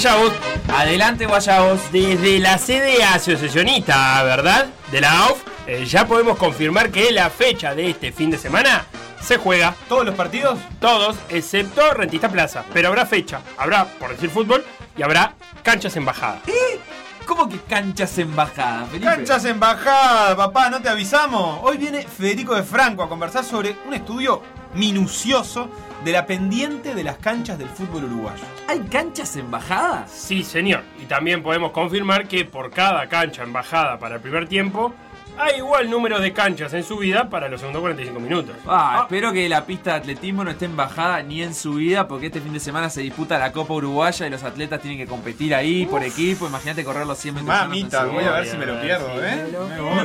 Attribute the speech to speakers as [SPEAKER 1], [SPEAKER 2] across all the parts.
[SPEAKER 1] Guayabos.
[SPEAKER 2] Adelante, Guayabos.
[SPEAKER 1] Desde la sede asociacionista, ¿verdad? De la AUF, eh, ya podemos confirmar que la fecha de este fin de semana se juega.
[SPEAKER 3] ¿Todos los partidos?
[SPEAKER 1] Todos, excepto Rentista Plaza. Pero habrá fecha, habrá, por decir fútbol, y habrá canchas en bajada.
[SPEAKER 2] ¿Eh? ¿Cómo que canchas en bajada, Felipe?
[SPEAKER 3] Canchas en bajada, papá, ¿no te avisamos? Hoy viene Federico de Franco a conversar sobre un estudio minucioso de la pendiente de las canchas del fútbol uruguayo.
[SPEAKER 2] ¿Hay canchas en bajada?
[SPEAKER 1] Sí, señor. Y también podemos confirmar que por cada cancha en bajada para el primer tiempo, hay igual número de canchas en subida para los segundos 45 minutos.
[SPEAKER 2] Ah, espero que la pista de atletismo no esté en bajada ni en subida, porque este fin de semana se disputa la Copa Uruguaya y los atletas tienen que competir ahí por equipo. Imagínate correr los 100 metros.
[SPEAKER 3] Mamita, voy a ver si me lo pierdo, ¿eh?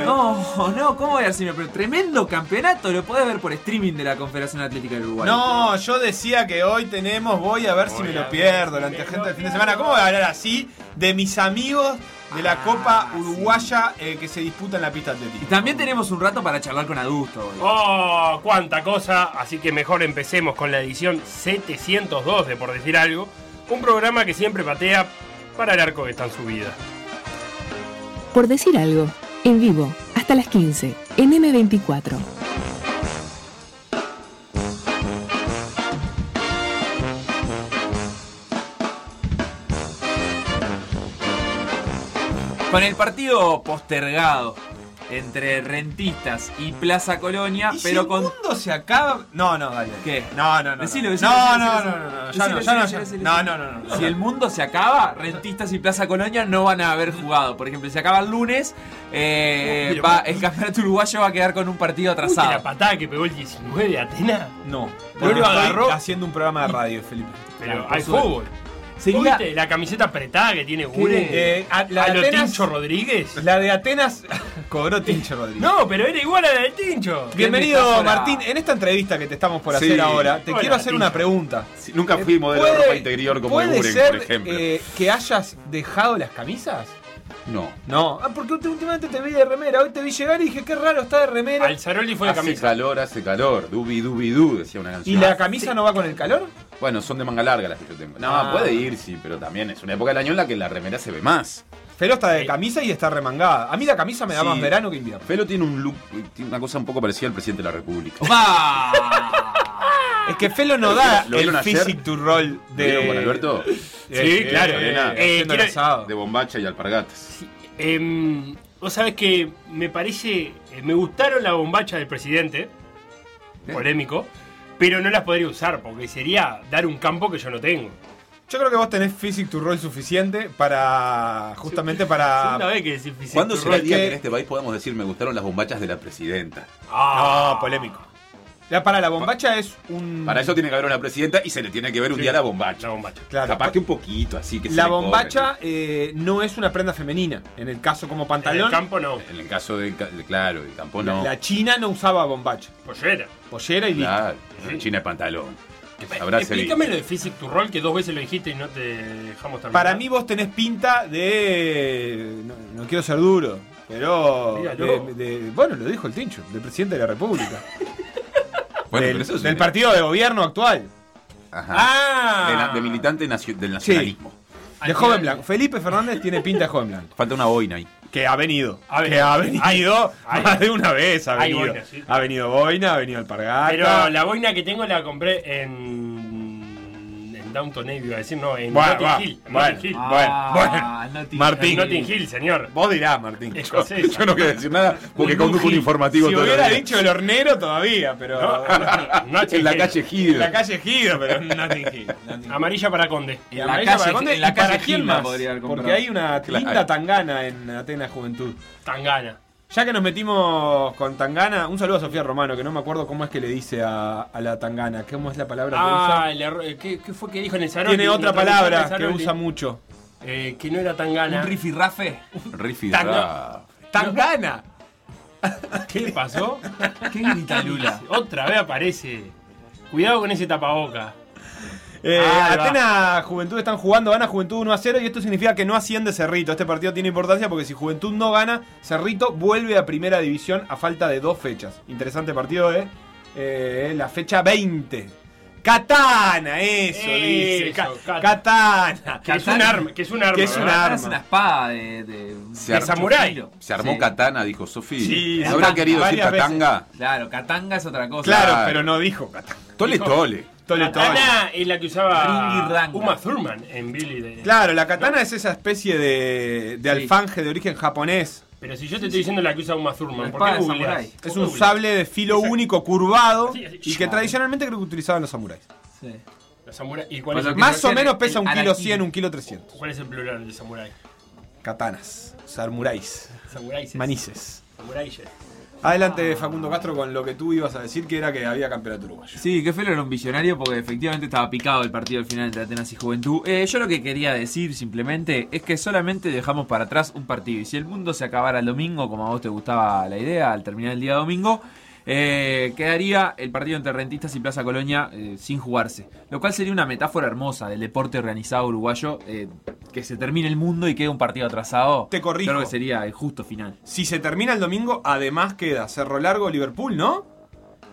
[SPEAKER 2] No, no, ¿cómo voy a ver si me pierdo? Tremendo campeonato, lo puedes ver por streaming de la Confederación Atlética del Uruguay.
[SPEAKER 3] No, yo decía que hoy tenemos, voy a ver si me lo pierdo, la gente del fin de semana. ¿Cómo voy a hablar así de mis amigos de la Copa Uruguaya eh, que se disputa en la pista atlética?
[SPEAKER 2] Y también tenemos un rato para charlar con Adusto. hoy.
[SPEAKER 1] ¡Oh! ¡Cuánta cosa! Así que mejor empecemos con la edición 712, por decir algo. Un programa que siempre patea para el arco que está en su vida.
[SPEAKER 4] Por decir algo, en vivo, hasta las 15, en M24.
[SPEAKER 2] Con el partido postergado entre Rentistas y Plaza Colonia,
[SPEAKER 3] ¿Y si
[SPEAKER 2] pero
[SPEAKER 3] el
[SPEAKER 2] con.
[SPEAKER 3] mundo se acaba. No, no, dale.
[SPEAKER 2] ¿Qué?
[SPEAKER 3] No, no, no.
[SPEAKER 2] Decilo,
[SPEAKER 3] no.
[SPEAKER 2] decilo,
[SPEAKER 3] no, no, no, no, no, ya no, ya no, ya- no, no, no, no.
[SPEAKER 2] Si el mundo se acaba, Rentistas y Plaza Colonia no van a haber jugado. Por ejemplo, si acaba el lunes, eh, va- el campeonato uruguayo va a quedar con un partido
[SPEAKER 1] ¿Viste la
[SPEAKER 2] atrasado.
[SPEAKER 1] patada que pegó el 19 de Atena?
[SPEAKER 3] No.
[SPEAKER 1] Pero lo agarró.
[SPEAKER 3] haciendo un programa de radio, Felipe.
[SPEAKER 1] Pero hay fútbol.
[SPEAKER 2] Sería-
[SPEAKER 1] ¿Viste la camiseta apretada que tiene. Guren?
[SPEAKER 3] Eh, a- la
[SPEAKER 1] a
[SPEAKER 3] de
[SPEAKER 1] lo
[SPEAKER 3] Atenas-
[SPEAKER 1] Tincho Rodríguez.
[SPEAKER 3] La de Atenas cobró Tincho Rodríguez.
[SPEAKER 1] No, pero era igual a la del Tincho.
[SPEAKER 3] Bienvenido. Martín. En esta entrevista que te estamos por
[SPEAKER 5] Sí.
[SPEAKER 3] hacer ahora, te
[SPEAKER 1] Hola,
[SPEAKER 3] quiero hacer
[SPEAKER 1] Tincho.
[SPEAKER 3] una pregunta.
[SPEAKER 5] Sí, nunca fui modelo de
[SPEAKER 3] ¿Puede-
[SPEAKER 5] ropa interior como
[SPEAKER 3] ¿Puede
[SPEAKER 5] Uren,
[SPEAKER 3] ser
[SPEAKER 5] por ejemplo.
[SPEAKER 3] eh, que hayas dejado las camisas?
[SPEAKER 5] No.
[SPEAKER 3] No. Ah, porque últimamente te vi de remera. Hoy te vi llegar y dije, qué raro está de remera.
[SPEAKER 1] Alzaroli fue de
[SPEAKER 5] Hace
[SPEAKER 1] camisa.
[SPEAKER 5] calor, hace calor. Dubi, dubi, du, decía una
[SPEAKER 3] ¿Y
[SPEAKER 5] canción.
[SPEAKER 3] la camisa no va con el calor?
[SPEAKER 5] Bueno, son de manga larga las que yo tengo. No,
[SPEAKER 3] Ah.
[SPEAKER 5] puede ir, sí, pero también es una época del año en la que la remera se ve más.
[SPEAKER 3] Felo está de camisa y está remangada. A mí la camisa me da
[SPEAKER 5] Sí.
[SPEAKER 3] más verano que invierno.
[SPEAKER 5] Felo tiene un look, tiene una cosa un poco parecida al presidente de la República.
[SPEAKER 2] ¡Va!
[SPEAKER 3] Es que Felo no da
[SPEAKER 5] ¿Lo
[SPEAKER 3] el physic to roll
[SPEAKER 5] ¿Lo
[SPEAKER 3] de.
[SPEAKER 5] vieron con Alberto?
[SPEAKER 1] Sí, claro.
[SPEAKER 5] Elena.
[SPEAKER 1] Eh, quiero-
[SPEAKER 3] asado.
[SPEAKER 5] De bombacha y alpargatas.
[SPEAKER 1] Em, Vos sabés que me parece. eh, Me gustaron la bombacha del presidente. Polémico. Pero no las podría usar porque sería dar un campo que yo no tengo.
[SPEAKER 3] Yo creo que vos tenés physic to roll suficiente para. justamente para.
[SPEAKER 1] vez que decís físico.
[SPEAKER 5] ¿Cuándo será el día
[SPEAKER 3] que-
[SPEAKER 5] que en este país podamos decir me gustaron las bombachas de la presidenta?
[SPEAKER 1] Ah,
[SPEAKER 3] No, polémico. Ya para la bombacha es un.
[SPEAKER 5] Para eso tiene que haber una presidenta y se le tiene que ver un
[SPEAKER 1] Sí.
[SPEAKER 5] día la bombacha.
[SPEAKER 1] La bombacha.
[SPEAKER 3] Claro.
[SPEAKER 5] Capaz que un poquito, así que se
[SPEAKER 3] La bombacha eh, no es una prenda femenina. En el caso como
[SPEAKER 1] En el
[SPEAKER 3] pantalón,
[SPEAKER 1] campo no.
[SPEAKER 5] En el caso de, claro, el campo
[SPEAKER 3] la,
[SPEAKER 5] no.
[SPEAKER 3] la china no usaba bombacha.
[SPEAKER 1] Pollera.
[SPEAKER 3] Pollera y listo.
[SPEAKER 5] Claro,
[SPEAKER 1] Sí.
[SPEAKER 5] China es pantalón.
[SPEAKER 1] Explícame lo de Physic to Roll que dos veces lo dijiste y no te dejamos terminar.
[SPEAKER 3] Para mí vos tenés pinta de... No, no quiero ser duro, pero...
[SPEAKER 1] Dígalo.
[SPEAKER 3] de- de- bueno, lo dijo el Tincho, del presidente de la República.
[SPEAKER 5] Bueno,
[SPEAKER 3] del
[SPEAKER 5] pero eso es
[SPEAKER 3] del
[SPEAKER 5] un-
[SPEAKER 3] partido de gobierno actual.
[SPEAKER 5] Ajá.
[SPEAKER 1] Ah.
[SPEAKER 5] De, militante nacio- del nacionalismo.
[SPEAKER 3] De joven blanco. Felipe Fernández tiene pinta de joven blanco.
[SPEAKER 5] Falta una boina ahí.
[SPEAKER 3] Que ha venido.
[SPEAKER 1] Ha
[SPEAKER 3] que
[SPEAKER 1] venido.
[SPEAKER 3] ha venido
[SPEAKER 1] Hay-
[SPEAKER 3] más de una vez. Ha venido.
[SPEAKER 1] boina, sí.
[SPEAKER 3] Ha venido Boina, ha venido Alpargata.
[SPEAKER 1] Pero la boina que tengo la compré en. En Downton Abbey, iba a decir, no, en
[SPEAKER 3] Bueno,
[SPEAKER 1] Notting
[SPEAKER 3] va,
[SPEAKER 1] Hill. en
[SPEAKER 3] bueno.
[SPEAKER 1] Notting Hill.
[SPEAKER 2] Ah,
[SPEAKER 3] bueno.
[SPEAKER 2] Notting-
[SPEAKER 3] Martín.
[SPEAKER 1] En Notting Hill, señor.
[SPEAKER 3] Vos dirás, Martín.
[SPEAKER 1] Escocesa.
[SPEAKER 5] Yo no quiero decir nada porque
[SPEAKER 1] Un
[SPEAKER 5] conduzco un informativo
[SPEAKER 3] Si hubiera dicho el hornero todavía, pero...
[SPEAKER 1] Notting
[SPEAKER 5] En la calle
[SPEAKER 3] En
[SPEAKER 5] Gil.
[SPEAKER 3] la calle Gido, pero en Notting Hill. Notting Hill.
[SPEAKER 1] Amarilla para Conde.
[SPEAKER 3] Y
[SPEAKER 2] En la
[SPEAKER 3] amarilla
[SPEAKER 2] calle-
[SPEAKER 3] para Conde,
[SPEAKER 2] en la
[SPEAKER 3] ¿y para
[SPEAKER 2] calle
[SPEAKER 3] quién más?
[SPEAKER 2] podría haber comprado.
[SPEAKER 3] Porque hay una linda tangana en Atenas Juventud.
[SPEAKER 1] Tangana.
[SPEAKER 3] Ya que nos metimos con tangana, un saludo a Sofía Romano, que no me acuerdo cómo es que le dice a, a la tangana. ¿Cómo es la palabra
[SPEAKER 1] Ah,
[SPEAKER 3] que
[SPEAKER 1] el error- ¿qué, qué fue que dijo en el
[SPEAKER 3] usa?
[SPEAKER 1] salón?
[SPEAKER 3] Tiene otra palabra que usa
[SPEAKER 1] mucho. Eh, que no era Tangana.
[SPEAKER 2] Un rifirrafe.
[SPEAKER 5] Riffy
[SPEAKER 1] Tanga-
[SPEAKER 3] ¡Tangana!
[SPEAKER 1] ¿Qué le pasó?
[SPEAKER 2] ¿Qué grita Lula?
[SPEAKER 1] Otra vez aparece. Cuidado con ese tapaboca.
[SPEAKER 3] Eh,
[SPEAKER 1] Ah.
[SPEAKER 3] Atenas Juventud están jugando, gana Juventud 1 a 0 y esto significa que no asciende Cerrito. Este partido tiene importancia porque si Juventud no gana, Cerrito vuelve a primera división a falta de dos fechas. Interesante partido, ¿eh? Eh, la fecha 20. Katana, eso, dice.
[SPEAKER 1] Eso, katana. Que es un arma, que es un arma.
[SPEAKER 3] Que es un
[SPEAKER 1] ¿verdad?
[SPEAKER 3] arma.
[SPEAKER 2] Es una espada de, de,
[SPEAKER 5] Se
[SPEAKER 2] de
[SPEAKER 1] samurái.
[SPEAKER 5] Se armó
[SPEAKER 2] Sí.
[SPEAKER 5] katana, dijo Sofi.
[SPEAKER 3] Sí,
[SPEAKER 5] ¿No habrá querido decir
[SPEAKER 3] veces.
[SPEAKER 5] katanga?
[SPEAKER 2] Claro, katanga es otra cosa.
[SPEAKER 3] Claro,
[SPEAKER 5] Claro.
[SPEAKER 3] pero no dijo Katana.
[SPEAKER 5] Tole tole.
[SPEAKER 3] Tole, tole.
[SPEAKER 1] Katana es la que usaba. Uma Thurman en Billy de...
[SPEAKER 3] Claro, la katana es esa especie de, de
[SPEAKER 2] Sí.
[SPEAKER 3] alfanje de origen japonés.
[SPEAKER 1] Pero si yo te estoy diciendo la que usa Uma Thurman, ¿por qué googleás?
[SPEAKER 2] samurái.
[SPEAKER 1] ¿Por
[SPEAKER 3] Es un sable de filo
[SPEAKER 1] Exacto.
[SPEAKER 3] único curvado
[SPEAKER 1] Así, así.
[SPEAKER 3] y que tradicionalmente creo que utilizaban los samuráis.
[SPEAKER 2] Sí.
[SPEAKER 1] La samurái. ¿Y cuál es, el,
[SPEAKER 3] Más o menos pesa un kilo
[SPEAKER 2] araquiri.
[SPEAKER 3] 100, un kilo 300.
[SPEAKER 1] cuál es el plural de samurái?
[SPEAKER 3] Katanas, samuráis,
[SPEAKER 1] Samuráis.
[SPEAKER 3] manices.
[SPEAKER 1] Samuráis.
[SPEAKER 3] Adelante Facundo Castro con lo que tú ibas a decir que era que había campeonato uruguayo.
[SPEAKER 2] Sí, que Felo era un visionario porque efectivamente estaba picado el partido al final entre Atenas y Juventud. Eh, yo lo que quería decir simplemente es que solamente dejamos para atrás un partido. Y si el mundo se acabara el domingo, como a vos te gustaba la idea, al terminar el día domingo, eh, quedaría el partido entre Rentistas y Plaza Colonia eh, sin jugarse. Lo cual sería una metáfora hermosa del deporte organizado uruguayo. eh, que se termine el mundo y quede un partido atrasado.
[SPEAKER 3] Te corrijo.
[SPEAKER 2] Creo que sería el justo final.
[SPEAKER 3] Si se termina el domingo, además queda Cerro Largo, Liverpool, ¿no?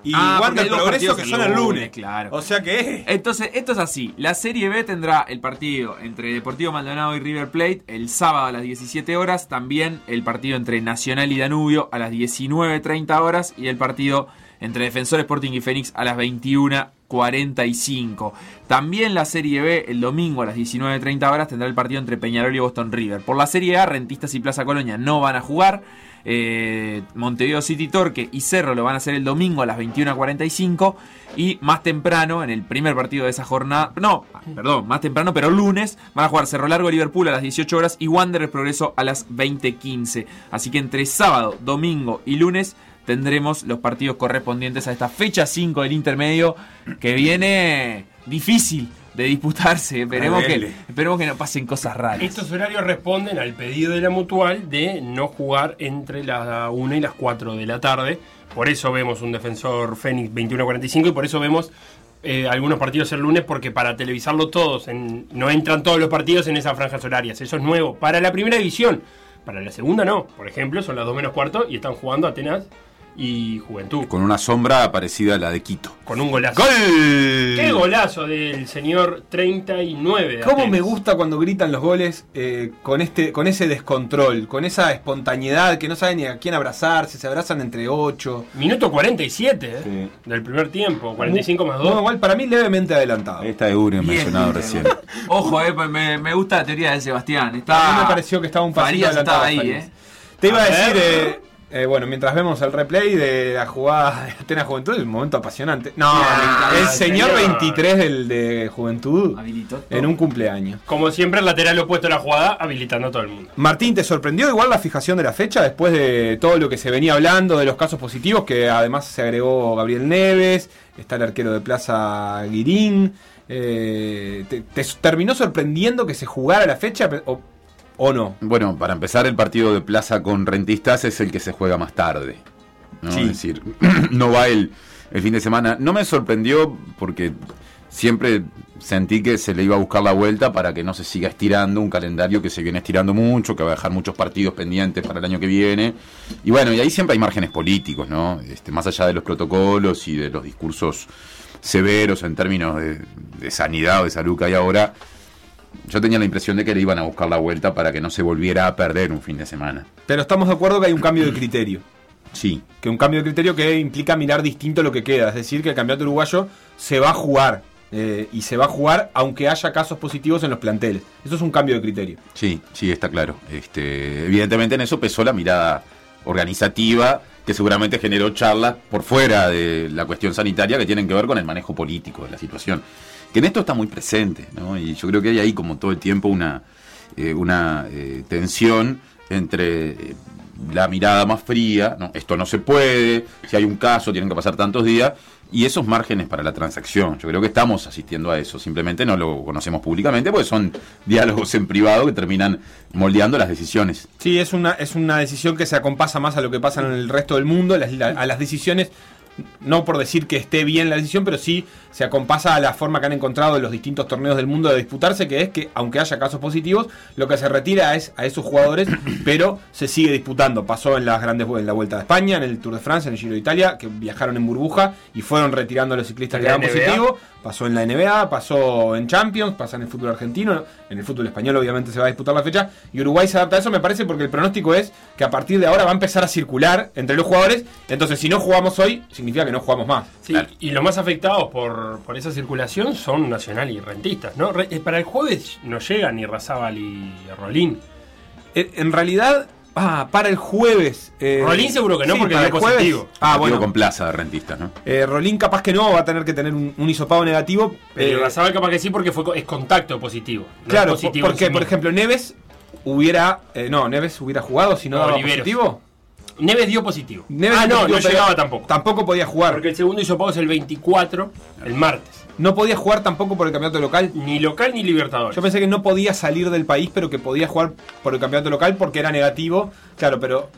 [SPEAKER 3] Y
[SPEAKER 2] Ah, hay dos
[SPEAKER 3] Progreso que
[SPEAKER 2] el
[SPEAKER 3] son el
[SPEAKER 2] lunes,
[SPEAKER 3] lunes.
[SPEAKER 2] claro.
[SPEAKER 3] O sea que...
[SPEAKER 2] Entonces, esto es así. La Serie B tendrá el partido entre Deportivo Maldonado y River Plate el sábado a las 17 horas. También el partido entre Nacional y Danubio a las 19.30 horas. Y el partido entre Defensor Sporting y Fénix a las 21.45. También la Serie B el domingo a las 19.30 horas tendrá el partido entre Peñarol y Boston River. Por la Serie A, Rentistas y Plaza Colonia no van a jugar. Eh, Montevideo City Torque y Cerro lo van a hacer el domingo a las 21.45 y más temprano, en el primer partido de esa jornada, no, perdón, más temprano, pero lunes, van a jugar Cerro Largo Liverpool a las 18 horas y Wanderers Progreso a las 20.15. Así que entre sábado, domingo y lunes tendremos los partidos correspondientes a esta fecha 5 del intermedio que viene difícil de disputarse. Esperemos que, esperemos que no pasen cosas raras.
[SPEAKER 1] Estos horarios responden al pedido de la mutual de no jugar entre las 1 y las 4 de la tarde. Por eso vemos un defensor Fénix 21-45 y por eso vemos eh, algunos partidos el lunes porque para televisarlo todos en- no entran todos los partidos en esas franjas horarias. Eso es nuevo. Para la primera división, para la segunda no. Por ejemplo, son las 2 menos cuarto y están jugando Atenas y Juventud.
[SPEAKER 5] Con una sombra parecida a la de Quito.
[SPEAKER 1] Con un golazo.
[SPEAKER 5] ¡Gol!
[SPEAKER 1] ¡Qué golazo del señor 39! de
[SPEAKER 3] ¿Cómo
[SPEAKER 1] Atenas!
[SPEAKER 3] me gusta cuando gritan los goles eh, con este con ese descontrol, con esa espontaneidad que no saben ni a quién abrazarse, se abrazan entre ocho?
[SPEAKER 1] Minuto 47 ¿eh? del primer tiempo, 45 más 2.
[SPEAKER 3] No, igual para mí levemente adelantado.
[SPEAKER 5] Esta de Uri mencionado recién.
[SPEAKER 2] Ojo, eh, pues me, me gusta la teoría de Sebastián.
[SPEAKER 3] A mí me pareció que estaba un pasito
[SPEAKER 2] Farías
[SPEAKER 3] adelantado.
[SPEAKER 2] estaba ahí,
[SPEAKER 3] Farías.
[SPEAKER 2] eh.
[SPEAKER 3] Te iba a,
[SPEAKER 1] A
[SPEAKER 3] decir,
[SPEAKER 1] ver.
[SPEAKER 3] Eh, bueno, mientras vemos el replay de la jugada de Atenas Juventud, es un momento apasionante. No,
[SPEAKER 1] Ah,
[SPEAKER 3] el señor
[SPEAKER 1] señor.
[SPEAKER 3] 23 del de Juventud
[SPEAKER 2] Habilitó
[SPEAKER 3] en un cumpleaños.
[SPEAKER 1] Como siempre, el lateral opuesto a la jugada, habilitando a todo el mundo.
[SPEAKER 3] Martín, ¿te sorprendió igual la fijación de la fecha después de todo lo que se venía hablando de los casos positivos? Que además se agregó Gabriel Neves, está el arquero de Plaza Guirín. eh, ¿te, te terminó sorprendiendo que se jugara la fecha o, o no?
[SPEAKER 5] Bueno, para empezar, el partido de Plaza con Rentistas es el que se juega más tarde. ¿no?
[SPEAKER 3] Sí.
[SPEAKER 5] Es decir, no va el, el fin de semana. No me sorprendió porque siempre sentí que se le iba a buscar la vuelta para que no se siga estirando un calendario que se viene estirando mucho, que va a dejar muchos partidos pendientes para el año que viene. Y bueno, y ahí siempre hay márgenes políticos, ¿no? Este, más allá de los protocolos y de los discursos severos en términos de, de sanidad o de salud que hay ahora, yo tenía la impresión de que le iban a buscar la vuelta para que no se volviera a perder un fin de semana.
[SPEAKER 3] Pero estamos de acuerdo que hay un cambio de criterio.
[SPEAKER 5] Sí,
[SPEAKER 3] Que un cambio de criterio que implica mirar distinto lo que queda. Es decir, que el campeonato uruguayo se va a jugar. eh, y se va a jugar aunque haya casos positivos en los planteles. Eso es un cambio de criterio.
[SPEAKER 5] sí, sí, está claro. Este, evidentemente en eso pesó la mirada organizativa que seguramente generó charlas por fuera de la cuestión sanitaria que tienen que ver con el manejo político de la situación. Que en esto está muy presente, ¿no? Y yo creo que hay ahí como todo el tiempo una, eh, una eh, tensión entre eh, la mirada más fría, ¿no? esto no se puede, si hay un caso tienen que pasar tantos días, y esos márgenes para la transacción. Yo creo que estamos asistiendo a eso, simplemente no lo conocemos públicamente porque son diálogos en privado que terminan moldeando las decisiones.
[SPEAKER 3] Sí, es una, es una decisión que se acompasa más a lo que pasa en el resto del mundo, a las decisiones no por decir que esté bien la decisión, pero sí se acompasa a la forma que han encontrado en los distintos torneos del mundo de disputarse, que es que aunque haya casos positivos, lo que se retira es a esos jugadores, pero se sigue disputando. Pasó en las grandes en la Vuelta de España, en el Tour de Francia, en el Giro de Italia, que viajaron en burbuja y fueron retirando a los ciclistas que eran
[SPEAKER 1] NBA.
[SPEAKER 3] positivos. Pasó en la NBA, pasó en Champions, pasa en el fútbol argentino, en el fútbol español obviamente se va a disputar la fecha y Uruguay se adapta a eso, me parece, porque el pronóstico es que a partir de ahora va a empezar a circular entre los jugadores, entonces si no jugamos hoy, significa que no jugamos más.
[SPEAKER 1] Sí, y los más afectados por, por esa circulación son Nacional y Rentistas, ¿no? Re- eh, para el jueves no llegan ni Razábal y Rolín.
[SPEAKER 3] En, en realidad, ah, para el jueves... eh,
[SPEAKER 1] Rolín seguro que no, porque
[SPEAKER 3] para el jueves-
[SPEAKER 1] positivo.
[SPEAKER 3] Ah,
[SPEAKER 5] Partido
[SPEAKER 3] bueno.
[SPEAKER 5] con plaza de rentistas, ¿no?
[SPEAKER 3] Eh, Rolín capaz que no, va a tener que tener un, un hisopado negativo.
[SPEAKER 1] Pero
[SPEAKER 3] eh,
[SPEAKER 1] capaz que sí porque fue, es contacto positivo. no
[SPEAKER 3] claro,
[SPEAKER 1] positivo
[SPEAKER 3] porque por ejemplo Neves hubiera... eh, no, Neves hubiera jugado si no,
[SPEAKER 1] No,
[SPEAKER 3] daba
[SPEAKER 1] Oliveros.
[SPEAKER 3] positivo.
[SPEAKER 1] Neves dio positivo.
[SPEAKER 3] Neves
[SPEAKER 1] ah, no,
[SPEAKER 3] positivo,
[SPEAKER 1] no
[SPEAKER 3] pero
[SPEAKER 1] llegaba tampoco.
[SPEAKER 3] Tampoco podía jugar.
[SPEAKER 1] Porque el segundo hisopado es el 24, el martes.
[SPEAKER 3] No podía jugar tampoco por el campeonato local.
[SPEAKER 1] Ni local ni Libertadores.
[SPEAKER 3] Yo pensé que no podía salir del país, pero que podía jugar por el campeonato local porque era negativo. Claro, pero.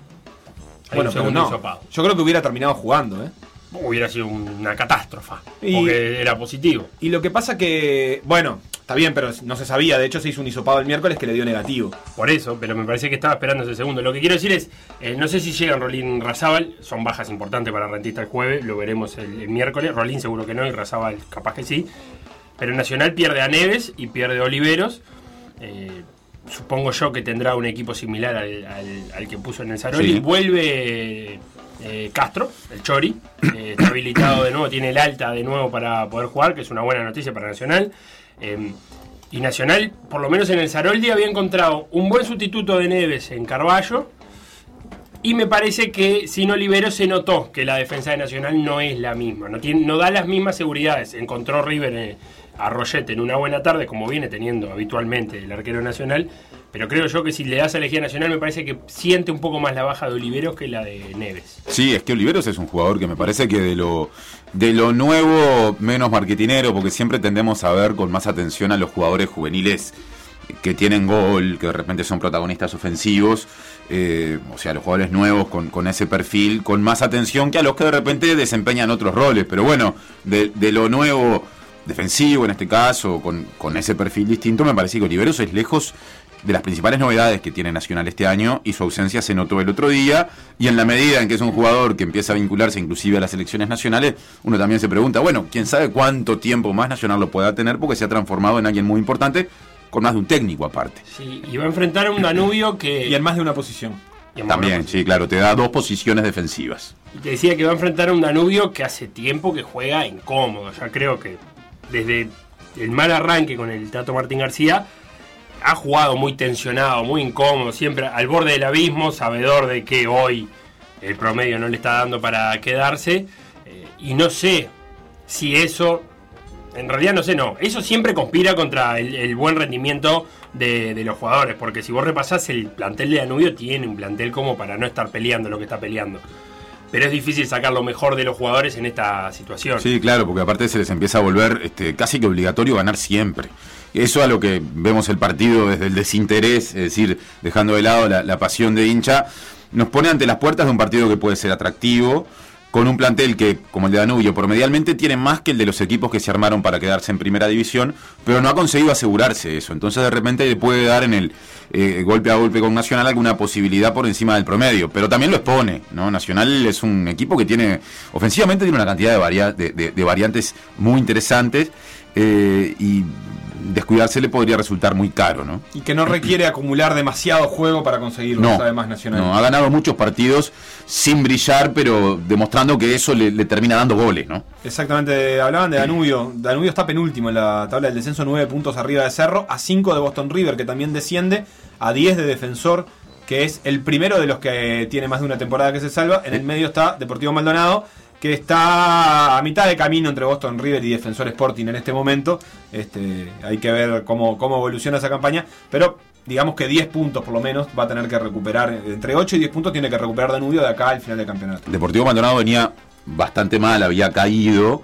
[SPEAKER 3] Bueno, pero no. Yo creo que hubiera terminado jugando, ¿eh?
[SPEAKER 1] Hubiera sido una catástrofe.
[SPEAKER 3] Y-
[SPEAKER 1] Porque era positivo.
[SPEAKER 3] Y lo que pasa que. Bueno, está bien, pero no se sabía. De hecho, se hizo un hisopado el miércoles que le dio negativo.
[SPEAKER 1] Por eso, pero me parece que estaba esperando ese segundo. Lo que quiero decir es, eh, no sé si llegan Rolín y Razábal, son bajas importantes para Rentista el jueves, lo veremos el, el miércoles. Rolín seguro que no y Razábal capaz que sí. Pero Nacional pierde a Neves y pierde a Oliveros. Eh, supongo yo que tendrá un equipo similar al, al- al que puso en el Saroli.
[SPEAKER 5] Sí.
[SPEAKER 1] Vuelve eh, Castro, el Chori, eh, está habilitado de nuevo, tiene el alta de nuevo para poder jugar, que es una buena noticia para Nacional. Eh, y Nacional, por lo menos en el Saroldi, había encontrado un buen sustituto de Neves en Carballo. Y me parece que sin Olivero se notó que la defensa de Nacional no es la misma, no, tiene, no da las mismas seguridades. Encontró River eh, a Rollete en una buena tarde, como viene teniendo habitualmente el arquero nacional. Pero creo yo que si le das a elegir Nacional, me parece que siente un poco más la baja de Oliveros que la de Neves.
[SPEAKER 5] Sí, es que Oliveros es un jugador que me parece que de lo de lo nuevo menos marketinero, porque siempre tendemos a ver con más atención a los jugadores juveniles que tienen gol, que de repente son protagonistas ofensivos, eh, o sea, los jugadores nuevos con, con ese perfil, con más atención que a los que de repente desempeñan otros roles. Pero bueno, de, de lo nuevo defensivo en este caso, con, con ese perfil distinto, me parece que Oliveros es lejos de las principales novedades que tiene Nacional este año y su ausencia se notó el otro día y en la medida en que es un jugador que empieza a vincularse inclusive a las selecciones nacionales, uno también se pregunta, bueno, quién sabe cuánto tiempo más Nacional lo pueda tener porque se ha transformado en alguien muy importante con más de un técnico aparte.
[SPEAKER 1] Sí, y va a enfrentar a un Danubio que...
[SPEAKER 3] Y en más de una posición.
[SPEAKER 5] También, sí, claro, te da dos posiciones defensivas.
[SPEAKER 1] Y te decía que va a enfrentar a un Danubio que hace tiempo que juega incómodo. Ya creo que desde el mal arranque con el Tato Martín García ha jugado muy tensionado, muy incómodo, siempre al borde del abismo, sabedor de que hoy el promedio no le está dando para quedarse. Eh, y no sé si eso, en realidad no sé, no, eso siempre conspira contra el, buen rendimiento de, de los jugadores, porque si vos repasás el plantel de Danubio tiene un plantel como para no estar peleando lo que está peleando. Pero es difícil sacar lo mejor de los jugadores en esta situación.
[SPEAKER 5] Sí, claro, porque aparte se les empieza a volver este, casi que obligatorio ganar siempre. Eso a lo que vemos el partido desde el desinterés, es decir, dejando de lado la, la pasión de hincha, nos pone ante las puertas de un partido que puede ser atractivo, con un plantel que, como el de Danubio, promedialmente tiene más que el de los equipos que se armaron para quedarse en primera división, pero no ha conseguido asegurarse eso. Entonces de repente le puede dar en el eh, golpe a golpe con Nacional alguna posibilidad por encima del promedio, pero también lo expone, ¿no? Nacional es un equipo que tiene, ofensivamente tiene una cantidad de, varia- de, variantes muy interesantes eh, y descuidarse le podría resultar muy caro, ¿no?
[SPEAKER 3] Y que no requiere acumular demasiado juego para conseguirlo,
[SPEAKER 5] No,
[SPEAKER 3] sabe más nacional.
[SPEAKER 5] no, ha ganado muchos partidos sin brillar, pero demostrando que eso le, le termina dando goles, ¿no?
[SPEAKER 3] Exactamente, hablaban de Danubio. Danubio está penúltimo en la tabla del descenso, 9 puntos arriba de Cerro, a 5 de Boston River, que también desciende, a 10 de Defensor, que es el primero de los que tiene más de una temporada que se salva. En el medio está Deportivo Maldonado, que está a mitad de camino entre Boston River y Defensor Sporting en este momento. Este, hay que ver cómo, cómo evoluciona esa campaña, pero digamos que 10 puntos por lo menos va a tener que recuperar, entre 8 y 10 puntos tiene que recuperar Danubio de acá al final del campeonato.
[SPEAKER 5] Deportivo Maldonado venía bastante mal, había caído,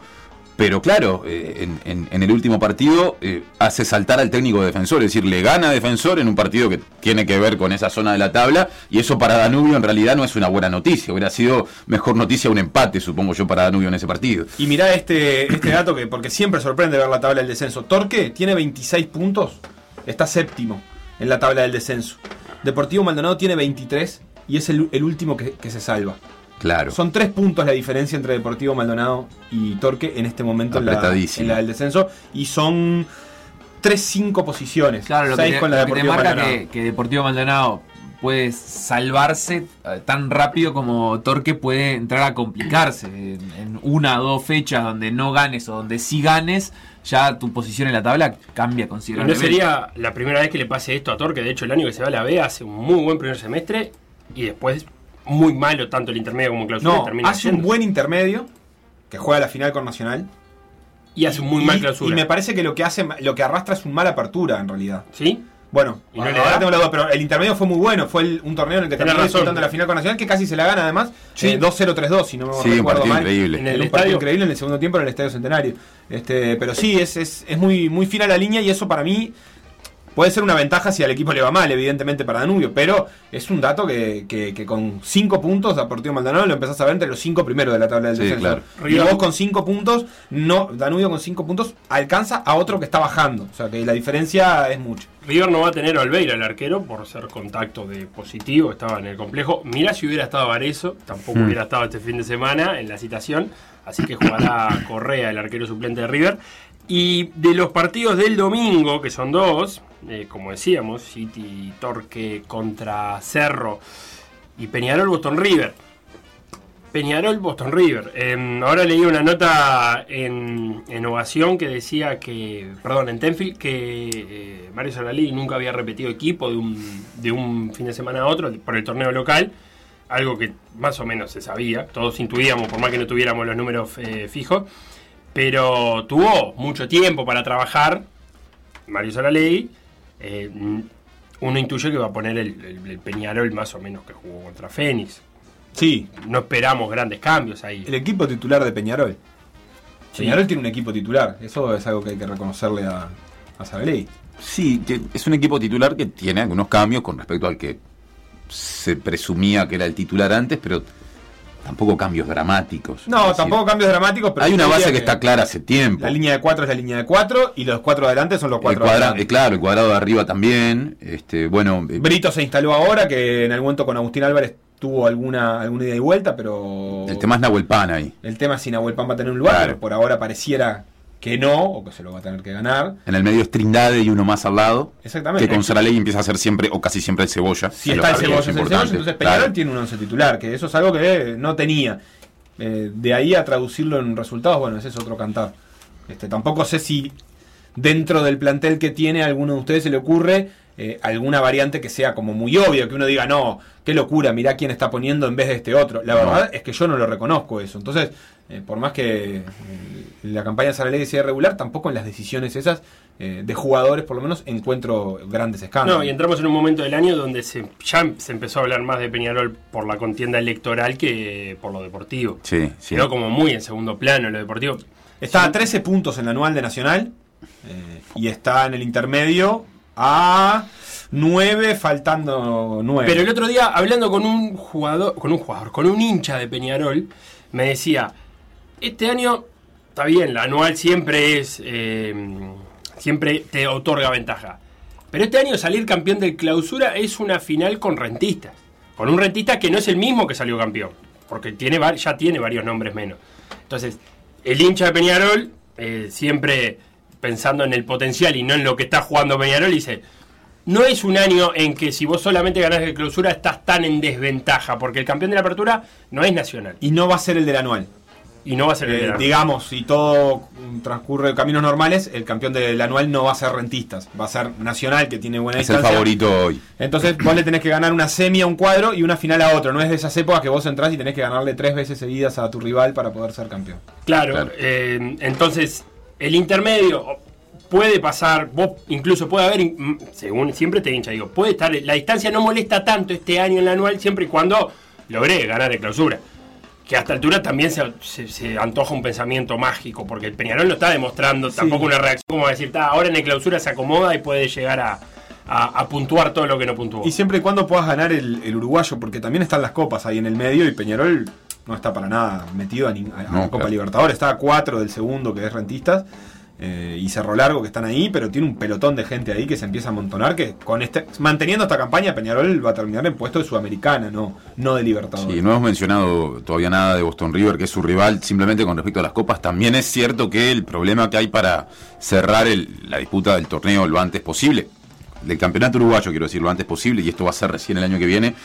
[SPEAKER 5] Pero claro, eh, en, el último partido eh, hace saltar al técnico defensor, es decir, le gana defensor en un partido que tiene que ver con esa zona de la tabla, y eso para Danubio en realidad no es una buena noticia, hubiera sido mejor noticia un empate, supongo yo, para Danubio en ese partido.
[SPEAKER 3] Y mirá este, este dato que, porque siempre sorprende ver la tabla del descenso. Torque tiene 26 puntos, está séptimo en la tabla del descenso. Deportivo Maldonado tiene 23 y es el, último que se salva.
[SPEAKER 5] Claro.
[SPEAKER 3] Son tres puntos la diferencia entre Deportivo Maldonado y Torque en este momento en la, en la del descenso. Y son 3-5 posiciones.
[SPEAKER 2] Claro, lo que, te,
[SPEAKER 3] con la
[SPEAKER 2] lo que te marca
[SPEAKER 3] Maldonado.
[SPEAKER 2] que, que Deportivo Maldonado puede salvarse eh, tan rápido como Torque puede entrar a complicarse. En, en una o dos fechas donde no ganes o donde sí ganes, ya tu posición en la tabla cambia
[SPEAKER 1] Y no
[SPEAKER 2] considerablemente.
[SPEAKER 1] sería la primera vez que le pase esto a Torque. De hecho, el año que se va a la B hace un muy buen primer semestre y después muy malo, tanto el intermedio como el clausura.
[SPEAKER 3] No,
[SPEAKER 1] termina
[SPEAKER 3] hace un buen intermedio que juega la final con Nacional.
[SPEAKER 1] y hace un muy
[SPEAKER 3] y,
[SPEAKER 1] mal clausura.
[SPEAKER 3] y me parece que lo que hace, lo que arrastra es un mala apertura en realidad.
[SPEAKER 1] ¿Sí?
[SPEAKER 3] Bueno,
[SPEAKER 1] ¿Y no
[SPEAKER 3] ahora tengo la duda, pero el intermedio fue muy bueno. Fue el- un torneo en el que terminó disputando la final con Nacional, que casi se la gana además.
[SPEAKER 1] Sí.
[SPEAKER 3] eh, 2-0-3-2, si no me
[SPEAKER 5] Sí, un
[SPEAKER 3] recuerdo
[SPEAKER 5] partido
[SPEAKER 3] mal.
[SPEAKER 5] increíble.
[SPEAKER 1] En el
[SPEAKER 3] un partido
[SPEAKER 1] estadio-
[SPEAKER 3] increíble en el segundo tiempo en el Estadio Centenario. Este, pero sí, es, es, es muy, muy fina la línea y eso para mí puede ser una ventaja si al equipo le va mal, evidentemente para Danubio. Pero es un dato que, que, que con 5 puntos Deportivo Maldonado lo empezás a ver entre los 5 primeros de la tabla del
[SPEAKER 5] Sí,
[SPEAKER 3] descenso.
[SPEAKER 5] claro.
[SPEAKER 3] Y
[SPEAKER 1] River-
[SPEAKER 3] vos con 5 puntos, no, Danubio con 5 puntos alcanza a otro que está bajando. O sea que la diferencia es mucha.
[SPEAKER 1] River no va a tener a Olveira, el arquero, por ser contacto de positivo, estaba en el complejo. Mirá si hubiera estado Varezo, tampoco
[SPEAKER 5] Mm.
[SPEAKER 1] hubiera estado este fin de semana en la citación, así que jugará Correa, el arquero suplente de River. Y de los partidos del domingo, que son dos, eh, como decíamos, City Torque contra Cerro y Peñarol Boston River. Peñarol Boston River. Eh, ahora leí una nota en, en Ovación que decía que, perdón, en Tenfield, que eh, Mario Solali nunca había repetido equipo de un, de un fin de semana a otro por el torneo local. Algo que más o menos se sabía, todos intuíamos, por más que no tuviéramos los números eh, fijos. Pero tuvo mucho tiempo para trabajar Mario Solaley. Eh, uno intuye que va a poner el, el- el Peñarol más o menos que jugó contra Fénix.
[SPEAKER 3] Sí,
[SPEAKER 1] No esperamos grandes cambios ahí.
[SPEAKER 3] el equipo titular de Peñarol.
[SPEAKER 1] Sí.
[SPEAKER 3] Peñarol tiene un equipo titular. Eso es algo que hay que reconocerle a, a Saraley.
[SPEAKER 5] Sí, que es un equipo titular que tiene algunos cambios con respecto al que se presumía que era el titular antes, pero tampoco cambios dramáticos.
[SPEAKER 3] No,
[SPEAKER 5] decir,
[SPEAKER 3] tampoco cambios dramáticos, pero
[SPEAKER 5] hay una base que está clara hace tiempo.
[SPEAKER 3] La línea de 4 es la línea de 4 y los cuatro de adelante son los cuatro de adelante.
[SPEAKER 5] eh, claro, el cuadrado de arriba también. Este, bueno, eh,
[SPEAKER 3] Brito se instaló ahora, que en algún momento con Agustín Álvarez tuvo alguna, alguna ida y vuelta, pero.
[SPEAKER 5] el tema es Nahuel Pan ahí.
[SPEAKER 3] El tema es si Nahuel Pan va a tener un lugar,
[SPEAKER 5] Claro.
[SPEAKER 3] pero por ahora pareciera que no, o que se lo va a tener que ganar.
[SPEAKER 5] En el medio es Trindade y uno más al lado.
[SPEAKER 3] Exactamente.
[SPEAKER 5] Que con Saraley empieza a ser siempre, o casi siempre, el cebolla.
[SPEAKER 3] Si está el
[SPEAKER 5] partidos
[SPEAKER 3] Cebollos, el
[SPEAKER 5] importantes.
[SPEAKER 3] entonces Peñarol
[SPEAKER 5] Claro.
[SPEAKER 3] tiene un once titular, que eso es algo que no tenía. Eh, de ahí a traducirlo en resultados, bueno, ese es otro cantar. Este, tampoco sé si dentro del plantel que tiene a alguno de ustedes se le ocurre eh, alguna variante que sea como muy obvia, que uno diga, no, qué locura, mirá quién está poniendo en vez de este otro. La
[SPEAKER 5] No.
[SPEAKER 3] verdad es que yo no lo reconozco eso. Entonces, eh, por más que eh, la campaña de Saraley sea regular, tampoco en las decisiones esas eh, de jugadores, por lo menos, encuentro grandes escándalos.
[SPEAKER 1] No, y entramos en un momento del año donde se, ya se empezó a hablar más de Peñarol por la contienda electoral que por lo deportivo.
[SPEAKER 5] Sí, sí.
[SPEAKER 1] Quedó como muy en segundo plano lo deportivo.
[SPEAKER 3] Está a 13 puntos en la anual de Nacional eh, y está en el intermedio a 9, faltando 9.
[SPEAKER 1] Pero el otro día, hablando con un jugador, con un jugador, con un hincha de Peñarol, me decía, este año, está bien, la anual siempre es, eh, siempre te otorga ventaja. Pero este año salir campeón de clausura es una final con rentistas. Con un rentista que no es el mismo que salió campeón. Porque tiene, ya tiene varios nombres menos. Entonces, el hincha de Peñarol, eh, siempre pensando en el potencial y no en lo que está jugando Peñarol, dice, no es un año en que si vos solamente ganás de clausura estás tan en desventaja, porque el campeón de la apertura no es nacional.
[SPEAKER 3] Y no va a ser el del anual.
[SPEAKER 1] Y no va a ser el
[SPEAKER 3] Eh,
[SPEAKER 1] de la-
[SPEAKER 3] digamos, si todo transcurre caminos normales, el campeón del anual no va a ser rentistas, va a ser nacional, que tiene buena
[SPEAKER 5] Es el
[SPEAKER 3] distancia.
[SPEAKER 5] favorito hoy.
[SPEAKER 3] Entonces vos le tenés que ganar una semi a un cuadro y una final a otro. No es de esas épocas que vos entrás y tenés que ganarle tres veces seguidas a tu rival para poder ser campeón.
[SPEAKER 1] Claro,
[SPEAKER 5] Claro.
[SPEAKER 1] eh, entonces el intermedio puede pasar, vos incluso puede haber, mm, según siempre te hincha, digo, puede estar, la distancia no molesta tanto este año en la anual siempre y cuando logré ganar de clausura. que a esta altura también se, se- se antoja un pensamiento mágico, porque el Peñarol no está demostrando tampoco una reacción como decir, "Ta, ahora en el clausura se acomoda y puede llegar a, a- a puntuar todo lo que no puntuó.
[SPEAKER 3] Y siempre y cuando puedas ganar el, el uruguayo, porque también están las copas ahí en el medio y Peñarol no está para nada metido a, ni- a-
[SPEAKER 5] No,
[SPEAKER 3] Copa
[SPEAKER 5] claro.
[SPEAKER 3] Libertadores. Está a cuatro del segundo, que es Rentistas, eh, y Cerro Largo, que están ahí, pero tiene un pelotón de gente ahí que se empieza a amontonar, que con este, manteniendo esta campaña, Peñarol va a terminar en puesto de Sudamericana, no, no de Libertadores.
[SPEAKER 5] Sí, no hemos mencionado todavía nada de Boston River, que es su rival, simplemente con respecto a las copas. También es cierto que el problema que hay para cerrar el- la disputa del torneo lo antes posible, del campeonato uruguayo, quiero decir, lo antes posible, y esto va a ser recién el año que viene,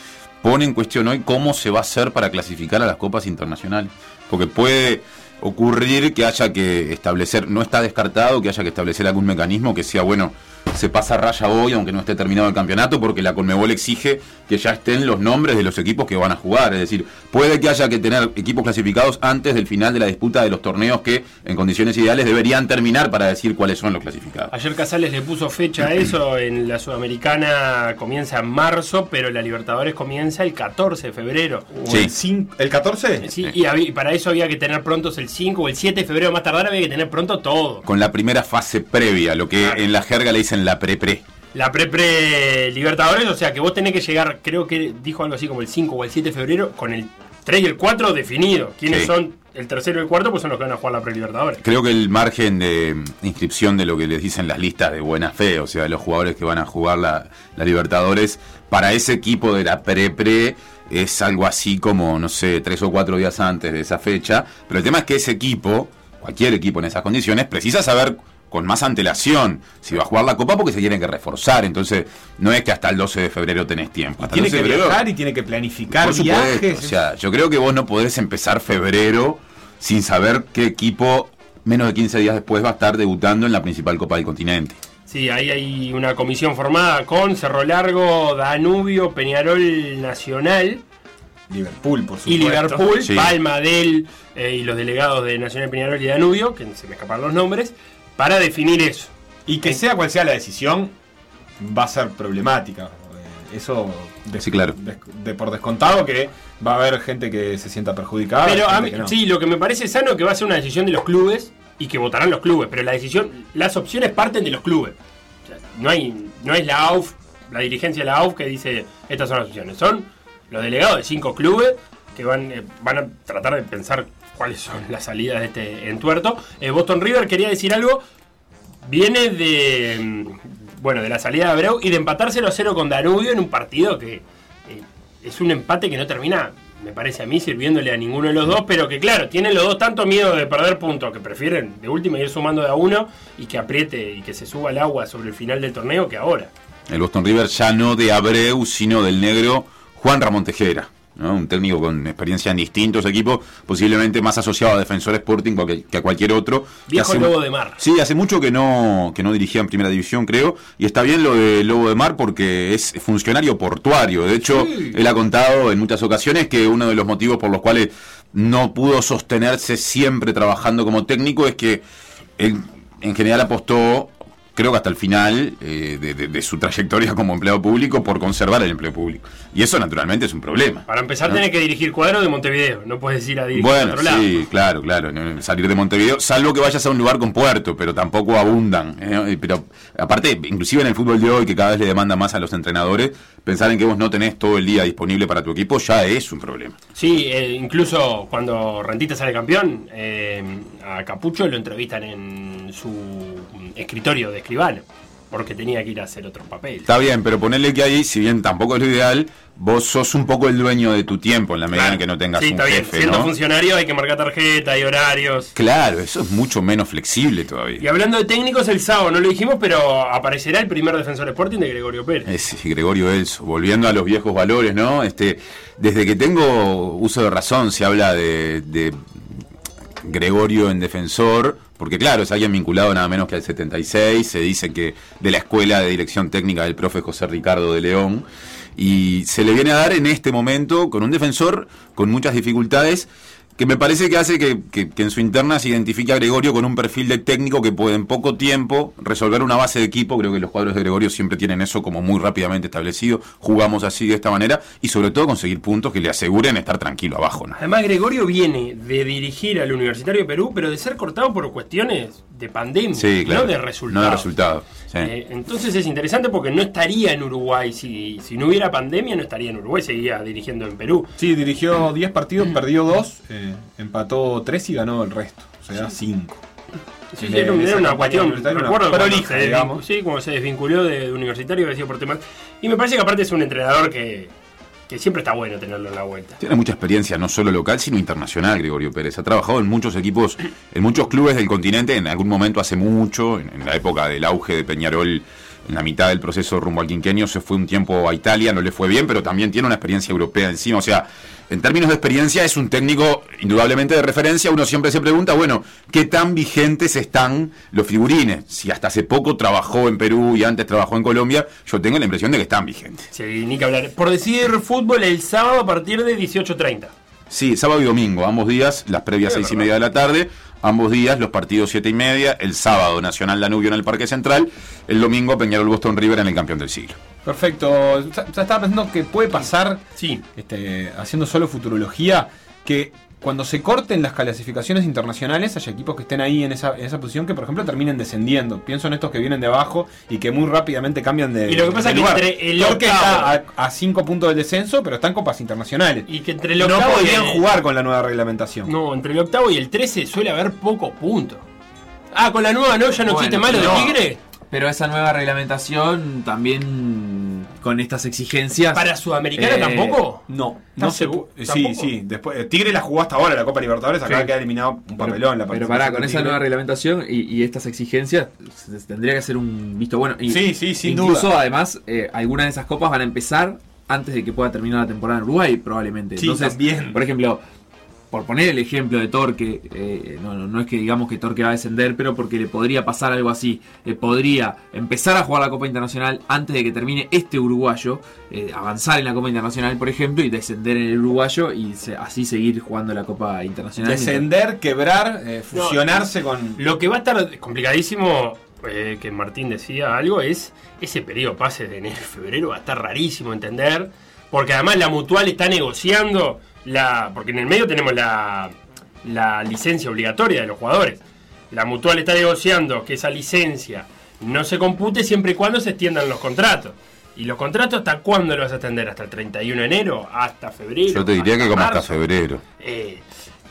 [SPEAKER 5] pone en cuestión hoy cómo se va a hacer para clasificar a las copas internacionales. Porque puede ocurrir que haya que establecer, no está descartado que haya que establecer algún mecanismo que sea, bueno, se pasa raya hoy, aunque no esté terminado el campeonato, porque la Conmebol exige que ya estén los nombres de los equipos que van a jugar. Es decir, puede que haya que tener equipos clasificados antes del final de la disputa de los torneos que, en condiciones ideales, deberían terminar para decir cuáles son los clasificados.
[SPEAKER 1] Ayer Casales le puso fecha a eso, en la Sudamericana comienza en marzo, pero la Libertadores comienza el 14 de febrero.
[SPEAKER 5] Sí.
[SPEAKER 3] el, cin- ¿El 14?
[SPEAKER 1] Sí, y, había- y para eso había que tener prontos el 5 o el 7 de febrero más tardar, había que tener pronto todo.
[SPEAKER 5] Con la primera fase previa, lo que
[SPEAKER 1] Claro.
[SPEAKER 5] en la jerga le dicen la pre-pre.
[SPEAKER 1] La pre-pre Libertadores, o sea que vos tenés que llegar, creo que dijo algo así como el 5 o el 7 de febrero, con el 3 y el 4 definido. ¿Quiénes
[SPEAKER 5] Sí.
[SPEAKER 1] son el tercero y el cuarto? Pues son los que van a jugar la pre-Libertadores.
[SPEAKER 5] Creo que el margen de inscripción de lo que les dicen las listas de buena fe, o sea, de los jugadores que van a jugar la, la Libertadores, para ese equipo de la pre-pre es algo así como, no sé, tres o cuatro días antes de esa fecha. Pero el tema es que ese equipo, cualquier equipo en esas condiciones, precisa saber con más antelación si va a jugar la Copa porque se tiene que reforzar. Entonces, no es que hasta el 12 de febrero tenés tiempo. Hasta el
[SPEAKER 3] Tiene
[SPEAKER 5] 12
[SPEAKER 3] que
[SPEAKER 5] de febrero-
[SPEAKER 3] viajar y tiene que planificar
[SPEAKER 5] por supuesto,
[SPEAKER 3] viajes.
[SPEAKER 5] o sea, yo creo que vos no podés empezar febrero sin saber qué equipo menos de 15 días después va a estar debutando en la principal Copa del Continente.
[SPEAKER 1] Sí, ahí hay una comisión formada con Cerro Largo, Danubio, Peñarol Nacional
[SPEAKER 3] Liverpool, por supuesto.
[SPEAKER 1] y Liverpool,
[SPEAKER 5] Sí.
[SPEAKER 1] Palma, Del eh, y los delegados de Nacional Peñarol y Danubio, que se me escapan los nombres, para definir eso.
[SPEAKER 3] Y que sea cual sea la decisión, va a ser problemática. Eh, Eso de,
[SPEAKER 5] Sí, claro.
[SPEAKER 3] de- de por descontado que va a haber gente que se sienta perjudicada.
[SPEAKER 1] Pero a mí,
[SPEAKER 3] no.
[SPEAKER 1] sí, lo que me parece sano es que va a ser una decisión de los clubes y que votarán los clubes, pero la decisión, las opciones parten de los clubes. O sea, no hay, no es la AUF, la dirigencia de la AUF que dice estas son las opciones, son los delegados de cinco clubes que van, eh, van a tratar de pensar cuáles son las salidas de este entuerto. Eh, Boston River quería decir algo, viene de mm, bueno de la salida de Abreu y de empatar 0 a 0 con Danubio en un partido que eh, es un empate que no termina, me parece a mí, sirviéndole a ninguno de los dos, pero que claro, tienen los dos tanto miedo de perder puntos que prefieren de última ir sumando de a uno y que apriete y que se suba el agua sobre el final del torneo que ahora.
[SPEAKER 5] El Boston River ya no de Abreu, sino del negro Juan Ramón Tejera. ¿No? Un técnico con experiencia en distintos equipos, posiblemente más asociado a Defensor Sporting que, a cualquier otro.
[SPEAKER 1] Viejo
[SPEAKER 5] hace-
[SPEAKER 1] lobo de mar.
[SPEAKER 5] Sí, hace mucho que no, que no dirigía en primera división, creo. Y está bien lo de Lobo de Mar porque es funcionario portuario. De hecho,
[SPEAKER 1] Sí.
[SPEAKER 5] él ha contado en muchas ocasiones que uno de los motivos por los cuales no pudo sostenerse siempre trabajando como técnico es que él en general apostó, creo que hasta el final eh, de, de- de su trayectoria como empleado público, por conservar el empleo público. Y eso naturalmente es un problema.
[SPEAKER 1] Para empezar
[SPEAKER 5] ¿no?
[SPEAKER 1] tenés que dirigir cuadro de Montevideo, no puedes ir a dirigir
[SPEAKER 5] Bueno,
[SPEAKER 1] otro lado.
[SPEAKER 5] sí, claro, claro. Salir de Montevideo, salvo que vayas a un lugar con puerto, pero tampoco abundan. ¿eh? Pero aparte, inclusive en el fútbol de hoy, que cada vez le demanda más a los entrenadores, pensar en que vos no tenés todo el día disponible para tu equipo ya es un problema.
[SPEAKER 1] Sí, eh, incluso cuando Rentista sale campeón, eh, a Capucho lo entrevistan en su escritorio de escribano, porque tenía que ir a hacer otro papel.
[SPEAKER 5] Está bien, pero ponerle que ahí, si bien tampoco es lo ideal, vos sos un poco el dueño de tu tiempo en la medida en que no tengas
[SPEAKER 1] sí,
[SPEAKER 5] un
[SPEAKER 1] está bien. Siendo
[SPEAKER 5] ¿no?
[SPEAKER 1] funcionario hay que marcar tarjeta, hay horarios.
[SPEAKER 5] Claro, eso es mucho menos flexible todavía.
[SPEAKER 1] Y hablando de técnicos, el sábado no lo dijimos, pero aparecerá el primer defensor Sporting de Gregorio Pérez.
[SPEAKER 5] Es Gregorio Elso, volviendo a los viejos valores, ¿no? Este, desde que tengo uso de razón se habla de, de Gregorio en defensor, porque claro, es alguien vinculado nada menos que al 76, se dice que de la escuela de dirección técnica del profe José Ricardo de León, y se le viene a dar en este momento con un defensor con muchas dificultades, que me parece que hace que, que- que en su interna se identifique a Gregorio con un perfil de técnico que puede en poco tiempo resolver una base de equipo. Creo que los cuadros de Gregorio siempre tienen eso como muy rápidamente establecido. Jugamos así de esta manera y sobre todo conseguir puntos que le aseguren estar tranquilo abajo. ¿no?
[SPEAKER 1] Además, Gregorio viene de dirigir al Universitario de Perú, pero de ser cortado por cuestiones de pandemia,
[SPEAKER 5] Sí, claro.
[SPEAKER 1] no de resultados.
[SPEAKER 5] No de resultado. sí.
[SPEAKER 1] Eh, entonces es interesante porque no estaría en Uruguay. Si, si no hubiera pandemia, no estaría en Uruguay, seguía dirigiendo en Perú.
[SPEAKER 3] Sí, dirigió 10 partidos, perdió 2, empató 3 y ganó el resto. O sea, 5.
[SPEAKER 1] Sí,
[SPEAKER 3] Le-
[SPEAKER 1] era, un-
[SPEAKER 3] le
[SPEAKER 1] era una cuestión, recuerdo cuando
[SPEAKER 3] prolija, digamos.
[SPEAKER 1] sí, como se desvinculó de, de universitario, había sido por temas. Y me parece que aparte es un entrenador que, que siempre está bueno tenerlo en la vuelta.
[SPEAKER 5] Tiene mucha experiencia, no solo local, sino internacional, Gregorio Pérez. Ha trabajado en muchos equipos, en muchos clubes del continente, en algún momento hace mucho, en, en la época del auge de Peñarol, en la mitad del proceso rumbo al quinquenio, se fue un tiempo a Italia, no le fue bien, pero también tiene una experiencia europea encima. O sea, en términos de experiencia, es un técnico indudablemente de referencia. Uno siempre se pregunta, bueno, ¿qué tan vigentes están los figurines? Si hasta hace poco trabajó en Perú y antes trabajó en Colombia, yo tengo la impresión de que están vigentes.
[SPEAKER 1] Sí, ni que hablar. Por decir fútbol el sábado a partir de 18.30.
[SPEAKER 5] Sí, sábado y domingo, ambos días, las previas
[SPEAKER 1] Sí,
[SPEAKER 5] seis y media de la tarde, ambos días los partidos siete y media, el sábado Nacional Danubio en el Parque Central, el domingo Peñarol Boston River en el campeón del siglo.
[SPEAKER 3] Perfecto. Ya estaba pensando que puede pasar,
[SPEAKER 1] Sí.
[SPEAKER 3] este, haciendo solo futurología, que cuando se corten las clasificaciones internacionales haya equipos que estén ahí en esa, en esa posición que, por ejemplo, terminen descendiendo. Pienso en estos que vienen de abajo y que muy rápidamente cambian de.
[SPEAKER 1] Y lo que pasa es que
[SPEAKER 3] lugar.
[SPEAKER 1] entre el
[SPEAKER 3] Torque
[SPEAKER 1] octavo-
[SPEAKER 3] está a 5 puntos del descenso, pero están copas internacionales.
[SPEAKER 1] Y que entre el
[SPEAKER 3] no
[SPEAKER 1] octavo y
[SPEAKER 3] podrían
[SPEAKER 1] el-
[SPEAKER 3] jugar con la nueva reglamentación.
[SPEAKER 1] No, entre el octavo y el 13 suele haber pocos puntos. Ah, con la nueva no, ya no
[SPEAKER 2] Bueno,
[SPEAKER 1] existe malo
[SPEAKER 2] no.
[SPEAKER 1] de Tigre.
[SPEAKER 2] Pero esa nueva reglamentación también con estas exigencias.
[SPEAKER 1] Para Sudamericana
[SPEAKER 2] Eh,
[SPEAKER 1] tampoco.
[SPEAKER 3] No,
[SPEAKER 1] ¿Estás
[SPEAKER 3] no se Sí, sí. Después, eh, Tigre la jugó hasta ahora, la Copa Libertadores, acaba
[SPEAKER 2] Sí.
[SPEAKER 3] de quedar eliminado un papelón. la
[SPEAKER 2] Pero pará, con esa nueva reglamentación y, y estas exigencias tendría que hacer un visto bueno. Y
[SPEAKER 3] Sí, sí, sin
[SPEAKER 2] incluso,
[SPEAKER 3] duda.
[SPEAKER 2] además, eh, algunas de esas copas van a empezar antes de que pueda terminar la temporada en Uruguay, probablemente.
[SPEAKER 3] Sí,
[SPEAKER 2] Entonces,
[SPEAKER 3] también.
[SPEAKER 2] por ejemplo, por poner el ejemplo de Torque, eh, no, no, no es que digamos que Torque va a descender, pero porque le podría pasar algo así. Eh, podría empezar a jugar la Copa Internacional antes de que termine este uruguayo, eh, avanzar en la Copa Internacional, por ejemplo, y descender en el uruguayo y se- así seguir jugando la Copa Internacional.
[SPEAKER 3] Descender, quebrar, eh, fusionarse con.
[SPEAKER 1] Lo que va a estar complicadísimo, eh, que Martín decía algo, es ese periodo pase de enero y febrero. Va a estar rarísimo entender. Porque además la mutual está negociando la. Porque en el medio tenemos la, la licencia obligatoria de los jugadores. La mutual está negociando que esa licencia no se compute siempre y cuando se extiendan los contratos. ¿Y los contratos hasta cuándo los vas a extender? ¿Hasta el 31 de enero? ¿Hasta febrero?
[SPEAKER 5] Yo te diría que como hasta febrero.
[SPEAKER 1] Eh,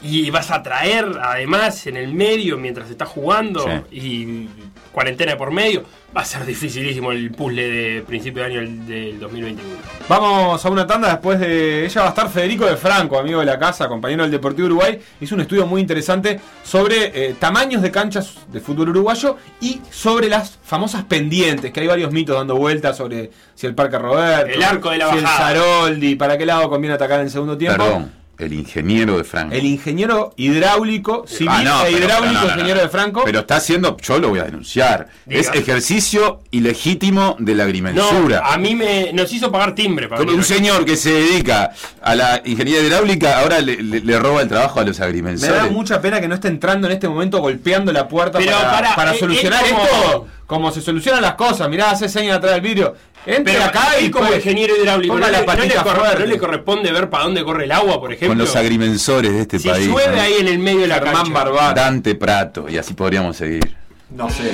[SPEAKER 1] y vas a traer, además, en el medio, mientras estás jugando,
[SPEAKER 5] Sí.
[SPEAKER 1] y cuarentena por medio, va a ser dificilísimo el puzzle de principio de año del, del 2021.
[SPEAKER 3] Vamos a una tanda después de. Ella va a estar Federico de Franco, amigo de la casa, compañero del Deportivo Uruguay. Hizo un estudio muy interesante sobre eh, tamaños de canchas de fútbol uruguayo y sobre las famosas pendientes, que hay varios mitos dando vueltas sobre si el Parque Roberto,
[SPEAKER 1] El arco de la
[SPEAKER 3] si
[SPEAKER 1] bajada.
[SPEAKER 3] el Saroldi, para qué lado conviene atacar en el segundo tiempo.
[SPEAKER 5] Perdón, el ingeniero de Franco.
[SPEAKER 3] El ingeniero hidráulico, civil
[SPEAKER 5] Ah, no,
[SPEAKER 3] e
[SPEAKER 5] pero-
[SPEAKER 3] hidráulico,
[SPEAKER 5] no, no, no,
[SPEAKER 3] ingeniero de Franco.
[SPEAKER 5] Pero está haciendo, yo lo voy a denunciar.
[SPEAKER 1] Diga.
[SPEAKER 5] Es ejercicio ilegítimo de la
[SPEAKER 1] No,
[SPEAKER 5] agrimensura.
[SPEAKER 1] a mí me, nos hizo pagar timbre para
[SPEAKER 5] un señor que se dedica a la ingeniería hidráulica ahora le, le- le roba el trabajo a los
[SPEAKER 3] Me da
[SPEAKER 5] agrimensores.
[SPEAKER 3] mucha pena que no esté entrando en este momento golpeando la puerta
[SPEAKER 1] Pero
[SPEAKER 3] para, para
[SPEAKER 1] es-
[SPEAKER 3] solucionar
[SPEAKER 1] es como-
[SPEAKER 3] esto como se solucionan las cosas. Mirá, hace señas atrás del vidrio. Entre
[SPEAKER 1] Pero
[SPEAKER 3] acá y
[SPEAKER 1] como
[SPEAKER 3] pues,
[SPEAKER 1] ingeniero hidráulico, ¿no,
[SPEAKER 3] la
[SPEAKER 1] le, no le corre- no le corresponde ver para dónde corre el agua, por ejemplo?
[SPEAKER 5] Con los agrimensores de este
[SPEAKER 1] si
[SPEAKER 5] país.
[SPEAKER 1] llueve
[SPEAKER 5] ¿no?
[SPEAKER 1] ahí en el medio de la
[SPEAKER 3] Germán. Barbat.
[SPEAKER 5] Dante Prato, y así podríamos seguir.
[SPEAKER 3] No sé.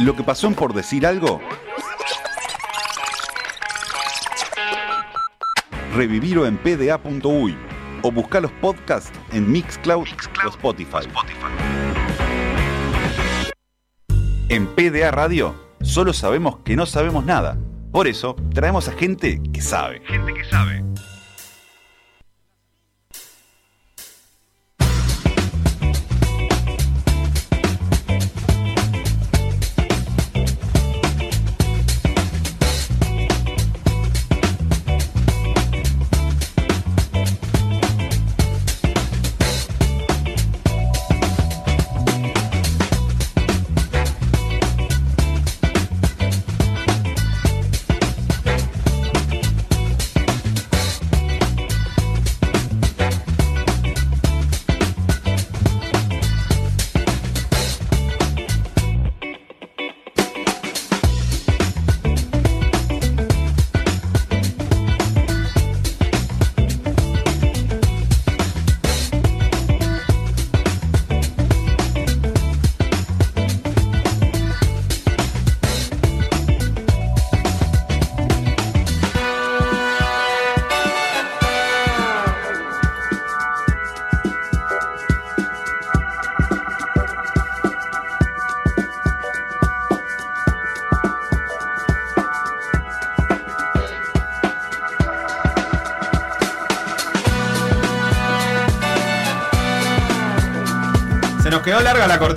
[SPEAKER 6] Lo que pasó en por decir algo. Revivirlo en pda.uy o buscar los podcasts en Mixcloud, o Spotify. En PDA Radio solo sabemos que no sabemos nada. Por eso traemos a gente que sabe. Gente que sabe.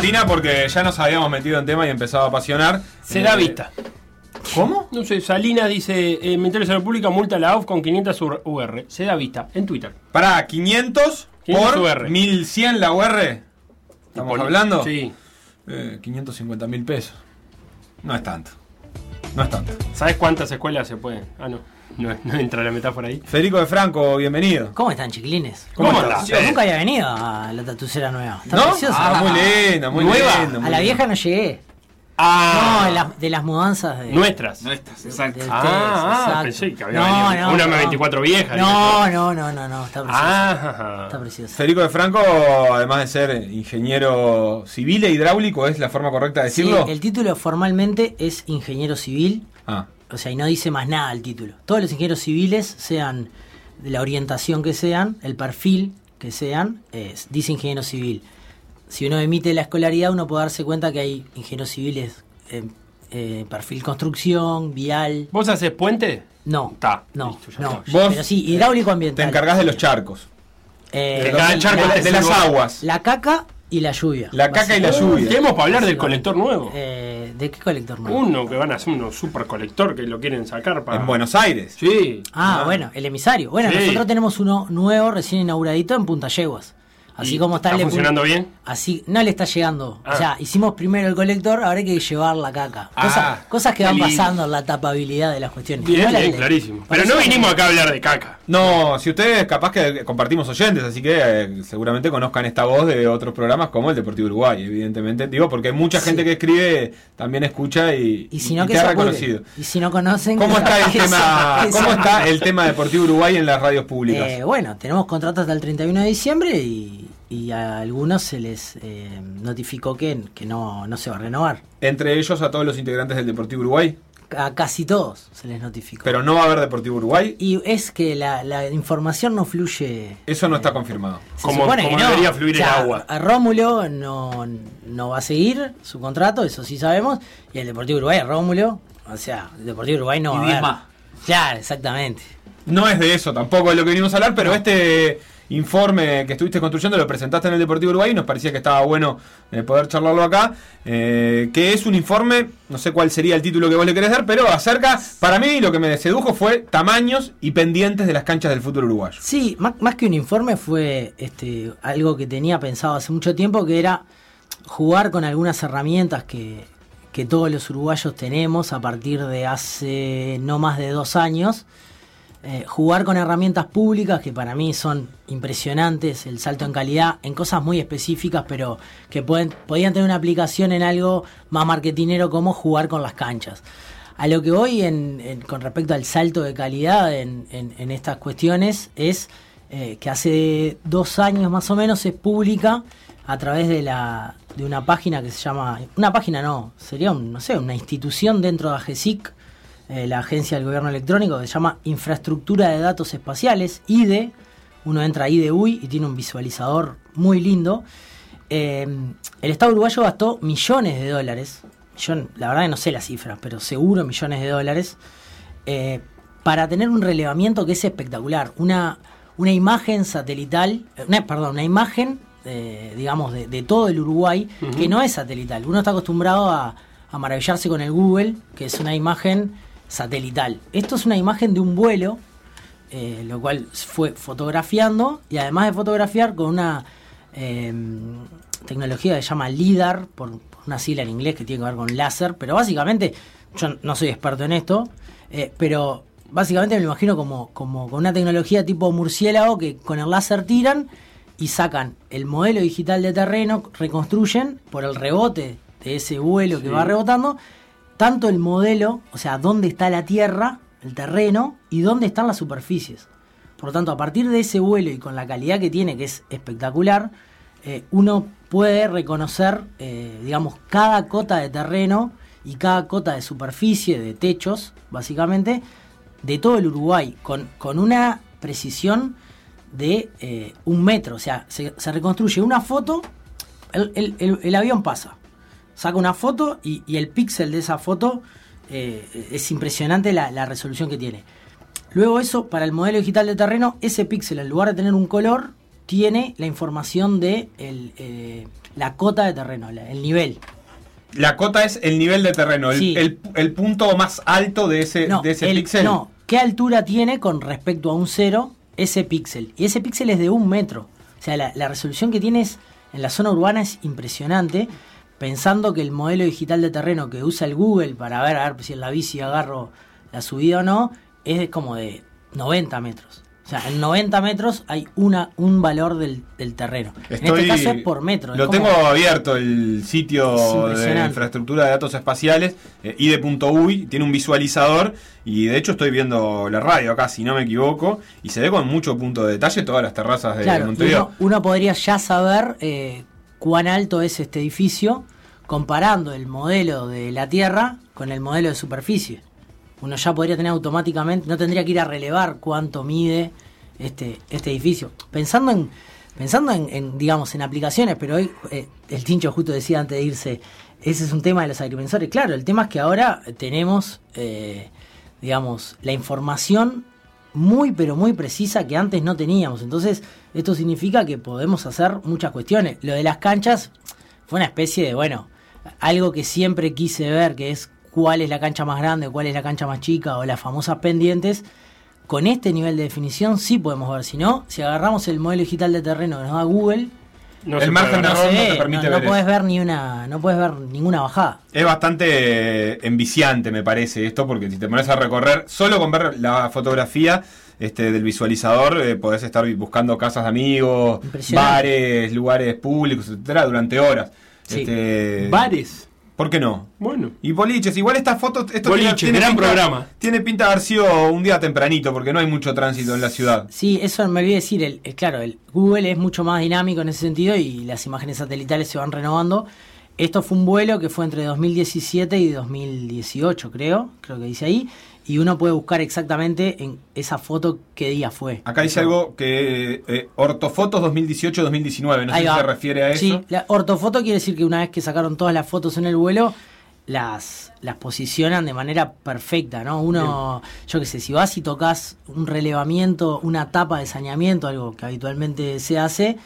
[SPEAKER 3] Cortina porque ya nos habíamos metido en tema y empezaba a apasionar.
[SPEAKER 1] Se
[SPEAKER 3] Eh,
[SPEAKER 1] da vista.
[SPEAKER 3] ¿Cómo?
[SPEAKER 1] No sé, Salinas dice, eh, Ministerio de Salud Pública multa a la AUF con 500 UR-. Se da vista, en Twitter.
[SPEAKER 3] Para 500
[SPEAKER 1] 500
[SPEAKER 3] por
[SPEAKER 1] UR.
[SPEAKER 3] 1100 la UR. ¿Estamos hablando?
[SPEAKER 1] Sí.
[SPEAKER 3] Eh, 550 mil pesos. No es tanto. No es tanto.
[SPEAKER 1] ¿Sabes cuántas escuelas se pueden? Ah, no. No, no entra la metáfora ahí.
[SPEAKER 3] Federico de Franco, bienvenido.
[SPEAKER 7] ¿Cómo están, chiquilines?
[SPEAKER 3] ¿Cómo
[SPEAKER 1] ¿Cómo
[SPEAKER 3] estás?
[SPEAKER 7] Yo nunca había venido a la tatucera nueva. Está
[SPEAKER 3] ¿No?
[SPEAKER 7] preciosa.
[SPEAKER 3] Ah, muy linda, muy
[SPEAKER 1] Nueva.
[SPEAKER 3] linda. muy
[SPEAKER 7] a la
[SPEAKER 3] linda.
[SPEAKER 7] vieja no llegué.
[SPEAKER 1] Ah,
[SPEAKER 7] No, de las, de las mudanzas de.
[SPEAKER 1] nuestras.
[SPEAKER 2] Nuestras,
[SPEAKER 7] de
[SPEAKER 2] exacto.
[SPEAKER 7] ustedes,
[SPEAKER 1] Ah, ah,
[SPEAKER 7] exacto.
[SPEAKER 1] pensé que había
[SPEAKER 7] no,
[SPEAKER 1] venido
[SPEAKER 7] no,
[SPEAKER 1] una
[SPEAKER 7] no.
[SPEAKER 1] M24 vieja.
[SPEAKER 7] No, no, no, no, no, está preciosa.
[SPEAKER 1] Ah,
[SPEAKER 7] Está preciosa.
[SPEAKER 3] Federico de Franco, además de ser ingeniero civil e hidráulico, ¿es la forma correcta de
[SPEAKER 7] Sí,
[SPEAKER 3] decirlo?
[SPEAKER 7] el título formalmente es ingeniero civil,
[SPEAKER 3] Ah,
[SPEAKER 7] o sea, y no dice más nada el título. Todos los ingenieros civiles, sean de la orientación que sean, el perfil que sean, es- dice ingeniero civil. Si uno emite la escolaridad, uno puede darse cuenta que hay ingenieros civiles, eh, eh, perfil construcción, vial.
[SPEAKER 1] ¿Vos haces puente?
[SPEAKER 7] No,
[SPEAKER 1] Está,
[SPEAKER 7] no,
[SPEAKER 1] listo,
[SPEAKER 7] no.
[SPEAKER 1] está.
[SPEAKER 3] Vos
[SPEAKER 7] Pero sí, hidráulico
[SPEAKER 3] te
[SPEAKER 7] ambiental.
[SPEAKER 3] encargás de los charcos,
[SPEAKER 7] Eh,
[SPEAKER 1] De cada
[SPEAKER 7] la-
[SPEAKER 1] charco
[SPEAKER 3] de, de las aguas.
[SPEAKER 7] La caca y la lluvia.
[SPEAKER 3] La caca y la lluvia.
[SPEAKER 1] Tenemos para hablar del colector nuevo.
[SPEAKER 7] Eh, ¿De qué colector nuevo?
[SPEAKER 1] Uno que van a hacer unos super colector que lo quieren sacar para.
[SPEAKER 3] En Buenos Aires.
[SPEAKER 1] Sí.
[SPEAKER 7] Ah,
[SPEAKER 3] Ah.
[SPEAKER 7] bueno, el emisario. Bueno,
[SPEAKER 1] Sí.
[SPEAKER 7] nosotros tenemos uno nuevo, recién inauguradito en Punta Yeguas. Así
[SPEAKER 1] ¿Y
[SPEAKER 7] como está,
[SPEAKER 1] está funcionando bien?
[SPEAKER 7] Así, no le está llegando.
[SPEAKER 1] Ah.
[SPEAKER 7] O sea, hicimos primero el colector, ahora hay que llevar la caca. Cosas,
[SPEAKER 3] Ah,
[SPEAKER 7] cosas que
[SPEAKER 1] qué
[SPEAKER 7] van pasando en la tapabilidad de las cuestiones.
[SPEAKER 1] Bien,
[SPEAKER 7] No la
[SPEAKER 1] bien, clarísimo. Pero no vinimos acá a hablar de caca.
[SPEAKER 3] No, si ustedes capaz que compartimos oyentes, así que eh, seguramente conozcan esta voz de otros programas como el Deportivo Uruguay, evidentemente. Digo, porque mucha
[SPEAKER 7] Sí.
[SPEAKER 3] gente que escribe también escucha y,
[SPEAKER 7] Y si no,
[SPEAKER 3] y
[SPEAKER 7] que
[SPEAKER 3] te ha reconocido.
[SPEAKER 7] Y si no conocen...
[SPEAKER 3] ¿Cómo
[SPEAKER 7] que-
[SPEAKER 3] está el
[SPEAKER 7] que
[SPEAKER 3] tema,
[SPEAKER 7] que
[SPEAKER 3] cómo está el tema Deportivo Uruguay en las radios públicas?
[SPEAKER 7] Eh, bueno, tenemos contratos hasta el 31 de diciembre y, y a algunos se les eh, notificó que, que no, no se va a renovar.
[SPEAKER 3] Entre ellos a todos los integrantes del Deportivo Uruguay,
[SPEAKER 7] A casi todos se les notificó.
[SPEAKER 3] pero no va a haber Deportivo Uruguay.
[SPEAKER 7] Y es que la, la información no fluye.
[SPEAKER 3] Eso no está confirmado.
[SPEAKER 7] Se
[SPEAKER 1] Como-
[SPEAKER 7] no.
[SPEAKER 1] debería fluir
[SPEAKER 7] O sea,
[SPEAKER 1] el agua.
[SPEAKER 7] A Rómulo no, no va a seguir su contrato, eso sí sabemos. Y el Deportivo Uruguay, a Rómulo, o sea, el Deportivo Uruguay no
[SPEAKER 2] Y
[SPEAKER 7] va a haber.
[SPEAKER 2] más.
[SPEAKER 7] Claro, exactamente.
[SPEAKER 3] No es de eso tampoco es lo que venimos a hablar, pero este informe que estuviste construyendo lo presentaste en el Deportivo Uruguay y nos parecía que estaba bueno eh, poder charlarlo acá. eh, que es un informe, no sé cuál sería el título que vos le querés dar, pero acerca, para mí lo que me sedujo fue tamaños y pendientes de las canchas del fútbol uruguayo.
[SPEAKER 7] Sí, más, que un informe fue este algo que tenía pensado hace mucho tiempo, que era jugar con algunas herramientas que todos los uruguayos tenemos a partir de hace no más de dos años. Eh, jugar con herramientas públicas que para mí son impresionantes, el salto en calidad, en cosas muy específicas, pero que pueden, podían tener una aplicación en algo más marketinero como jugar con las canchas. A lo que voy en, en- con respecto al salto de calidad en, en- estas cuestiones es eh, que hace dos años más o menos es pública a través de la de una página que se llama una página no sería un, no sé una institución dentro de AGESIC eh, la agencia del gobierno electrónico que se llama Infraestructura de Datos Espaciales, IDE. Uno entra a IDEUI y tiene un visualizador muy lindo. Eh, el Estado uruguayo gastó millones de dólares, yo la verdad que no sé las cifras, pero seguro millones de dólares, eh, para tener un relevamiento que es espectacular. Una, una imagen satelital, una- perdón, una imagen, eh, digamos, de, de todo el Uruguay, que no es satelital. Uno está acostumbrado a, a maravillarse con el Google, que es una imagen satelital. Esto es una imagen de un vuelo, eh, lo cual fue fotografiando y además de fotografiar con una eh, tecnología que se llama LIDAR, por, por una sigla en inglés que tiene que ver con láser, pero básicamente, yo no soy experto en esto, eh, pero básicamente me lo imagino como, como con una tecnología tipo murciélago que con el láser tiran y sacan el modelo digital de terreno, reconstruyen por el rebote de ese vuelo que va rebotando, tanto el modelo, o sea, dónde está la tierra, el terreno, y dónde están las superficies. Por lo tanto, a partir de ese vuelo y con la calidad que tiene, que es espectacular, eh, uno puede reconocer, eh, digamos, cada cota de terreno y cada cota de superficie, de techos, básicamente, de todo el Uruguay, con, con una precisión de eh, un metro. O sea, se, reconstruye una foto, el- el avión pasa, saca una foto y, y el píxel de esa foto eh, es impresionante la, la resolución que tiene. Luego eso, para el modelo digital de terreno, ese píxel en lugar de tener un color, tiene la información de el, eh, la cota de terreno, la- el nivel.
[SPEAKER 3] La cota es el nivel de terreno, el,
[SPEAKER 7] Sí.
[SPEAKER 3] el- el punto más alto de ese,
[SPEAKER 7] No,
[SPEAKER 3] de ese
[SPEAKER 7] el-
[SPEAKER 3] píxel.
[SPEAKER 7] no, ¿qué altura tiene con respecto a un cero ese píxel? Y ese píxel es de un metro. O sea, la, la resolución que tienes en la zona urbana es impresionante. Pensando que el modelo digital de terreno que usa el Google para ver, a ver si en la bici agarro la subida o no, es como de 90 metros. O sea, en 90 metros hay una, un valor del, del terreno. en este caso es por metro.
[SPEAKER 3] Lo
[SPEAKER 7] como-
[SPEAKER 3] tengo abierto el sitio de infraestructura de datos espaciales, eh, ide.uy, tiene un visualizador y de hecho estoy viendo la radio acá, si no me equivoco, y se ve con mucho punto de detalle todas las terrazas de
[SPEAKER 7] Claro,
[SPEAKER 3] Montevideo.
[SPEAKER 7] uno, uno podría ya saber eh, cuán alto es este edificio comparando el modelo de la Tierra con el modelo de superficie. Uno ya podría tener automáticamente, no tendría que ir a relevar cuánto mide este, este edificio. Pensando en, pensando en, digamos, en aplicaciones, pero hoy eh, el Tincho justo decía antes de irse, ese es un tema de los agrimensores. Claro, el tema es que ahora tenemos, eh, digamos, la información muy pero muy precisa que antes no teníamos. Entonces, esto significa que podemos hacer muchas cuestiones. Lo de las canchas fue una especie de, bueno, algo que siempre quise ver, que es cuál es la cancha más grande, cuál es la cancha más chica, o las famosas pendientes. Con este nivel de definición sí podemos ver. Si no, si agarramos el modelo digital de terreno que nos da Google,
[SPEAKER 1] No
[SPEAKER 3] El margen de
[SPEAKER 1] ver.
[SPEAKER 3] error no te permite
[SPEAKER 7] no,
[SPEAKER 3] ver
[SPEAKER 7] no puedes ver ni una, no puedes ver ninguna bajada.
[SPEAKER 3] Es bastante eh, enviciante, me parece esto, porque si te pones a recorrer, solo con ver la fotografía este, del visualizador, eh, podés estar buscando casas de amigos, bares, lugares públicos, etcétera, durante horas.
[SPEAKER 7] Sí.
[SPEAKER 3] Este,
[SPEAKER 1] Bares.
[SPEAKER 3] ¿Por qué no?
[SPEAKER 1] Bueno.
[SPEAKER 3] Y boliches, igual esta foto, esto
[SPEAKER 1] Boliches, gran
[SPEAKER 3] pinta,
[SPEAKER 1] programa.
[SPEAKER 3] Tiene pinta de haber sido un día tempranito, porque no hay mucho tránsito en la ciudad.
[SPEAKER 7] Sí, eso me olvidé decir. El, el- claro, el Google es mucho más dinámico en ese sentido y las imágenes satelitales se van renovando. Esto fue un vuelo que fue entre 2017 y 2018, creo, creo que dice ahí. Y uno puede buscar exactamente en esa foto qué día fue.
[SPEAKER 3] Acá dice algo que eh, ortofotos 2018-2019, no sé si se refiere a eso.
[SPEAKER 7] Sí, la ortofoto quiere decir que una vez que sacaron todas las fotos en el vuelo, las, las posicionan de manera perfecta, ¿no? Uno, yo qué sé, si vas y tocas un relevamiento, una tapa de saneamiento, algo que habitualmente se hace,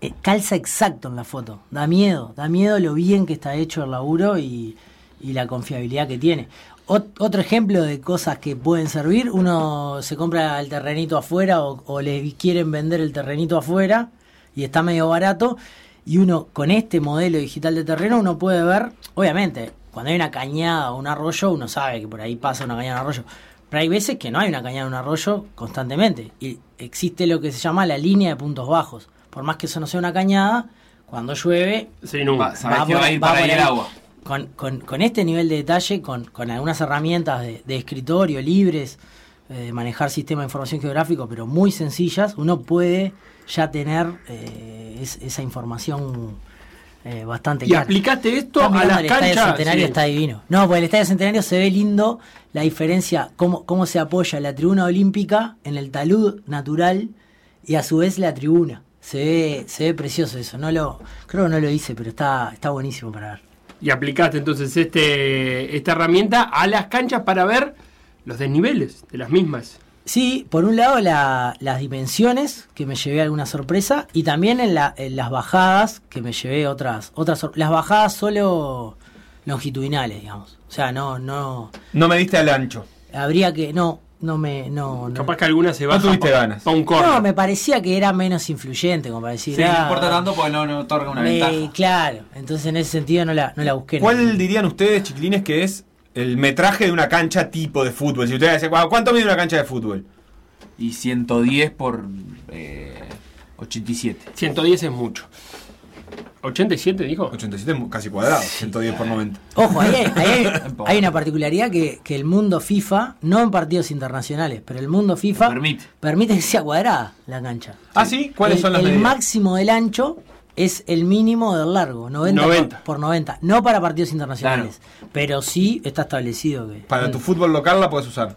[SPEAKER 7] eh, calza exacto en la foto. Da miedo, da miedo lo bien que está hecho el laburo y, y la confiabilidad que tiene. Ot- otro ejemplo de cosas que pueden servir, uno se compra el terrenito afuera o, o le quieren vender el terrenito afuera y está medio barato y uno con este modelo digital de terreno uno puede ver, obviamente, cuando hay una cañada o un arroyo, uno sabe que por ahí pasa una cañada o un arroyo, pero hay veces que no hay una cañada o un arroyo constantemente y existe lo que se llama la línea de puntos bajos. Por más que eso no sea una cañada, cuando llueve
[SPEAKER 1] Se inunda.
[SPEAKER 2] Va, va a ir
[SPEAKER 7] va por
[SPEAKER 2] ahí el agua.
[SPEAKER 7] Con, con- con este nivel de detalle, con, con algunas herramientas de, de escritorio libres, eh, de manejar sistema de información geográfico, pero muy sencillas, uno puede ya tener eh, es- esa información eh, bastante
[SPEAKER 1] Y
[SPEAKER 7] clara.
[SPEAKER 1] aplicaste esto a las
[SPEAKER 7] el Estadio. Centenario
[SPEAKER 1] sí.
[SPEAKER 7] está divino. No, porque el Estadio Centenario se ve lindo la diferencia, cómo, cómo se apoya la tribuna olímpica en el talud natural y a su vez la tribuna. Se ve, se ve precioso eso. No lo, creo que no lo hice, pero está, está buenísimo para ver.
[SPEAKER 1] Y aplicaste entonces este esta herramienta a las canchas para ver los desniveles de las mismas.
[SPEAKER 7] Sí, por un lado la- las dimensiones, que me llevé alguna sorpresa, y también en, la- en las bajadas, que me llevé otras, otras Las bajadas solo longitudinales, digamos. O sea, no, no,
[SPEAKER 3] No me diste al ancho.
[SPEAKER 7] habría que, no, no me, no, no.
[SPEAKER 1] Capaz que alguna se baja
[SPEAKER 3] tuviste
[SPEAKER 1] pa-
[SPEAKER 3] ganas.
[SPEAKER 1] pa un corner.
[SPEAKER 7] No, me parecía que era menos influyente, como para decir.
[SPEAKER 2] Sí, no
[SPEAKER 7] ah,
[SPEAKER 2] importa tanto porque no, no otorga una
[SPEAKER 7] me-
[SPEAKER 2] ventaja.
[SPEAKER 7] Claro, entonces en ese sentido no la, no la busqué.
[SPEAKER 3] ¿Cuál dirían ustedes, chiquilines, que es el metraje de una cancha tipo de fútbol? Si ustedes dicen, ¿cuánto mide una cancha de fútbol?
[SPEAKER 2] Y 110 por eh, 87.
[SPEAKER 1] 110 es mucho. 87 dijo.
[SPEAKER 3] 87 es casi cuadrado, 110 por 90.
[SPEAKER 7] Ojo, ahí hay, ahí hay- hay una particularidad que, que el mundo FIFA, no en partidos internacionales, pero el mundo FIFA
[SPEAKER 2] Lo permite.
[SPEAKER 7] permite que sea cuadrada la cancha.
[SPEAKER 3] ¿Ah, sí? ¿Cuáles
[SPEAKER 7] el,
[SPEAKER 3] son las
[SPEAKER 7] El
[SPEAKER 3] medidas?
[SPEAKER 7] máximo del ancho es el mínimo del largo, 90,
[SPEAKER 1] 90.
[SPEAKER 7] Por, por 90. No para partidos internacionales, pero sí está establecido que...
[SPEAKER 3] Para tu fútbol local la puedes usar.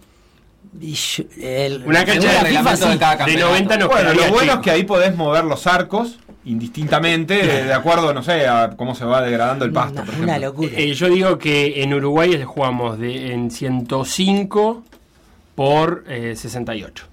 [SPEAKER 7] El-
[SPEAKER 1] Una cancha de
[SPEAKER 7] la
[SPEAKER 2] reglamento
[SPEAKER 7] FIFA,
[SPEAKER 2] de cada
[SPEAKER 1] De
[SPEAKER 2] campeonato.
[SPEAKER 1] 90 no
[SPEAKER 3] Bueno, lo bueno
[SPEAKER 1] chico.
[SPEAKER 3] es que ahí podés mover los arcos indistintamente, de, de acuerdo, no sé, a cómo se va degradando el pasto,
[SPEAKER 7] Una,
[SPEAKER 3] por
[SPEAKER 7] una locura.
[SPEAKER 1] Eh, yo digo que en Uruguay jugamos de, en 105 por eh, 68.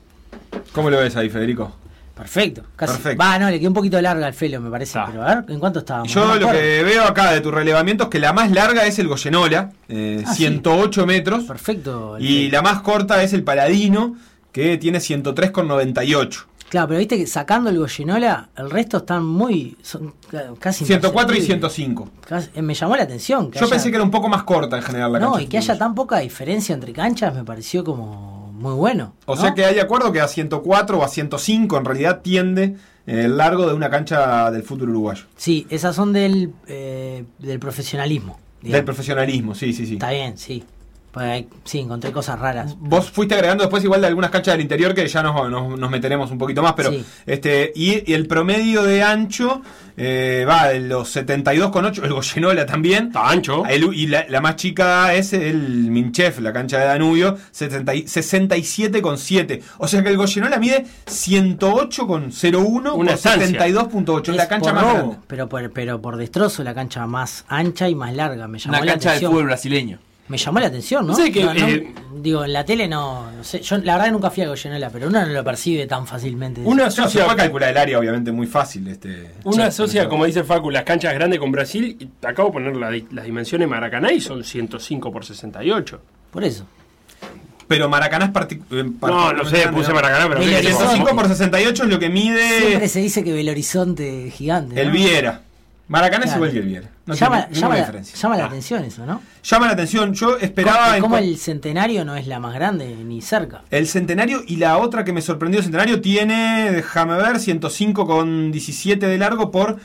[SPEAKER 3] ¿Cómo lo ves ahí, Federico?
[SPEAKER 7] Perfecto. Casi.
[SPEAKER 3] Perfecto.
[SPEAKER 7] Va, no, le quedó un poquito larga al Felo, me parece.
[SPEAKER 1] Ah.
[SPEAKER 7] Pero a ver, ¿en cuánto estábamos?
[SPEAKER 3] Yo
[SPEAKER 7] No
[SPEAKER 3] lo que veo acá de tu relevamiento es que la más larga es el Goyenola, eh,
[SPEAKER 7] Ah, sí.
[SPEAKER 3] 108 metros.
[SPEAKER 7] Perfecto.
[SPEAKER 3] Y
[SPEAKER 7] Felo.
[SPEAKER 3] la más corta es el Paladino, que tiene 103,98.
[SPEAKER 7] Claro, pero viste que sacando el Goyenola, el resto están muy. Son ca- casi.
[SPEAKER 3] 104 y
[SPEAKER 7] imperceptibles.
[SPEAKER 3] 105.
[SPEAKER 7] Casi- eh, me llamó la atención. Que
[SPEAKER 3] Yo
[SPEAKER 7] haya-
[SPEAKER 3] pensé que era un poco más corta en general la
[SPEAKER 7] No,
[SPEAKER 3] cancha.
[SPEAKER 7] y que haya tan poca diferencia entre canchas me pareció como muy bueno.
[SPEAKER 3] O
[SPEAKER 7] ¿no?
[SPEAKER 3] sea que hay acuerdo que a 104 o a 105 en realidad tiende eh, el largo de una cancha del fútbol uruguayo.
[SPEAKER 7] Sí, esas son del, eh, del profesionalismo. digamos.
[SPEAKER 3] Del profesionalismo, sí, sí, sí.
[SPEAKER 7] Está bien, sí. Pues hay- sí, encontré cosas raras.
[SPEAKER 3] Vos fuiste agregando después igual de algunas canchas del interior que ya nos, nos, nos meteremos un poquito más, pero
[SPEAKER 7] Sí.
[SPEAKER 3] este y, y el promedio de ancho eh, va de los 72,8, el Goyenola también.
[SPEAKER 1] Está ancho.
[SPEAKER 3] El- y la, la más chica es el Minchef, la cancha de Danubio, 70 y- 67,7. O sea que el Goyenola mide 108,01
[SPEAKER 1] Una
[SPEAKER 3] por
[SPEAKER 1] estancia.
[SPEAKER 3] 72,8. Es la cancha
[SPEAKER 7] por
[SPEAKER 3] más
[SPEAKER 7] robo,
[SPEAKER 3] grande.
[SPEAKER 7] Pero por, pero por destrozo la cancha más ancha y más larga. Me llamó
[SPEAKER 2] Una
[SPEAKER 7] la
[SPEAKER 2] cancha de fútbol brasileño.
[SPEAKER 7] Me llamó la atención, ¿no?
[SPEAKER 1] Sí, que,
[SPEAKER 7] No, no-
[SPEAKER 1] eh,
[SPEAKER 7] digo, en la tele no, no sé. Yo la verdad que nunca fui a Goyenola, pero uno no lo percibe tan fácilmente.
[SPEAKER 1] Una
[SPEAKER 3] No, se
[SPEAKER 1] asocia,
[SPEAKER 3] puede calcular el área, obviamente, muy fácil. Este,
[SPEAKER 1] una
[SPEAKER 3] Sí,
[SPEAKER 1] asocia, como dice Facu, las canchas grandes con Brasil. Y te acabo de poner la las dimensiones de Maracaná y son 105 por 68.
[SPEAKER 7] Por eso.
[SPEAKER 3] Pero Maracaná es partic- eh,
[SPEAKER 1] No, no sé, puse. Maracaná, pero
[SPEAKER 7] Belo
[SPEAKER 1] ¿qué querés?
[SPEAKER 7] Horizonte.
[SPEAKER 3] 105 por 68 es lo que
[SPEAKER 7] Siempre
[SPEAKER 3] mide
[SPEAKER 7] se dice que Belo Horizonte es gigante.
[SPEAKER 3] el
[SPEAKER 7] ¿no?
[SPEAKER 3] Viera. Maracaná es
[SPEAKER 7] Claro.
[SPEAKER 3] igual que el Viera. No
[SPEAKER 7] llama
[SPEAKER 3] tiene
[SPEAKER 7] llama la, llama la
[SPEAKER 3] Ah.
[SPEAKER 7] atención eso, ¿no?
[SPEAKER 3] Llama la atención. Yo esperaba.
[SPEAKER 7] ¿Cómo,
[SPEAKER 3] en
[SPEAKER 7] cómo
[SPEAKER 3] cu-
[SPEAKER 7] el centenario no es la más grande ni cerca?
[SPEAKER 3] El centenario y la otra que me sorprendió el centenario tiene, déjame ver, 105,17 de largo por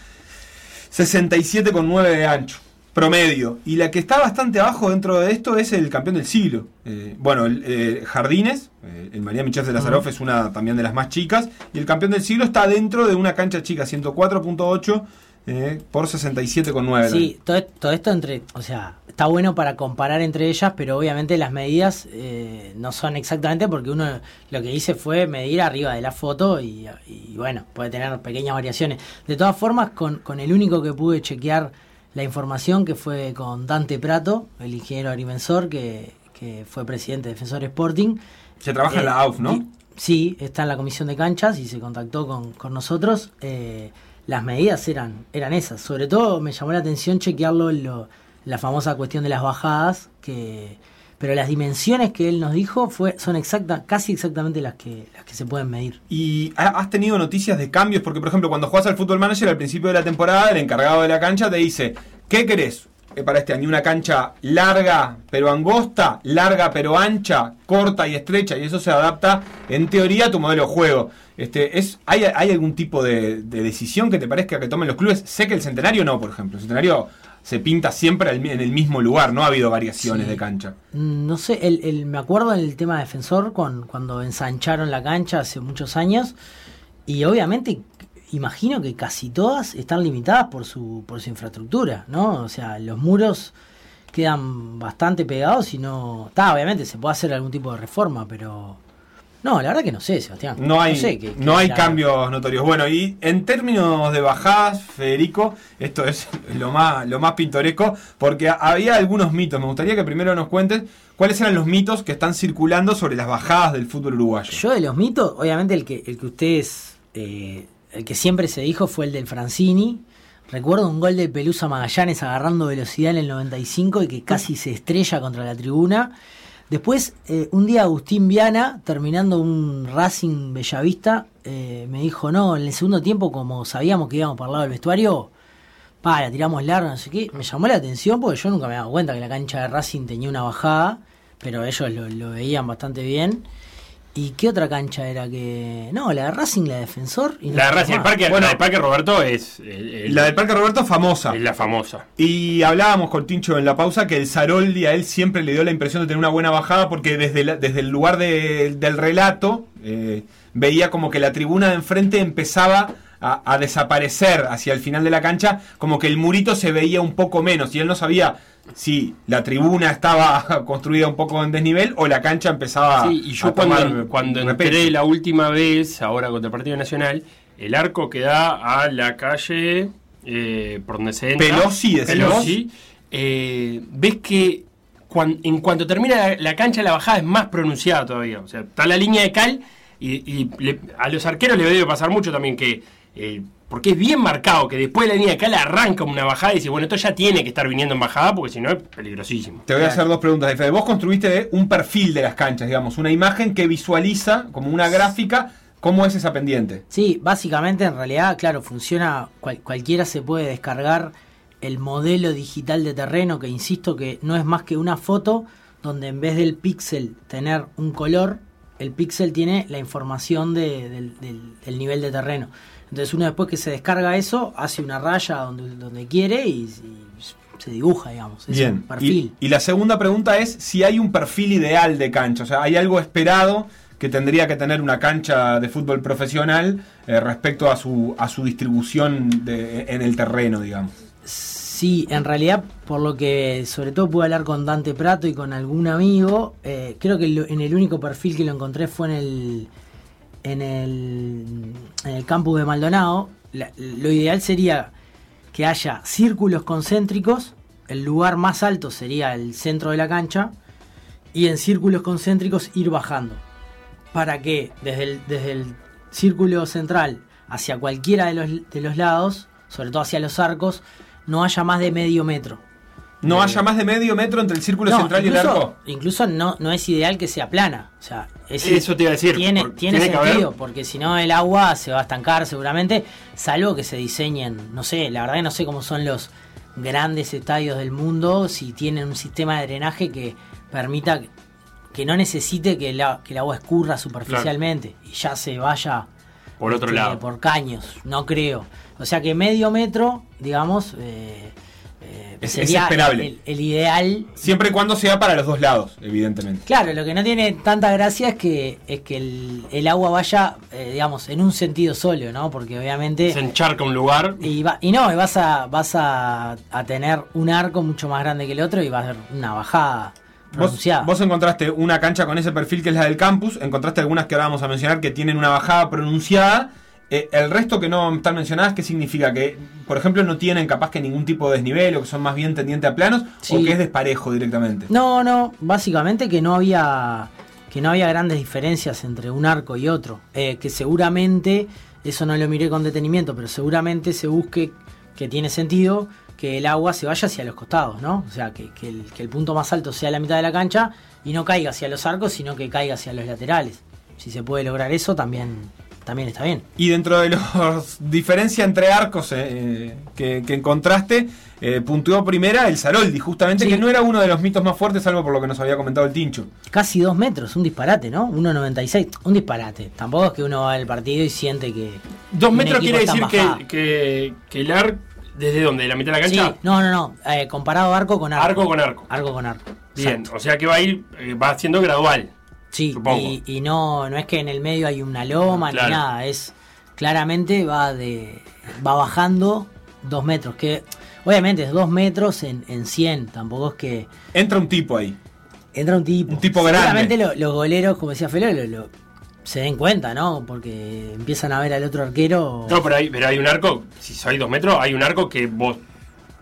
[SPEAKER 3] 67,9 de ancho. Promedio. Y la que está bastante abajo dentro de esto es el campeón del siglo. Eh, bueno, el eh, Jardines, eh, el María Michel de Lazaroff es una también de las más chicas. Y el campeón del siglo está dentro de una cancha chica, 104.8 eh, por 67,9.
[SPEAKER 7] Sí, todo, todo esto entre, o sea, está bueno para comparar entre ellas, pero obviamente las medidas eh, no son exactamente porque uno lo que hice fue medir arriba de la foto y, y bueno, puede tener pequeñas variaciones. De todas formas, con, con el único que pude chequear la información que fue con Dante Prato, el ingeniero agrimensor que, que fue presidente de Defensor Sporting.
[SPEAKER 3] Se trabaja en
[SPEAKER 7] Eh,
[SPEAKER 3] la AUF, ¿no?
[SPEAKER 7] y- Sí, está en la comisión de canchas y se contactó con, con nosotros. Eh, las medidas eran, eran esas. Sobre todo me llamó la atención chequearlo en lo- la famosa cuestión de las bajadas, que pero las dimensiones que él nos dijo fue son exacta, casi exactamente las que, las que se pueden medir.
[SPEAKER 3] ¿Y ha- has tenido noticias de cambios? Porque, por ejemplo, cuando juegas al Fútbol Manager al principio de la temporada, el encargado de la cancha te dice, ¿qué querés para este año? ¿Una cancha larga pero angosta, larga pero ancha, corta y estrecha? Y eso se adapta, en teoría, a tu modelo de juego. Este, es, ¿hay, ¿Hay algún tipo de, de decisión que te parezca que tomen los clubes? Sé que el Centenario no, por ejemplo. El Centenario se pinta siempre en el mismo lugar, no ha habido variaciones
[SPEAKER 7] Sí.
[SPEAKER 3] de cancha.
[SPEAKER 7] Mm, No sé, el, el- me acuerdo en el tema defensor con, cuando ensancharon la cancha hace muchos años y obviamente imagino que casi todas están limitadas por su, por su infraestructura, ¿no? O sea, los muros quedan bastante pegados y no... Está, obviamente se puede hacer algún tipo de reforma, pero... No, la verdad que no sé, Sebastián.
[SPEAKER 3] No hay,
[SPEAKER 7] sé qué-
[SPEAKER 3] no hay cambios notorios. Bueno, y en términos de bajadas, Federico, esto es lo más, lo más pintoresco, porque había algunos mitos. Me gustaría que primero nos cuentes cuáles eran los mitos que están circulando sobre las bajadas del fútbol uruguayo.
[SPEAKER 7] Yo de los mitos, obviamente el que, el que ustedes, eh, el que siempre se dijo fue el del Francini. Recuerdo un gol de Pelusa Magallanes agarrando velocidad en el 95 y que casi se estrella contra la tribuna. Después, eh, un día Agustín Viana, terminando un Racing Bellavista, eh, me dijo, no, en el segundo tiempo, como sabíamos que íbamos para el lado del vestuario, pa, la tiramos larga, no sé qué. Me llamó la atención porque yo nunca me daba cuenta que la cancha de Racing tenía una bajada, pero ellos lo, lo veían bastante bien. ¿Y qué otra cancha era que.? No, la de Racing, la de Defensor. Y no
[SPEAKER 1] La de Racing, el parque,
[SPEAKER 3] Bueno.
[SPEAKER 1] la del Parque Roberto es, el- el-
[SPEAKER 3] La del Parque Roberto es famosa.
[SPEAKER 1] es la famosa.
[SPEAKER 3] Y hablábamos con Tincho en la pausa que el Zaroldi a él siempre le dio la impresión de tener una buena bajada porque desde, la- desde el lugar de- del relato eh, veía como que la tribuna de enfrente empezaba a, a desaparecer hacia el final de la cancha, como que el murito se veía un poco menos y él no sabía si la tribuna estaba construida un poco en desnivel o la cancha empezaba
[SPEAKER 1] Sí, y yo
[SPEAKER 3] a tomar
[SPEAKER 1] cuando, cuando entré la última vez, ahora contra el Partido Nacional, el arco que da a la calle eh, por donde se entra.
[SPEAKER 3] Pelosi,
[SPEAKER 1] Pelosi, eh, ves que en cuanto termina la, la cancha, la bajada es más pronunciada todavía. O sea, está la línea de cal Y, y le- a los arqueros le debe pasar mucho también que. Eh, porque es bien marcado que después de la línea acá le arranca una bajada y dice, bueno, esto ya tiene que estar viniendo en bajada porque si no es peligrosísimo.
[SPEAKER 3] Te voy a hacer dos preguntas. Fede. Vos construiste un perfil de las canchas, digamos, una imagen que visualiza como una gráfica cómo es esa pendiente.
[SPEAKER 7] Sí, básicamente en realidad, claro, funciona, cual- cualquiera se puede descargar el modelo digital de terreno, que insisto que no es más que una foto donde en vez del píxel tener un color, el píxel tiene la información de- del, del- del nivel de terreno. Entonces uno después que se descarga eso, hace una raya donde, donde quiere y, y se dibuja, digamos. Es un
[SPEAKER 3] Bien.
[SPEAKER 7] perfil.
[SPEAKER 3] Y, y la segunda pregunta es si hay un perfil ideal de cancha. O sea, ¿hay algo esperado que tendría que tener una cancha de fútbol profesional eh, respecto a su, a su distribución de- en el terreno, digamos?
[SPEAKER 7] Sí, en realidad, por lo que sobre todo pude hablar con Dante Prato y con algún amigo, eh, creo que en el único perfil que lo encontré fue en el en el, en el campus de Maldonado. Lo ideal sería que haya círculos concéntricos, el lugar más alto sería el centro de la cancha, y en círculos concéntricos ir bajando. Para que desde el, desde el círculo central hacia cualquiera de los, de los lados, sobre todo hacia los arcos, no haya más de medio metro.
[SPEAKER 3] ¿No
[SPEAKER 7] Eh,
[SPEAKER 3] haya más de medio metro entre el círculo
[SPEAKER 7] no,
[SPEAKER 3] central y el arco?
[SPEAKER 7] Incluso no, no es ideal que sea plana. O sea, es-
[SPEAKER 1] Eso te iba a decir,
[SPEAKER 7] Tiene, tiene, sentido, porque si no el agua se va a estancar seguramente, salvo que se diseñen, no sé, la verdad que no sé cómo son los grandes estadios del mundo, si tienen un sistema de drenaje que permita que- que no necesite que, la- que el agua escurra superficialmente y ya se vaya
[SPEAKER 1] Por otro
[SPEAKER 7] este,
[SPEAKER 1] lado.
[SPEAKER 7] por caños, no creo. O sea que medio metro, digamos, eh, eh,
[SPEAKER 3] Es- esperable.
[SPEAKER 7] el- el ideal
[SPEAKER 3] Siempre y cuando sea para los dos lados, evidentemente.
[SPEAKER 7] Claro, lo que no tiene tanta gracia es que es que el, el agua vaya, eh, digamos, en un sentido solo, ¿no? Porque obviamente
[SPEAKER 1] Se encharca un lugar.
[SPEAKER 7] y, va- y no, y vas a vas a, a tener un arco mucho más grande que el otro y va a ser una bajada
[SPEAKER 3] Vos,
[SPEAKER 7] pronunciada.
[SPEAKER 3] vos encontraste una cancha con ese perfil que es la del campus, encontraste algunas que ahora vamos a mencionar que tienen una bajada pronunciada. Eh, el resto que no están mencionadas, ¿qué significa? Que, por ejemplo, no tienen capaz que ningún tipo de desnivel o que son más bien tendientes a planos
[SPEAKER 7] Sí.
[SPEAKER 3] o que es desparejo directamente.
[SPEAKER 7] No, no, básicamente que no había que no había grandes diferencias entre un arco y otro, Eh, que seguramente eso no lo miré con detenimiento, pero seguramente se busque que tiene sentido que el agua se vaya hacia los costados, ¿no? O sea, que, que el, que el punto más alto sea la mitad de la cancha y no caiga hacia los arcos, sino que caiga hacia los laterales. Si se puede lograr eso, también, también está bien.
[SPEAKER 3] Y dentro de los diferencia entre arcos eh, que, que encontraste, eh, puntuó primera el Saroldi, justamente
[SPEAKER 7] Sí.
[SPEAKER 3] que no era uno de los mitos más fuertes, salvo por lo que nos había comentado el Tincho.
[SPEAKER 7] Casi dos metros, un disparate, ¿no? 1.96, un disparate. Tampoco es que uno va al partido y siente que...
[SPEAKER 1] Dos metros quiere decir que, que, que el arc, ¿desde dónde? ¿De la mitad de la
[SPEAKER 7] Sí,
[SPEAKER 1] cancha?
[SPEAKER 7] no, no, no. eh, comparado arco con arco.
[SPEAKER 1] Arco con arco.
[SPEAKER 7] Arco con arco.
[SPEAKER 1] Bien,
[SPEAKER 7] Exacto.
[SPEAKER 1] o sea que va a ir, eh, va siendo gradual.
[SPEAKER 7] Sí, y, y no, no es que en el medio hay una loma
[SPEAKER 1] Claro.
[SPEAKER 7] ni nada. Es claramente va de va bajando dos metros. Que obviamente es dos metros en, en 100. Tampoco es que
[SPEAKER 3] Entra un tipo ahí.
[SPEAKER 7] entra un tipo.
[SPEAKER 3] Un tipo grande.
[SPEAKER 7] Lo- los goleros, como decía Felo, lo- lo- se den cuenta, ¿no? Porque empiezan a ver al otro arquero.
[SPEAKER 1] No, pero hay, pero hay un arco, si soy dos metros, hay un arco que vos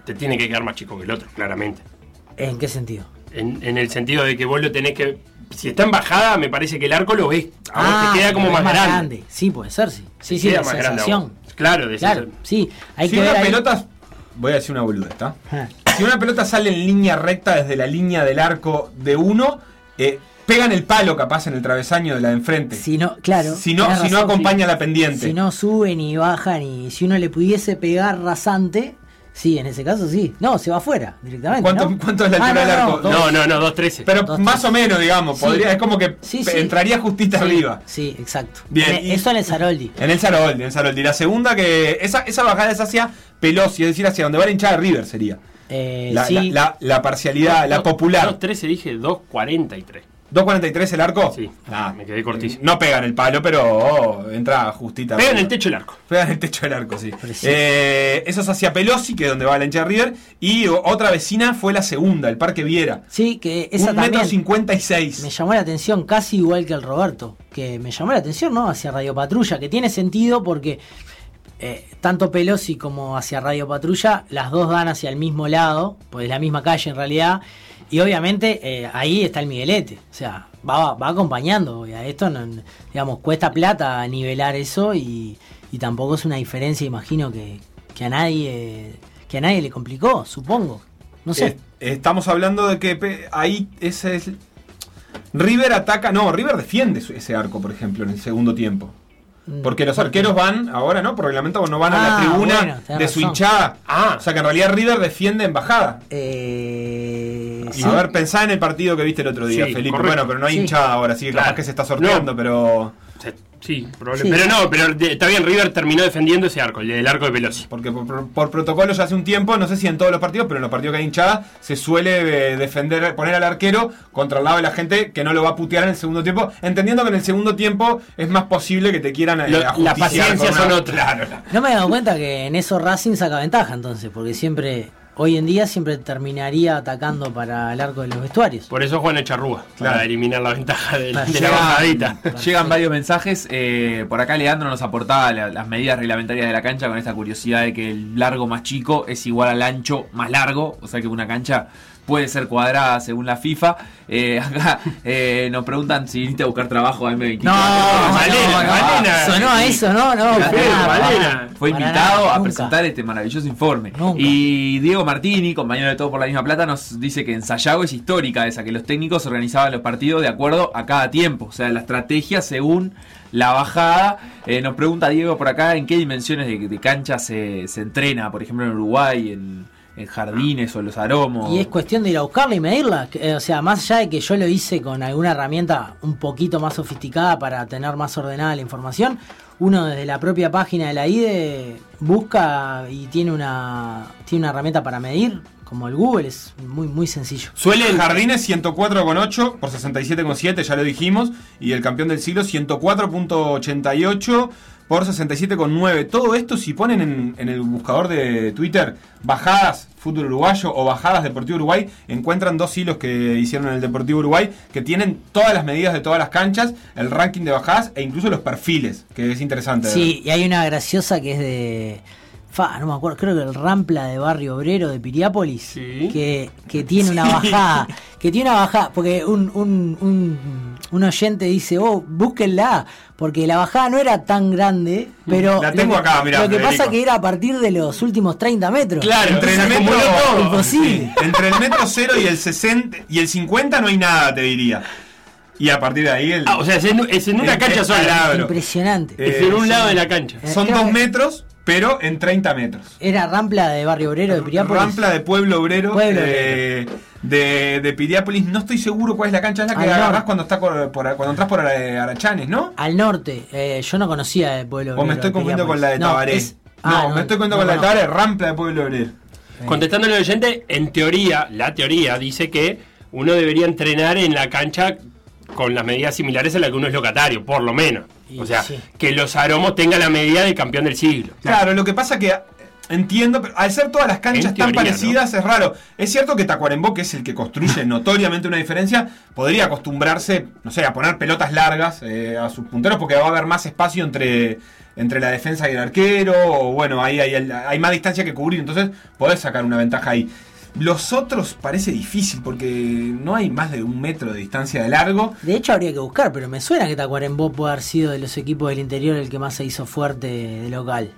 [SPEAKER 1] te tiene que quedar más chico que el otro, claramente.
[SPEAKER 7] ¿En qué sentido?
[SPEAKER 1] En, en el sentido de que vos lo tenés que. Si está en bajada, me parece que el arco lo ves. A vos te queda como más
[SPEAKER 7] es
[SPEAKER 1] grande.
[SPEAKER 7] Sí, puede ser, sí. Sí,
[SPEAKER 1] Te
[SPEAKER 7] sí,
[SPEAKER 1] queda
[SPEAKER 7] la
[SPEAKER 1] más
[SPEAKER 7] sensación.
[SPEAKER 1] Claro, de
[SPEAKER 7] Claro, sí. Hay
[SPEAKER 3] si
[SPEAKER 7] que ver
[SPEAKER 3] una
[SPEAKER 7] ahí-
[SPEAKER 3] pelota. Voy a decir una boluda, ¿está?
[SPEAKER 7] Ah.
[SPEAKER 3] Si una pelota sale en línea recta desde la línea del arco de uno, eh, pegan el palo capaz en el travesaño de la de enfrente.
[SPEAKER 7] Si no, claro.
[SPEAKER 3] Si no, si no acompaña
[SPEAKER 7] sí.
[SPEAKER 3] la pendiente.
[SPEAKER 7] Si no sube ni baja, ni si uno le pudiese pegar rasante, sí, en ese caso sí. No, se va afuera directamente.
[SPEAKER 3] ¿Cuánto-
[SPEAKER 7] ¿no?
[SPEAKER 3] cuánto es la
[SPEAKER 7] Ah,
[SPEAKER 3] altura
[SPEAKER 7] no,
[SPEAKER 3] del
[SPEAKER 7] no,
[SPEAKER 3] arco?
[SPEAKER 7] dos.
[SPEAKER 1] No, no, no, 2.13.
[SPEAKER 3] Pero
[SPEAKER 7] Dos,
[SPEAKER 3] más o menos, digamos,
[SPEAKER 7] Sí.
[SPEAKER 3] podría, es como que
[SPEAKER 7] Sí,
[SPEAKER 3] entraría justita
[SPEAKER 7] Sí,
[SPEAKER 3] arriba.
[SPEAKER 7] Sí, exacto.
[SPEAKER 3] Bien,
[SPEAKER 7] En-
[SPEAKER 3] y-
[SPEAKER 7] Eso en el Saroldi.
[SPEAKER 3] En el Saroldi, en el Saroldi. La segunda que. Esa, esa bajada es hacia Pelosi, es decir, hacia donde va la hinchada de River sería.
[SPEAKER 7] Eh,
[SPEAKER 3] La,
[SPEAKER 7] sí,
[SPEAKER 3] la- la- la parcialidad, la popular.
[SPEAKER 1] 2.13 dije 2.43.
[SPEAKER 3] 2.43 el arco.
[SPEAKER 1] Sí,
[SPEAKER 3] Ah,
[SPEAKER 1] me quedé cortísimo.
[SPEAKER 3] No pega en el palo, pero oh, entra justita.
[SPEAKER 1] Pega en el techo el arco.
[SPEAKER 3] Pega en el techo del arco, sí. Eh, eso es hacia Pelosi, que es donde va la hincha de River. Y otra vecina fue la segunda, el Parque Viera.
[SPEAKER 7] sí, que esa
[SPEAKER 3] un metro
[SPEAKER 7] también
[SPEAKER 3] cincuenta y seis.
[SPEAKER 7] me llamó la atención, casi igual que el Roberto. Que me llamó la atención, ¿no? Hacia Radio Patrulla, que tiene sentido porque eh, tanto Pelosi como hacia Radio Patrulla, las dos dan hacia el mismo lado, pues la misma calle en realidad. Y obviamente eh, ahí está el Miguelete. O sea, va, va acompañando. A esto, no, digamos, cuesta plata nivelar eso y, y tampoco es una diferencia, imagino, que, que a nadie que a nadie le complicó, supongo. No sé.
[SPEAKER 3] Eh, estamos hablando de que ahí ese es. River ataca. No, River defiende ese arco, por ejemplo, en el segundo tiempo. Porque los arqueros van, ahora no, por reglamento no van a la
[SPEAKER 7] Ah,
[SPEAKER 3] tribuna
[SPEAKER 7] bueno,
[SPEAKER 3] de su
[SPEAKER 7] razón.
[SPEAKER 3] hinchada.
[SPEAKER 1] Ah.
[SPEAKER 3] O sea que en realidad River defiende en bajada.
[SPEAKER 7] Eh, sí.
[SPEAKER 3] a ver, pensá en el partido que viste el otro día,
[SPEAKER 1] Sí,
[SPEAKER 3] Felipe.
[SPEAKER 1] correcto.
[SPEAKER 3] Bueno, pero no hay
[SPEAKER 7] Sí.
[SPEAKER 3] hinchada ahora, así que
[SPEAKER 1] Claro.
[SPEAKER 3] capaz que se está sorteando,
[SPEAKER 1] No.
[SPEAKER 3] pero.
[SPEAKER 1] Sí, probablemente.
[SPEAKER 7] Sí.
[SPEAKER 1] Pero no, pero de- está bien, River terminó defendiendo ese arco, el del arco de Pelosi.
[SPEAKER 3] Porque por, por- por protocolo ya hace un tiempo, no sé si en todos los partidos, pero en los partidos que hay hinchada, se suele eh, defender, poner al arquero contra el lado de la gente que no lo va a putear en el segundo tiempo, entendiendo que en el segundo tiempo es más posible que te quieran eh,
[SPEAKER 1] Lo- las paciencias son otras.
[SPEAKER 7] No me he dado cuenta que en eso Racing saca ventaja entonces, porque siempre, hoy en día siempre terminaría atacando para el arco de los vestuarios.
[SPEAKER 1] Por eso Juan Echarrúa,
[SPEAKER 3] Claro.
[SPEAKER 1] para eliminar la ventaja de, de la bajadita.
[SPEAKER 2] Llegan varios mensajes. eh, por acá Leandro nos aportaba la- las medidas reglamentarias de la cancha con esta curiosidad de que el largo más chico es igual al ancho más largo. O sea que una cancha puede ser cuadrada según la FIFA. Eh, acá eh, nos preguntan si viniste a buscar trabajo a M24.
[SPEAKER 7] No,
[SPEAKER 1] Malena,
[SPEAKER 7] no, no,
[SPEAKER 1] Malena.
[SPEAKER 7] sonó a eso, no, no. Nada,
[SPEAKER 1] Malena.
[SPEAKER 2] Fue invitado a presentar este maravilloso informe.
[SPEAKER 7] Nunca.
[SPEAKER 2] Y Diego Martini, compañero de Todo por la misma plata, nos dice que en Sayago es histórica esa, que los técnicos organizaban los partidos de acuerdo a cada tiempo, o sea, la estrategia según la bajada. Eh, nos pregunta Diego por acá en qué dimensiones de, de cancha se, se entrena, por ejemplo en Uruguay, en, en jardines o en los aromos.
[SPEAKER 7] Y es cuestión de ir a buscarla y medirla. eh, O sea, más allá de que yo lo hice con alguna herramienta un poquito más sofisticada para tener más ordenada la información, uno desde la propia página de la IDE busca y tiene una, tiene una herramienta para medir, como el Google, es muy, muy sencillo.
[SPEAKER 3] Suelen Jardines 104,8 por 67,7, ya lo dijimos. Y el campeón del siglo 104,88 por 67,9. Todo esto, si ponen en, en el buscador de Twitter bajadas fútbol uruguayo o bajadas Deportivo Uruguay, encuentran dos hilos que hicieron en el Deportivo Uruguay que tienen todas las medidas de todas las canchas, el ranking de bajadas e incluso los perfiles, que es interesante.
[SPEAKER 7] Sí, y hay una graciosa que es de. Fa, no me acuerdo, creo que el Rampla de Barrio Obrero de Piriápolis,
[SPEAKER 1] Sí.
[SPEAKER 7] que, que tiene una bajada, que tiene una bajada, porque un, un, un, un oyente dice, oh, búsquenla, porque la bajada no era tan grande, pero
[SPEAKER 3] La tengo
[SPEAKER 7] lo que-
[SPEAKER 3] acá, mirá,
[SPEAKER 7] lo que
[SPEAKER 3] Federico.
[SPEAKER 7] pasa que era a partir de los últimos 30 metros.
[SPEAKER 1] Claro,
[SPEAKER 3] Entre el, metro,
[SPEAKER 1] todo.
[SPEAKER 7] Imposible.
[SPEAKER 3] sí, entre el metro 0 y el 60 y el 50 no hay nada, te diría. Y a partir de ahí el,
[SPEAKER 1] Ah, o sea, es en, es en una
[SPEAKER 3] El
[SPEAKER 1] cancha sola.
[SPEAKER 7] Impresionante.
[SPEAKER 3] Eh,
[SPEAKER 1] Es en un
[SPEAKER 3] sí.
[SPEAKER 1] lado de la cancha.
[SPEAKER 3] son
[SPEAKER 7] creo
[SPEAKER 3] dos
[SPEAKER 7] que-
[SPEAKER 3] metros, pero en 30 metros.
[SPEAKER 7] Era Rampla de Barrio Obrero de Piriápolis.
[SPEAKER 3] Rampla de Pueblo Obrero,
[SPEAKER 7] Pueblo
[SPEAKER 3] eh, de, de Piriápolis. No estoy seguro cuál es la cancha, es la que
[SPEAKER 7] Al
[SPEAKER 3] agarrás cuando, está por, por- cuando entras por eh, Arachanes, ¿no?
[SPEAKER 7] Al norte, eh, yo no conocía el pueblo.
[SPEAKER 3] O me
[SPEAKER 7] obrero
[SPEAKER 3] estoy
[SPEAKER 7] de
[SPEAKER 3] confundiendo con la de. Tabaré.
[SPEAKER 7] No, es-
[SPEAKER 3] No,
[SPEAKER 7] ah,
[SPEAKER 3] me estoy confundiendo
[SPEAKER 7] no
[SPEAKER 3] con la de. Tabaré, Rampla de Pueblo Obrero.
[SPEAKER 1] Contestándole al oyente, en teoría, la teoría dice que uno debería entrenar en la cancha con las medidas similares a las que uno es locatario, por lo menos. O sea,
[SPEAKER 7] sí.
[SPEAKER 1] que los aromos tengan la medida del campeón del siglo.
[SPEAKER 3] Claro, lo que pasa que entiendo, pero al ser todas las canchas tan parecidas es raro. Es cierto que Tacuarembó, que es el que construye notoriamente una diferencia, podría acostumbrarse, no sé, a poner pelotas largas eh, a sus punteros porque va a haber más espacio entre, entre la defensa y el arquero, o bueno, ahí hay, hay más distancia que cubrir, entonces podés sacar una ventaja ahí. Los otros parece difícil porque no hay más de un metro de distancia de largo.
[SPEAKER 7] De hecho, habría que buscar, pero me suena que Tacuarembó puede haber sido de los equipos del interior el que más se hizo fuerte de local.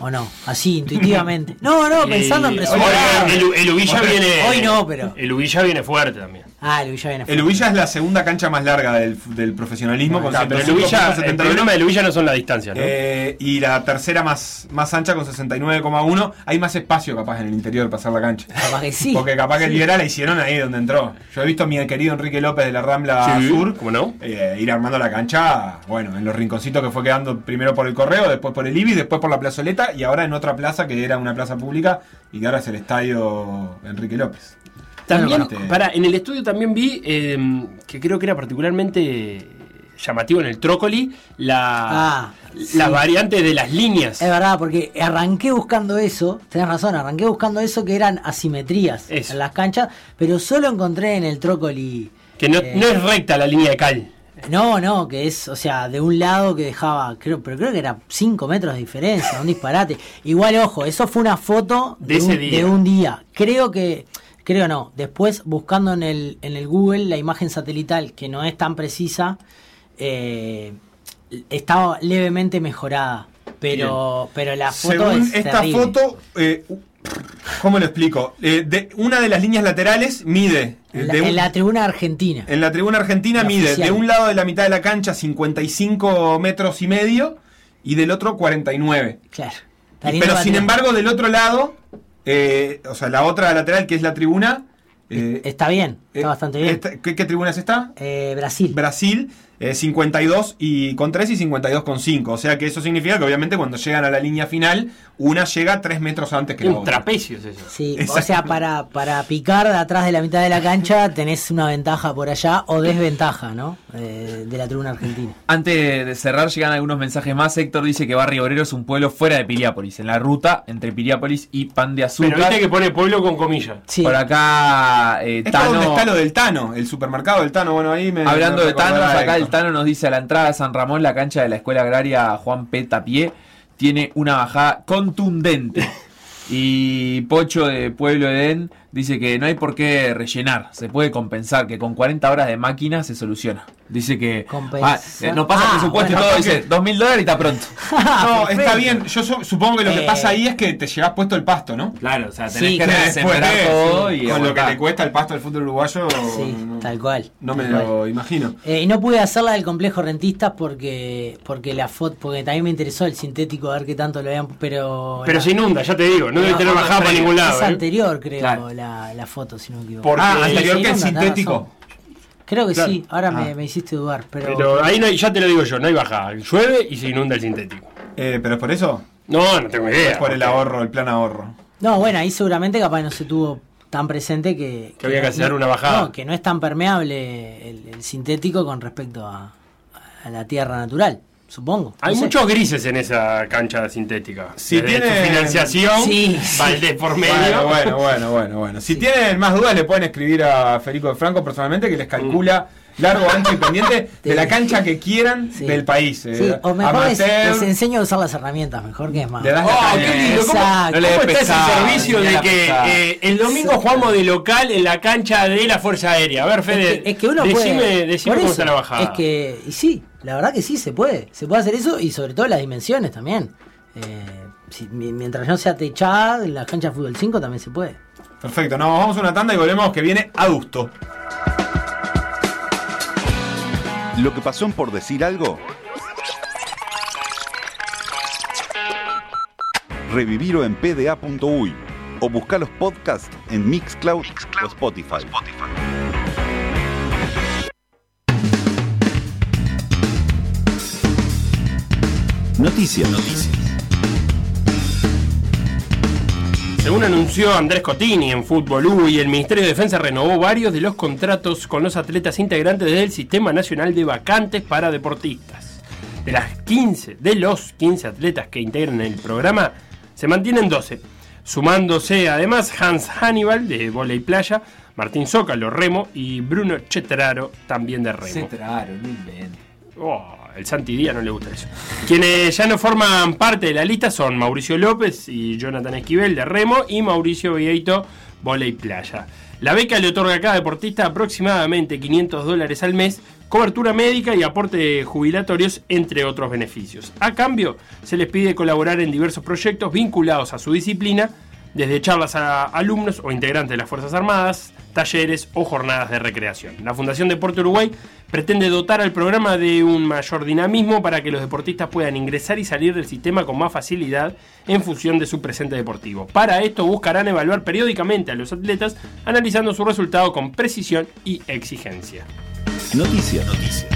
[SPEAKER 7] ¿O no? Así, intuitivamente. No, no, pensando en
[SPEAKER 1] Eh,
[SPEAKER 7] resultados.
[SPEAKER 1] el, viene.
[SPEAKER 7] hoy no, pero-
[SPEAKER 1] El Ubilla viene fuerte también.
[SPEAKER 7] Ah, el Villa viene
[SPEAKER 3] El Ubilla es la segunda cancha más larga del, del profesionalismo con
[SPEAKER 1] Claro, pero el,
[SPEAKER 3] 105.71.
[SPEAKER 1] Ubilla, el problema del Ubilla no son las distancias, ¿no?
[SPEAKER 3] Eh, y la tercera más, más ancha con 69,1. Hay más espacio capaz en el interior para pasar la cancha.
[SPEAKER 7] Capaz que sí.
[SPEAKER 3] Porque capaz que el
[SPEAKER 7] Sí.
[SPEAKER 3] Viera la hicieron ahí donde entró. Yo he visto a mi querido Enrique López de la Rambla
[SPEAKER 1] Sí,
[SPEAKER 3] Sur
[SPEAKER 1] ¿cómo no?
[SPEAKER 3] eh, ir armando la cancha, bueno, en los rinconcitos que fue quedando primero por el Correo, después por el IBI, después por la plazoleta y ahora en otra plaza que era una plaza pública y que ahora es el estadio Enrique López.
[SPEAKER 1] También, para, en el estudio también vi eh, que creo que era particularmente llamativo en el Trócoli la,
[SPEAKER 7] Ah,
[SPEAKER 1] las
[SPEAKER 7] sí.
[SPEAKER 1] variantes de las líneas.
[SPEAKER 7] Es verdad, porque arranqué buscando eso, tenés razón, arranqué buscando eso que eran asimetrías
[SPEAKER 1] Eso.
[SPEAKER 7] en las canchas, pero solo encontré en el Trócoli.
[SPEAKER 1] Que no,
[SPEAKER 7] eh,
[SPEAKER 1] no es recta la línea de cal.
[SPEAKER 7] No, no, que es, o sea, de un lado que dejaba, creo, pero creo que era 5 metros de diferencia, un disparate. Igual, ojo, eso fue una foto
[SPEAKER 1] De ese
[SPEAKER 7] un,
[SPEAKER 1] día.
[SPEAKER 7] de un día. Creo que, Creo no. Después, buscando en el, en el Google la imagen satelital, que no es tan precisa, eh, está levemente mejorada. Pero, pero la foto
[SPEAKER 3] Según
[SPEAKER 7] es
[SPEAKER 3] esta
[SPEAKER 7] terrible.
[SPEAKER 3] foto, eh, ¿cómo lo explico? Eh, de, una de las líneas laterales mide.
[SPEAKER 7] En la,
[SPEAKER 3] de un-
[SPEAKER 7] en la tribuna argentina.
[SPEAKER 3] en la tribuna argentina
[SPEAKER 7] La
[SPEAKER 3] mide
[SPEAKER 7] oficial.
[SPEAKER 3] de un lado de la mitad de la cancha 55 metros y medio y del otro 49.
[SPEAKER 7] Claro.
[SPEAKER 3] Y- pero sin embargo, del otro lado, eh, o sea, la otra lateral que es la tribuna. eh,
[SPEAKER 7] Está bien, está
[SPEAKER 3] eh,
[SPEAKER 7] bastante bien.
[SPEAKER 3] esta- ¿qué, qué tribuna es esta?
[SPEAKER 7] Eh, Brasil.
[SPEAKER 3] Brasil, eh, 52 y con 3 y 52 con 5. O sea que eso significa que obviamente cuando llegan a la línea final, una llega 3 metros antes que la otra.
[SPEAKER 1] trapecio es eso.
[SPEAKER 7] Sí, o sea, para, para picar de atrás de la mitad de la cancha tenés una ventaja por allá o desventaja, ¿no? Eh, de la tribuna argentina.
[SPEAKER 2] Antes de cerrar, llegan algunos mensajes más. Héctor dice que Barrio Obrero es un pueblo fuera de Piriápolis, en la ruta entre Piriápolis y Pan de
[SPEAKER 1] Pero
[SPEAKER 2] Azúcar.
[SPEAKER 1] viste que pone pueblo con comillas.
[SPEAKER 7] Sí.
[SPEAKER 2] Por acá, eh,
[SPEAKER 3] Es
[SPEAKER 2] Tano.
[SPEAKER 3] donde está lo del Tano, el supermercado del Tano. Bueno, ahí me.
[SPEAKER 2] Hablando
[SPEAKER 3] me
[SPEAKER 2] de
[SPEAKER 3] recordará
[SPEAKER 2] acá el Tano nos dice a la entrada de San Ramón, la cancha de la Escuela Agraria Juan P. Tapié tiene una bajada contundente. Y Pocho de Pueblo Edén dice que no hay por qué rellenar, se puede compensar, que con 40 horas de máquina se soluciona. Dice que ah, eh, no pasa
[SPEAKER 7] Ah,
[SPEAKER 2] presupuesto y
[SPEAKER 7] bueno,
[SPEAKER 2] todo,
[SPEAKER 3] porque-
[SPEAKER 2] dice 2 mil dólares y está pronto.
[SPEAKER 3] No, está bien. Yo su- supongo que lo que
[SPEAKER 7] Eh,
[SPEAKER 3] pasa ahí es que te llevas puesto el pasto, ¿no?
[SPEAKER 2] Claro, o sea,
[SPEAKER 7] tenés Sí, que
[SPEAKER 2] sembrar todo
[SPEAKER 3] sí,
[SPEAKER 2] y
[SPEAKER 3] con lo que te cuesta el pasto del fútbol uruguayo.
[SPEAKER 7] Sí,
[SPEAKER 3] no,
[SPEAKER 7] tal cual.
[SPEAKER 3] no me
[SPEAKER 7] cual.
[SPEAKER 3] lo imagino.
[SPEAKER 7] Eh, y no pude hacerla del complejo rentistas porque porque la foto porque también me interesó el sintético a ver qué tanto lo vean pero
[SPEAKER 1] Pero
[SPEAKER 7] la-
[SPEAKER 1] se inunda, ya te digo. No debe tener bajada para ningún lado.
[SPEAKER 7] es
[SPEAKER 1] ¿eh?
[SPEAKER 7] anterior creo
[SPEAKER 2] Claro.
[SPEAKER 7] la, la foto si no me equivoco
[SPEAKER 1] Porque-
[SPEAKER 3] Ah, anterior que
[SPEAKER 7] tenés
[SPEAKER 3] sintético.
[SPEAKER 7] creo que
[SPEAKER 1] Claro.
[SPEAKER 7] sí ahora
[SPEAKER 3] Ah.
[SPEAKER 7] me, me hiciste dudar pero,
[SPEAKER 1] Pero ahí no hay, ya te lo digo yo, no hay bajada. Llueve y se inunda el sintético.
[SPEAKER 3] Eh, pero es por eso.
[SPEAKER 1] No, no tengo idea.
[SPEAKER 3] Es por el ahorro, el plan ahorro.
[SPEAKER 7] no bueno ahí seguramente capaz no se tuvo tan presente que
[SPEAKER 1] Que había que
[SPEAKER 7] no-
[SPEAKER 1] hacer
[SPEAKER 7] no-
[SPEAKER 1] una bajada.
[SPEAKER 7] no, que no es tan permeable el, el sintético con respecto a, a la tierra natural supongo
[SPEAKER 1] Hay
[SPEAKER 7] No sé.
[SPEAKER 1] muchos grises en esa cancha sintética.
[SPEAKER 3] Si
[SPEAKER 1] Desde
[SPEAKER 3] tiene-
[SPEAKER 1] financiación,
[SPEAKER 7] Sí,
[SPEAKER 1] Valdés por medio.
[SPEAKER 3] Bueno, bueno, bueno, bueno, bueno. Si tienen más dudas, le pueden escribir a Federico de Franco personalmente que les calcula largo, ancho y pendiente de la cancha que quieran
[SPEAKER 7] Sí.
[SPEAKER 3] del país. eh,
[SPEAKER 7] Sí, o mejor les,
[SPEAKER 3] amateur,
[SPEAKER 7] les enseño a usar las herramientas, mejor que es más.
[SPEAKER 1] Oh, qué lindo. ¿Cómo,
[SPEAKER 7] Exacto.
[SPEAKER 2] No le
[SPEAKER 1] cómo está ese servicio de que eh, el domingo jugamos de local en la cancha de la Fuerza Aérea? A ver, Fede,
[SPEAKER 7] es, que, es que uno
[SPEAKER 1] decime,
[SPEAKER 7] puede.
[SPEAKER 1] decime cómo
[SPEAKER 7] eso,
[SPEAKER 1] está la bajada.
[SPEAKER 7] Es que, y sí, la verdad que sí, se puede. Se puede hacer eso y sobre todo las dimensiones también. Eh, si- mientras no sea techada, en la cancha de fútbol 5 también se puede.
[SPEAKER 3] Perfecto, nos vamos a una tanda y volvemos que viene adusto.
[SPEAKER 6] Lo que pasó en por decir algo. Revivirlo en pda.uy o buscar los podcasts en Mixcloud, o Spotify. Noticias.
[SPEAKER 1] Según anunció Andrés Cotini en Fútbol UI, el Ministerio de Defensa renovó varios de los contratos con los atletas integrantes del Sistema Nacional de Vacantes para Deportistas. De las 15, de los 15 atletas que integran el programa, se mantienen 12, sumándose además Hans Hannibal de volei playa, Martín Zócalo remo y Bruno Chetraro también de remo.
[SPEAKER 2] Cetraro, no inventes.
[SPEAKER 1] Oh, el Santi Díaz no le gusta eso. Quienes ya no forman parte de la lista son Mauricio López y Jonathan Esquivel de Remo y Mauricio Vieito Voley Playa. La beca le otorga a cada deportista aproximadamente 500 dólares al mes, cobertura médica y aporte jubilatorios, entre otros beneficios. A cambio, se les pide colaborar en diversos proyectos vinculados a su disciplina, desde charlas a alumnos o integrantes de las Fuerzas Armadas, talleres o jornadas de recreación. La Fundación Deporte Uruguay pretende dotar al programa de un mayor dinamismo para que los deportistas puedan ingresar y salir del sistema con más facilidad en función de su presente deportivo. Para esto buscarán evaluar periódicamente a los atletas, analizando su resultado con precisión y exigencia.
[SPEAKER 6] Noticias.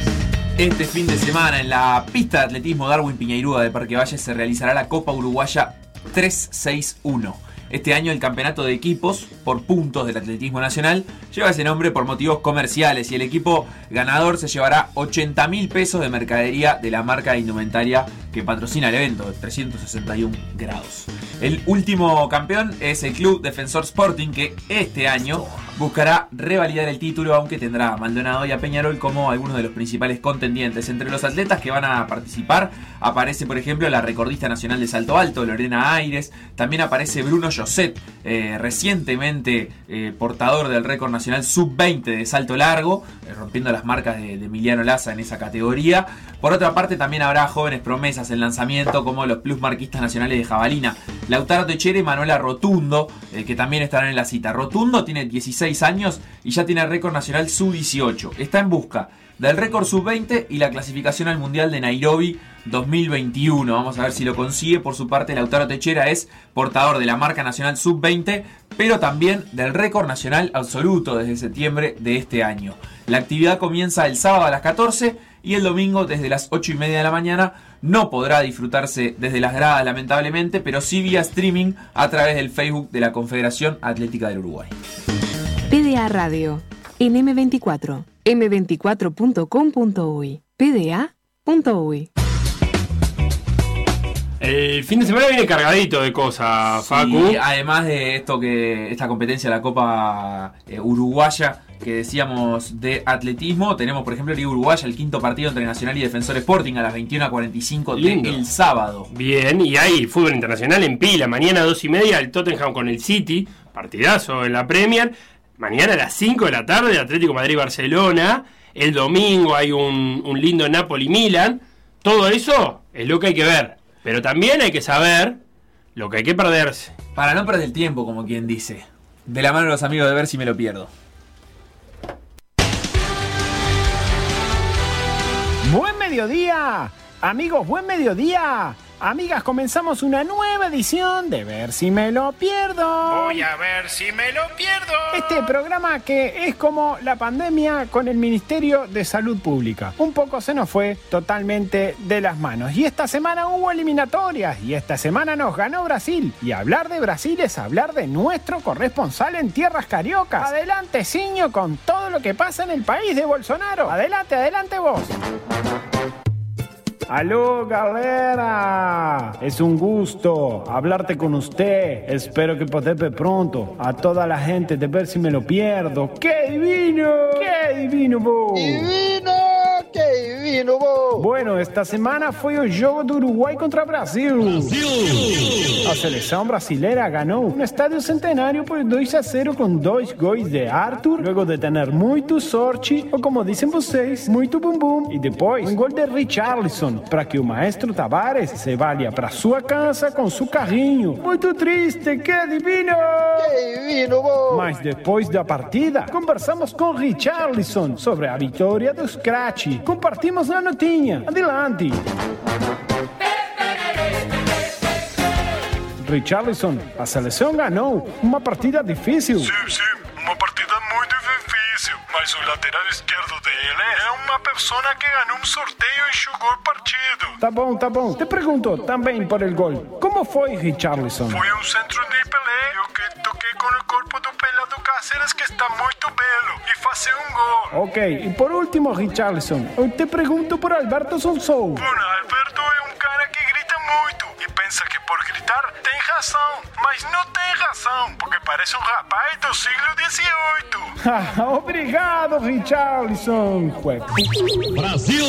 [SPEAKER 2] Este fin de semana en la pista de atletismo Darwin Piñeirúa de Parque Valle se realizará la Copa Uruguaya 361. Este año el campeonato de equipos por puntos del atletismo nacional lleva ese nombre por motivos comerciales y el equipo ganador se llevará 80 mil pesos de mercadería de la marca indumentaria que patrocina el evento, 361 grados. El último campeón es el Club Defensor Sporting, que este año buscará revalidar el título, aunque tendrá a Maldonado y a Peñarol como algunos de los principales contendientes. Entre los atletas que van a participar aparece, por ejemplo, la recordista nacional de salto alto, Lorena Aires. También aparece Bruno Josset, eh, recientemente eh, portador del récord nacional sub-20 de salto largo, eh, rompiendo las marcas de, de Emiliano Laza en esa categoría. Por otra parte, también habrá jóvenes promesas en lanzamiento, como los plus marquistas nacionales de jabalina, Lautaro Techere y Manuela Rotundo, eh, que también estarán en la cita. Rotundo tiene 16 años y ya tiene récord nacional sub-18. Está en busca del récord sub-20 y la clasificación al Mundial de Nairobi 2021. Vamos a ver si lo consigue. Por su parte, Lautaro Techera es portador de la marca nacional sub-20, pero también del récord nacional absoluto desde septiembre de este año. La actividad comienza el sábado a las 14 y el domingo desde las 8 y media de la mañana. No podrá disfrutarse desde las gradas, lamentablemente, pero sí vía streaming a través del Facebook de la Confederación Atlética del Uruguay.
[SPEAKER 4] PDA Radio, en M24, m24.com.uy, pda.uy.
[SPEAKER 1] El fin de semana viene cargadito de cosas, Facu.
[SPEAKER 2] Y además de esto que esta competencia, la Copa eh, Uruguaya que decíamos de atletismo, tenemos por ejemplo Liga Uruguaya, el quinto partido entre Nacional y Defensor Sporting a las 21.45
[SPEAKER 1] Lindo.
[SPEAKER 2] del sábado.
[SPEAKER 1] Bien, y hay fútbol internacional en pila. Mañana a 2 y media el Tottenham con el City, partidazo en la Premier. Mañana a las 5 de la tarde Atlético Madrid-Barcelona. El domingo hay un, un lindo Napoli-Milan. Todo eso es lo que hay que ver. Pero también hay que saber lo que hay que perderse.
[SPEAKER 2] Para no perder el tiempo, como quien dice. De la mano de los amigos de ver si me lo pierdo.
[SPEAKER 8] Mediodía, amigos, buen mediodía. Amigas, comenzamos una nueva edición de Ver si me lo pierdo.
[SPEAKER 9] Voy a ver si me lo pierdo.
[SPEAKER 8] Este programa que es como la pandemia con el Ministerio de Salud Pública. Un poco se nos fue totalmente de las manos. Y esta semana hubo eliminatorias y esta semana nos ganó Brasil. Y hablar de Brasil es hablar de nuestro corresponsal en tierras cariocas. Adelante, Ciño, con todo lo que pasa en el país de Bolsonaro. Adelante, adelante vos. Aló, galera. Es un gusto hablarte con usted. Espero que poder pronto a toda la gente de ver si me lo pierdo. ¡Qué divino! ¡Qué divino, vos!
[SPEAKER 10] Divino! ¡Qué divino, vos!
[SPEAKER 8] Bueno, esta semana foi o jogo do Uruguai contra Brasil. A seleção brasileira ganhou no Estádio Centenário por 2 a 0 com dois gols de Arthur, luego de ter muito sorte, ou como dizem vocês, muito bumbum. E depois, um gol de Richarlison, para que o maestro Tavares se valha para sua casa com seu carrinho. Muito triste, que divino!
[SPEAKER 10] ¡Qué divino, vos!
[SPEAKER 8] Mas depois da partida, conversamos com Richarlison sobre a vitória do Compartimos a notinha. Adelante! Richarlison, a seleção ganhou uma partida difícil.
[SPEAKER 9] Sim, sim, uma partida muito difícil. Mas o lateral esquerdo dele é uma pessoa que ganhou um sorteio e jogou o partido.
[SPEAKER 8] Tá bom, tá bom. Te pergunto também por el gol. Como foi Richarlison?
[SPEAKER 9] Foi um centro de Pelé. Eu que toquei com o corpo do pelado Cáceres que está muito belo e fazer um gol.
[SPEAKER 8] Ok, e por último, Richarlison, eu te pergunto por Alberto Sonsou.
[SPEAKER 9] Bom, Alberto é um cara que grita muito e pensa que por gritar tem razão, mas não tem razão, porque parece um rapaz do siglo XVIII.
[SPEAKER 8] Obrigado, Richarlison.
[SPEAKER 9] Brasil!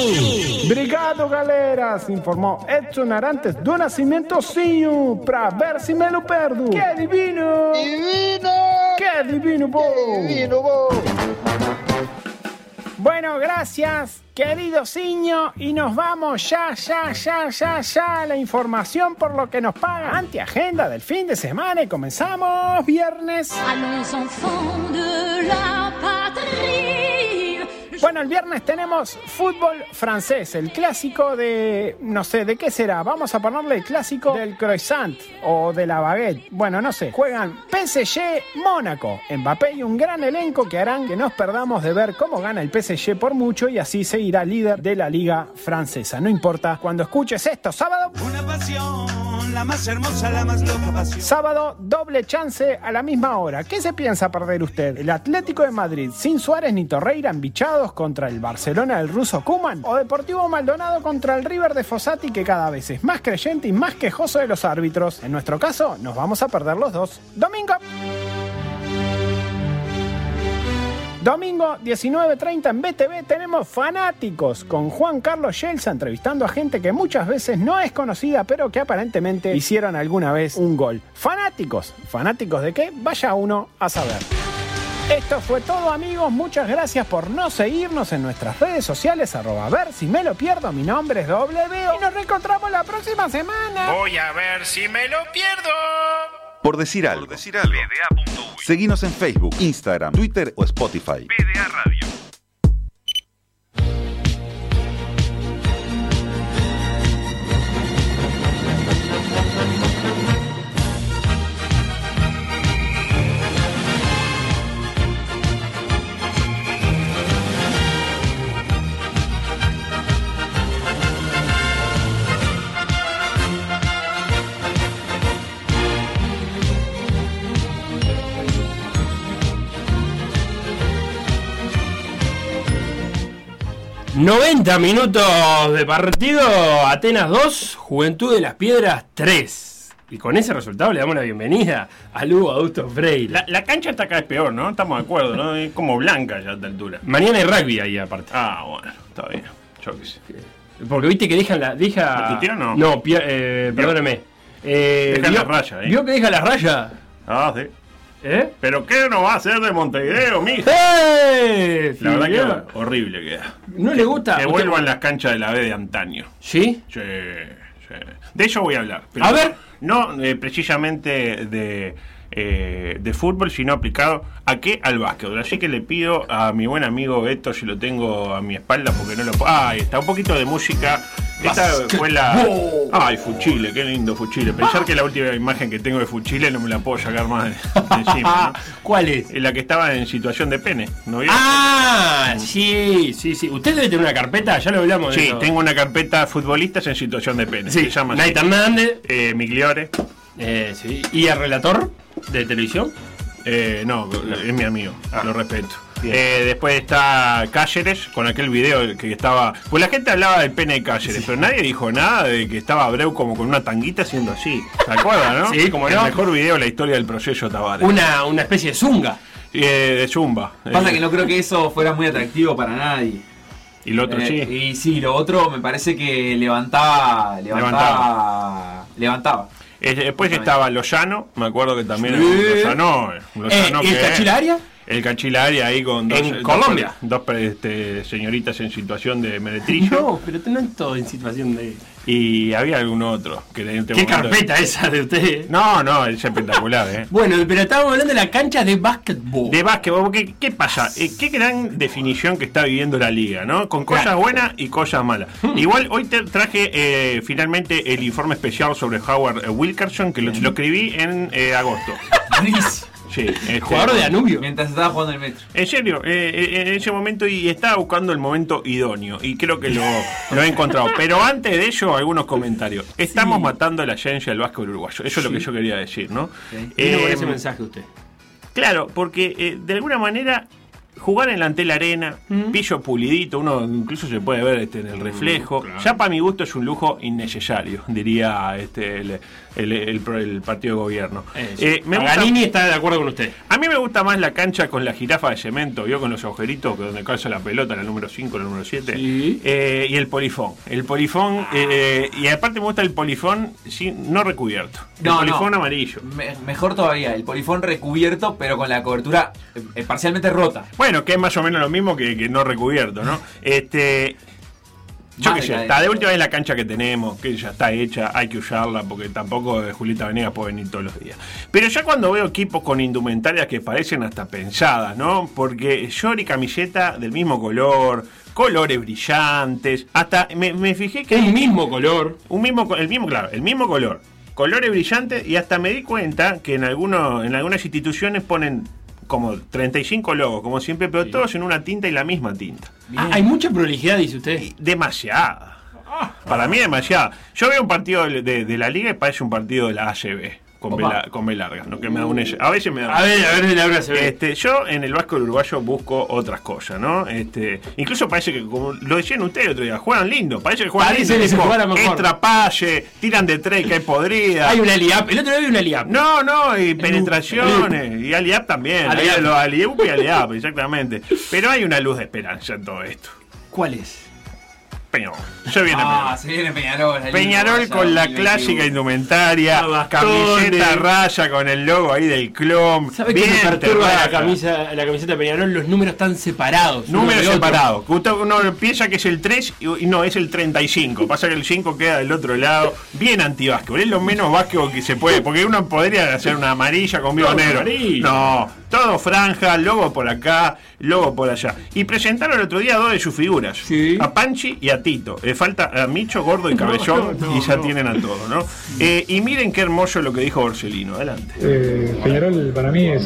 [SPEAKER 8] Obrigado, galera. Se informou Edson Arantes do Nascimentozinho pra ver se me lo perdo. Que divino!
[SPEAKER 10] ¡Divino!
[SPEAKER 8] Que divino, vos!
[SPEAKER 10] ¡Qué divino, vos!
[SPEAKER 8] Bueno, gracias, querido Ciño, y nos vamos ya, ya, ya, ya, ya a la información por lo que nos paga antiagenda del fin de semana y comenzamos viernes.
[SPEAKER 11] Allons enfants de la patrie.
[SPEAKER 8] Bueno, el viernes tenemos fútbol francés, el clásico de, no sé, ¿de qué será? Vamos a ponerle el clásico del croissant o de la baguette. Bueno, no sé. Juegan PSG Mónaco, Mbappé y un gran elenco que harán que nos perdamos de ver cómo gana el PSG por mucho y así seguirá líder de la liga francesa. No importa, cuando escuches esto sábado...
[SPEAKER 12] Una pasión la más hermosa, la más loca pasión.
[SPEAKER 8] Sábado, doble chance a la misma hora. ¿Qué se piensa perder usted? ¿El Atlético de Madrid sin Suárez ni Torreira embichados contra el Barcelona del ruso Kuman? ¿O Deportivo Maldonado contra el River de Fossati que cada vez es más creyente y más quejoso de los árbitros? En nuestro caso, nos vamos a perder los dos. Domingo. Domingo 19.30 en BTV tenemos Fanáticos con Juan Carlos Yelsa entrevistando a gente que muchas veces no es conocida pero que aparentemente hicieron alguna vez un gol. Fanáticos. ¿Fanáticos de qué? Vaya uno a saber. Esto fue todo amigos, muchas gracias por no seguirnos en nuestras redes sociales, arroba a ver si me lo pierdo, mi nombre es W y nos reencontramos la próxima semana.
[SPEAKER 9] Voy a ver si me lo pierdo.
[SPEAKER 6] Por decir algo. Seguinos en Facebook, Instagram, Twitter o Spotify.
[SPEAKER 9] PDA Radio.
[SPEAKER 1] ...90 minutos de partido... ...Atenas 2, Juventud de las Piedras 3... ...y con ese resultado le damos la bienvenida... ...a Lugo Augusto Freire...
[SPEAKER 13] La, la cancha está cada vez peor, ¿no? Estamos de acuerdo, ¿no? Es como blanca ya a esta altura.
[SPEAKER 1] Mañana hay rugby ahí aparte...
[SPEAKER 13] Ah, bueno, está bien. Yo qué sé.
[SPEAKER 1] Porque viste que dejan la... Deja...
[SPEAKER 13] ¿La o no?
[SPEAKER 1] No, pi- eh, perdóneme. Eh,
[SPEAKER 13] Dejan
[SPEAKER 1] ¿vio-
[SPEAKER 13] la raya, ¿eh?
[SPEAKER 1] ¿Vio que deja la raya?
[SPEAKER 13] Ah, sí.
[SPEAKER 1] ¿Eh?
[SPEAKER 13] ¿Pero qué no va a hacer de Montevideo, mija?
[SPEAKER 1] ¡Eh!
[SPEAKER 13] La verdad que horrible queda.
[SPEAKER 1] ¿No le gusta?
[SPEAKER 13] Que
[SPEAKER 1] ¿Usted-
[SPEAKER 13] vuelvan las canchas de la B de antaño.
[SPEAKER 1] ¿Sí?
[SPEAKER 13] Sí, sí. De ello voy a hablar. pero
[SPEAKER 1] A ver.
[SPEAKER 13] No eh, precisamente de, eh, de fútbol, sino aplicado a qué? Al básquetbol. Así que le pido a mi buen amigo Beto, si lo tengo a mi espalda, porque no lo puedo. Ah, ahí está, un poquito de música. Esta fue la. Ay, Fuchile, qué lindo Fuchile. Pensar que la última imagen que tengo de Fuchile no me la puedo sacar más de, de encima. ¿no?
[SPEAKER 1] ¿Cuál es?
[SPEAKER 13] La que estaba en situación de pene, ¿no vio?
[SPEAKER 1] Ah, sí, sí, sí. Usted debe tener una carpeta, ya lo hablamos de
[SPEAKER 13] Sí,
[SPEAKER 1] eso.
[SPEAKER 13] tengo una carpeta futbolistas en situación de pene.
[SPEAKER 1] Sí,
[SPEAKER 13] se llama.
[SPEAKER 1] Nait Hernández.
[SPEAKER 13] Eh, Migliore.
[SPEAKER 1] Eh, sí. ¿Y el relator de televisión?
[SPEAKER 13] Eh, no, es mi amigo, lo respeto. Eh, después está Cáceres con aquel video que estaba. Pues la gente hablaba del pene de Cáceres, pero nadie dijo nada de que estaba Abreu como con una tanguita haciendo así. ¿Se acuerdan, no?
[SPEAKER 1] Sí, cómo no.
[SPEAKER 13] El mejor video de la historia del proceso Tavares.
[SPEAKER 1] Una, una especie de zunga.
[SPEAKER 13] Eh, de Zumba.
[SPEAKER 2] Pasa
[SPEAKER 13] Eh,
[SPEAKER 2] que no creo que eso fuera muy atractivo para nadie.
[SPEAKER 13] Y lo otro
[SPEAKER 2] Eh,
[SPEAKER 13] sí.
[SPEAKER 2] Y sí, lo otro me parare que levantaba. Levantaba. Levantaba.
[SPEAKER 13] Eh, después estaba Lozano, me acuerdo que también
[SPEAKER 1] Sí.
[SPEAKER 13] Lozano, Lozano
[SPEAKER 1] Eh, ¿y el
[SPEAKER 13] que-
[SPEAKER 1] Cachilaria?
[SPEAKER 13] El Cachilaria ahí con dos,
[SPEAKER 1] En
[SPEAKER 13] dos-
[SPEAKER 1] Colombia.
[SPEAKER 13] dos, este, señoritas en situación de meretrillo.
[SPEAKER 1] No, pero no en todo en situación de.
[SPEAKER 13] Y había algún otro. Que en este
[SPEAKER 1] ¿Qué
[SPEAKER 13] momento-
[SPEAKER 1] carpeta esa de usted?
[SPEAKER 13] No, no, es espectacular, ¿eh?
[SPEAKER 1] Bueno, pero estábamos hablando de la cancha de básquetbol.
[SPEAKER 13] De básquetbol, ¿qué, qué pasa? Eh, qué gran definición que está viviendo la liga, ¿no? Con cosas
[SPEAKER 1] Claro.
[SPEAKER 13] buenas y cosas malas. Igual hoy te traje eh, finalmente el informe especial sobre Howard Wilkerson, que lo, lo escribí en eh, agosto. Sí, este,
[SPEAKER 1] Jugador de Danubio.
[SPEAKER 2] Mientras estaba jugando el metro.
[SPEAKER 13] En serio, eh, eh, en ese momento y estaba buscando el momento idóneo y creo que lo, lo he encontrado. Pero antes de ello, algunos comentarios. Estamos matando la esencia del básquetbol uruguayo. Eso es lo que yo quería decir, ¿no?
[SPEAKER 1] Con
[SPEAKER 13] Eh,
[SPEAKER 1] ese mensaje usted.
[SPEAKER 13] Claro, porque eh, de alguna manera jugar en la Antel Arena, pillo pulidito, uno incluso se puede ver este, en el reflejo. Ya para mi gusto es un lujo innecesario, diría este, el, el- el- el partido de gobierno. Eh, me gusta-
[SPEAKER 1] Paganini está de acuerdo con usted.
[SPEAKER 13] a mí me gusta más la cancha con la jirafa de cemento, ¿vio? Con los agujeritos que donde calza la pelota, la número 5, la número 7. Eh, y el polifón. El polifón, eh, y aparte me gusta el polifón sin, no recubierto. El
[SPEAKER 2] No,
[SPEAKER 13] polifón
[SPEAKER 2] no.
[SPEAKER 13] amarillo.
[SPEAKER 2] Me- mejor todavía, el polifón recubierto, pero con la cobertura eh, eh, parcialmente rota.
[SPEAKER 13] Bueno, que es más o menos lo mismo que, que no recubierto, ¿no? Este. Yo sé,
[SPEAKER 2] decadente.
[SPEAKER 13] está de última vez la cancha que tenemos, que ya está hecha, hay que usarla porque tampoco Julieta Venegas puede venir todos los días. Pero ya cuando veo equipos con indumentarias que parecen hasta pensadas, ¿no? Porque short y camiseta del mismo color, colores brillantes, hasta me, me fijé que...
[SPEAKER 1] Un mismo color.
[SPEAKER 13] Un mismo, el mismo, claro, el mismo color. Colores brillantes y hasta me di cuenta que en, algunos, en algunas instituciones ponen como 35 logos, como siempre, pero todos en una tinta y la misma tinta.
[SPEAKER 1] Ah, hay mucha prolijidad, dice usted.
[SPEAKER 13] Demasiada. Para mí demasiado. Yo veo un partido de, de- de la liga y parece un partido de la ACB. Con B,
[SPEAKER 1] Opa.
[SPEAKER 13] con B larga, ¿no? que me da un. A veces me da
[SPEAKER 1] A ver, a ver, de la hora se ve.
[SPEAKER 13] Este, yo en el Vasco uruguayo busco otras cosas, ¿no? Este, incluso parece que, como lo decían ustedes el otro día, juegan lindo, parece que juegan
[SPEAKER 1] Parece
[SPEAKER 13] lindo.
[SPEAKER 1] que
[SPEAKER 13] tipo. Extra palle, tiran de tres que hay podrida.
[SPEAKER 1] Hay una liap. El otro día vi una liap.
[SPEAKER 13] No, no, y penetraciones, y Aliap también.
[SPEAKER 1] Aliap.
[SPEAKER 13] Hay lo- Aliup y Aliap, exactamente. Pero hay una luz de esperanza en todo esto.
[SPEAKER 1] ¿Cuál es?
[SPEAKER 13] Peñarol. Se viene
[SPEAKER 2] Ah,
[SPEAKER 13] Peñarol.
[SPEAKER 2] se viene Peñarol. ahí,
[SPEAKER 13] Peñarol
[SPEAKER 2] vaya,
[SPEAKER 13] con la
[SPEAKER 2] 2021.
[SPEAKER 13] clásica indumentaria, camiseta raya con el logo ahí del club.
[SPEAKER 1] ¿Sabes qué
[SPEAKER 13] bien
[SPEAKER 1] me perturba la, camisa, la camiseta de Peñarol? Los números están separados.
[SPEAKER 13] Números separados. Uno piensa que es el 3 y y no, es el 35. Pasa que el 5 queda del otro lado. Bien antibásquetbol. Es lo menos básquetbol que se puede. Porque uno podría hacer una amarilla con vivo negro.
[SPEAKER 1] amarillo.
[SPEAKER 13] No, todo franja, logo por acá, logo por allá. Y presentaron el otro día dos de sus figuras. A Panchi y a Tito. Le falta a Micho, Gordo y Cabezón.
[SPEAKER 1] no,
[SPEAKER 13] y ya
[SPEAKER 1] no.
[SPEAKER 13] tienen a todos, ¿no? Eh, y miren qué hermoso lo que dijo Borsellino. Adelante.
[SPEAKER 14] Eh, Peñarol para mí es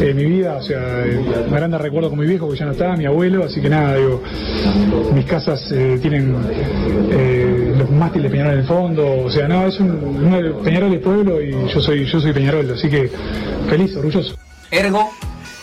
[SPEAKER 14] eh, mi vida, o sea, eh, un grande recuerdo con mi viejo que ya no está, mi abuelo, así que nada, digo, mis casas eh, tienen eh, los mástiles de Peñarol en el fondo, o sea, no, es un, un- Peñarol es pueblo y yo soy, yo soy Peñarol, así que feliz, orgulloso.
[SPEAKER 2] Ergo.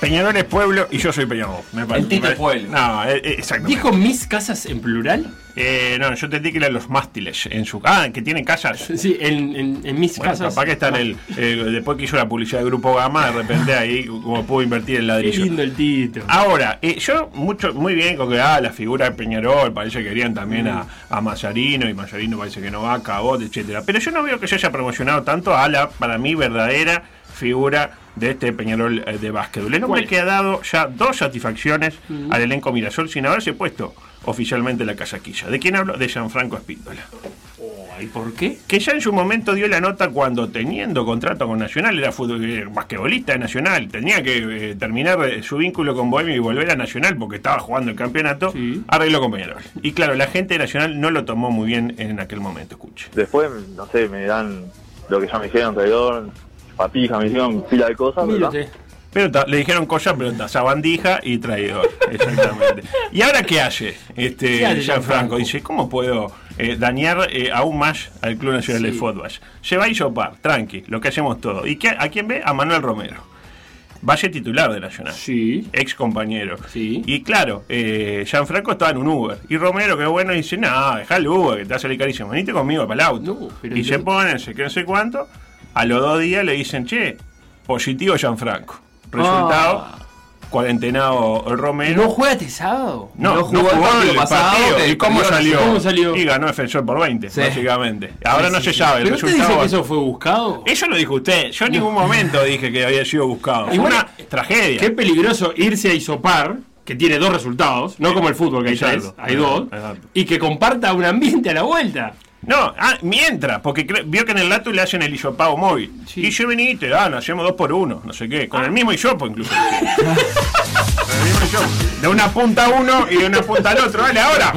[SPEAKER 13] Peñarol es pueblo y yo soy Peñarol. Me parece.
[SPEAKER 1] El Tito es pueblo.
[SPEAKER 13] No, eh, eh, exactamente.
[SPEAKER 1] ¿Dijo mis casas en plural?
[SPEAKER 13] Eh, no, yo entendí que eran los mástiles en su Ah, que tienen casas.
[SPEAKER 1] Sí, en, en- en mis
[SPEAKER 13] Bueno,
[SPEAKER 1] casas.
[SPEAKER 13] capaz que está en el. eh, después que hizo la publicidad del Grupo Gama, de repente ahí como pudo invertir el
[SPEAKER 1] Qué
[SPEAKER 13] ladrillo.
[SPEAKER 1] lindo el Tito.
[SPEAKER 13] Ahora, eh, yo mucho, muy bien con que ah, la figura de Peñarol, parece que querían también a, a Mazarino, y Mazarino parece que no va, Cabot, etcétera. Pero yo no veo que se haya promocionado tanto a la, para mí, verdadera figura de este Peñarol eh, de básquetbol. El hombre que ha dado ya dos satisfacciones al elenco Mirasol sin haberse puesto oficialmente la casaquilla. ¿De quién hablo? De Gianfranco Espíndola.
[SPEAKER 1] ¿Y por qué?
[SPEAKER 13] Que ya en su momento dio la nota cuando teniendo contrato con Nacional, era eh, basquetbolista de Nacional, tenía que eh, terminar su vínculo con Bohemia y volver a Nacional porque estaba jugando el campeonato, arregló con Peñarol. Y claro, la gente de Nacional no lo tomó muy bien en aquel momento, escuche.
[SPEAKER 15] Después, no sé, me dan lo que ya me dijeron, traidor, papija, me hicieron pila de cosas, ¿verdad?
[SPEAKER 13] Pero ta- le dijeron cosas, pero ta, sabandija y traidor. Exactamente. ¿Y ahora qué hace? Este,
[SPEAKER 1] ¿Qué hace
[SPEAKER 13] Gianfranco dice, ¿cómo puedo eh, dañar eh, aún más al Club Nacional de. Fútbol? Se va a isopar, tranqui, lo que hacemos todo. ¿Y qué, a quién ve? A Manuel Romero. Valle titular de Nacional.
[SPEAKER 1] Sí.
[SPEAKER 13] Ex compañero.
[SPEAKER 1] Sí.
[SPEAKER 13] Y claro, eh, Gianfranco estaba en un Uber. Y Romero, que bueno, dice, no, deja el Uber, que te va a salir carísimo. Venite conmigo para el auto.
[SPEAKER 1] pero
[SPEAKER 13] y se ponen, sé que no sé cuánto. A los dos días le dicen, che, positivo Gianfranco. Resultado, cuarentenado Romero.
[SPEAKER 1] ¿No juega este sábado?
[SPEAKER 13] No, no
[SPEAKER 2] No
[SPEAKER 13] jugó,
[SPEAKER 2] jugó el partido
[SPEAKER 13] el
[SPEAKER 2] pasado,
[SPEAKER 13] partido. ¿Y cómo salió?
[SPEAKER 1] ¿Cómo salió?
[SPEAKER 13] Y ganó Defensor por 20,
[SPEAKER 2] Sí.
[SPEAKER 13] básicamente. Ahora
[SPEAKER 1] Sí,
[SPEAKER 13] no
[SPEAKER 1] sí,
[SPEAKER 13] se sabe el
[SPEAKER 1] ¿Pero usted
[SPEAKER 13] resultado.
[SPEAKER 1] dice que eso fue buscado?
[SPEAKER 13] Eso lo dijo usted. Yo en ningún momento dije que había sido buscado. Fue una tragedia.
[SPEAKER 1] Qué peligroso irse a isopar, que tiene dos resultados, no como el fútbol que hay tres, hay dos,
[SPEAKER 13] Exacto.
[SPEAKER 1] y que comparta un ambiente a la vuelta.
[SPEAKER 13] No, ah, mientras, porque vio que en el lato le hacen el hisopado móvil. Y yo vení y te dan, hacemos dos por uno, no sé qué. Con el mismo hisopo incluso. El mismo. De una punta a uno y de una punta al otro, dale ahora.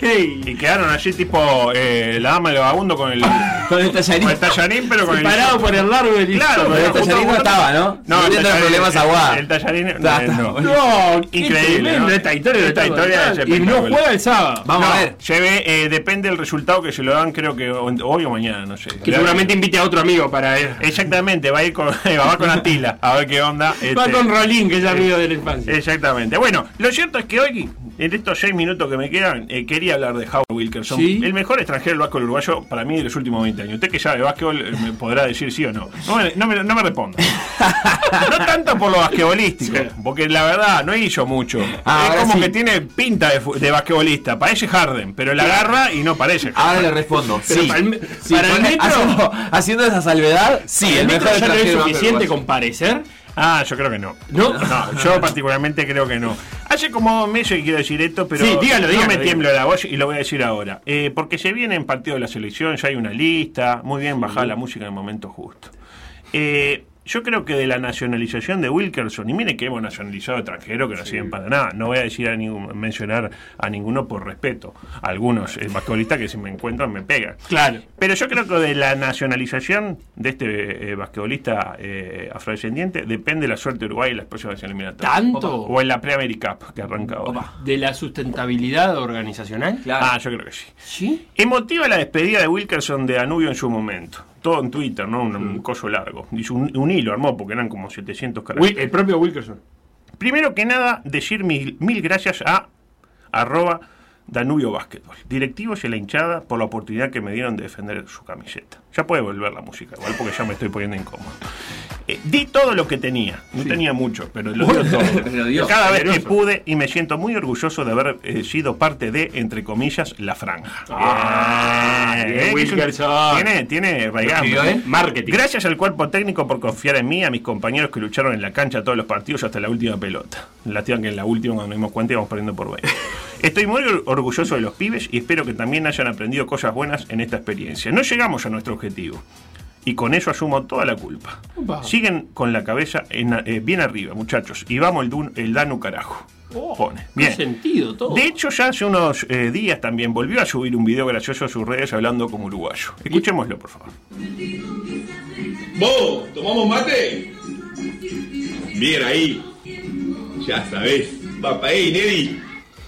[SPEAKER 13] Y quedaron allí tipo eh, la dama del vagabundo con el,
[SPEAKER 2] Con el tallarín.
[SPEAKER 13] con el tallarín, pero con el
[SPEAKER 1] Separado
[SPEAKER 13] hisopo.
[SPEAKER 1] por el largo del
[SPEAKER 13] Claro.
[SPEAKER 2] Pero el tallarín no estaba, ¿no?
[SPEAKER 13] No,
[SPEAKER 2] No
[SPEAKER 13] el tallarín-
[SPEAKER 2] problemas
[SPEAKER 13] el-
[SPEAKER 2] aguada.
[SPEAKER 13] El tallarín no, no. Increíble, ¿no?
[SPEAKER 1] esta historia
[SPEAKER 13] Esta historia.
[SPEAKER 1] Y no juega el sábado.
[SPEAKER 2] Vamos a ver.
[SPEAKER 13] Lleve, eh, depende del resultado que se lo dan, creo que hoy o mañana, no sé.
[SPEAKER 1] Que seguramente invite a otro amigo para ir.
[SPEAKER 13] Exactamente, va a ir con, va con Atila, a ver qué onda.
[SPEAKER 1] Va
[SPEAKER 13] este,
[SPEAKER 1] con Rolín, que es amigo de la infancia.
[SPEAKER 13] Exactamente. Bueno, lo cierto es que hoy, en estos seis minutos que me quedan, eh, quería hablar de Howard Wilkerson.
[SPEAKER 1] Sí.
[SPEAKER 13] El mejor extranjero del básquetbol uruguayo para mí de los últimos 20 años. Usted que sabe de básquetbol eh, me podrá decir sí o no. No me, no me, no me responda. no tanto por lo basquetbolístico, porque la verdad no hizo mucho.
[SPEAKER 2] Ah,
[SPEAKER 13] es como
[SPEAKER 2] sí.
[SPEAKER 13] que tiene pinta de, de basquetbolista. Parece Harden, pero la agarra y no parece Harden.
[SPEAKER 2] Ahora le respondo. Sí.
[SPEAKER 1] para el, para el metro,
[SPEAKER 2] haciendo, haciendo esa salvedad, sí,
[SPEAKER 1] el
[SPEAKER 2] el
[SPEAKER 1] metro ya no es suficiente con parecer.
[SPEAKER 13] Ah, yo creo que no.
[SPEAKER 1] ¿No?
[SPEAKER 13] No, yo particularmente creo que no. Hace como dos meses que quiero decir esto, pero
[SPEAKER 1] Sí, dígalo,
[SPEAKER 13] no
[SPEAKER 1] dígalo,
[SPEAKER 13] me
[SPEAKER 1] dígalo.
[SPEAKER 13] tiemblo la voz y lo voy a decir ahora. Eh, porque se viene en partido de la selección, ya hay una lista, muy bien bajada la música en el momento justo. Eh, yo creo que de la nacionalización de Wilkerson, y mire que hemos nacionalizado extranjeros que no sirven para nada, no voy a decir a ningún, mencionar a ninguno por respeto, algunos eh, basquetbolistas que si me encuentran me pegan.
[SPEAKER 1] Claro.
[SPEAKER 13] Pero yo creo que de la nacionalización de este eh, basquetbolista eh, afrodescendiente depende la suerte de Uruguay en las próximas eliminatorias.
[SPEAKER 1] ¿Tanto?
[SPEAKER 13] O en la Pre-America que arranca ahora.
[SPEAKER 1] ¿De la sustentabilidad organizacional?
[SPEAKER 13] Ah, yo creo que sí.
[SPEAKER 1] ¿Sí?
[SPEAKER 13] Emotiva la despedida de Wilkerson de Danubio en su momento. Todo en Twitter, ¿no? Un, un coso largo. Hizo un, un hilo, armó, porque eran como 700 caracteres.
[SPEAKER 1] El propio Wilkerson.
[SPEAKER 13] Primero que nada, decir mil, mil gracias a arroba Danubio Básquetbol. Directivos y la hinchada por la oportunidad que me dieron de defender su camiseta. Ya puede volver la música, igual porque ya me estoy poniendo incómodo. Eh, di todo lo que tenía. No tenía mucho, pero lo dio todo.
[SPEAKER 2] Pero.
[SPEAKER 13] Cada vez que pude y me siento muy orgulloso de haber eh, sido parte de, entre comillas, la franja.
[SPEAKER 1] Ah,
[SPEAKER 13] eh, un-. Tiene, tiene
[SPEAKER 2] escribió él?
[SPEAKER 1] Marketing.
[SPEAKER 13] Gracias al cuerpo técnico por confiar en mí, a mis compañeros que lucharon en la cancha todos los partidos hasta la última pelota. Lástima que en la última, cuando nos dimos cuenta, íbamos perdiendo por 20. Estoy muy or- orgulloso de los pibes y espero que también hayan aprendido cosas buenas en esta experiencia. No llegamos a nuestro objetivo. Y con eso asumo toda la culpa. Siguen con la cabeza en- eh, bien arriba, muchachos. Y vamos el, Dun- el Danu carajo.
[SPEAKER 1] Oh,
[SPEAKER 13] Pone.
[SPEAKER 1] qué
[SPEAKER 13] Bien.
[SPEAKER 1] sentido todo.
[SPEAKER 13] De hecho, ya hace unos eh, días también volvió a subir un video gracioso a sus redes hablando como uruguayo. Escuchémoslo, por favor.
[SPEAKER 16] ¿Vos tomamos mate? Bien ahí. Ya sabés. Va para ahí, Neddy.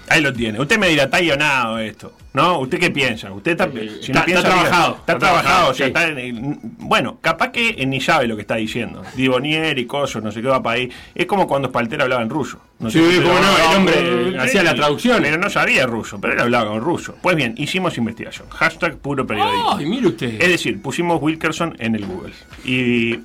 [SPEAKER 13] Ahí lo tiene. Usted me dirá, está guionado esto. ¿No? ¿Usted qué piensa? Usted está, si no
[SPEAKER 1] está- está
[SPEAKER 13] piensa,
[SPEAKER 1] trabajado.
[SPEAKER 13] Está,
[SPEAKER 1] Está
[SPEAKER 13] trabajado.
[SPEAKER 1] trabajado,
[SPEAKER 13] o sea,
[SPEAKER 1] sí.
[SPEAKER 13] está en el- bueno, capaz que ni sabe lo que está diciendo. Divonier y cosas, no sé qué va para ahí. Es como cuando Spalter hablaba en ruso. No
[SPEAKER 1] Sí, cómo no, el hombre hacía la traducción.
[SPEAKER 13] Pero no sabía ruso, pero él hablaba con ruso. Pues bien, hicimos investigación. Hashtag puro periodismo.
[SPEAKER 1] Ay, mire usted.
[SPEAKER 13] Es decir, pusimos Wilkerson en el Google. Y
[SPEAKER 1] ¿Qué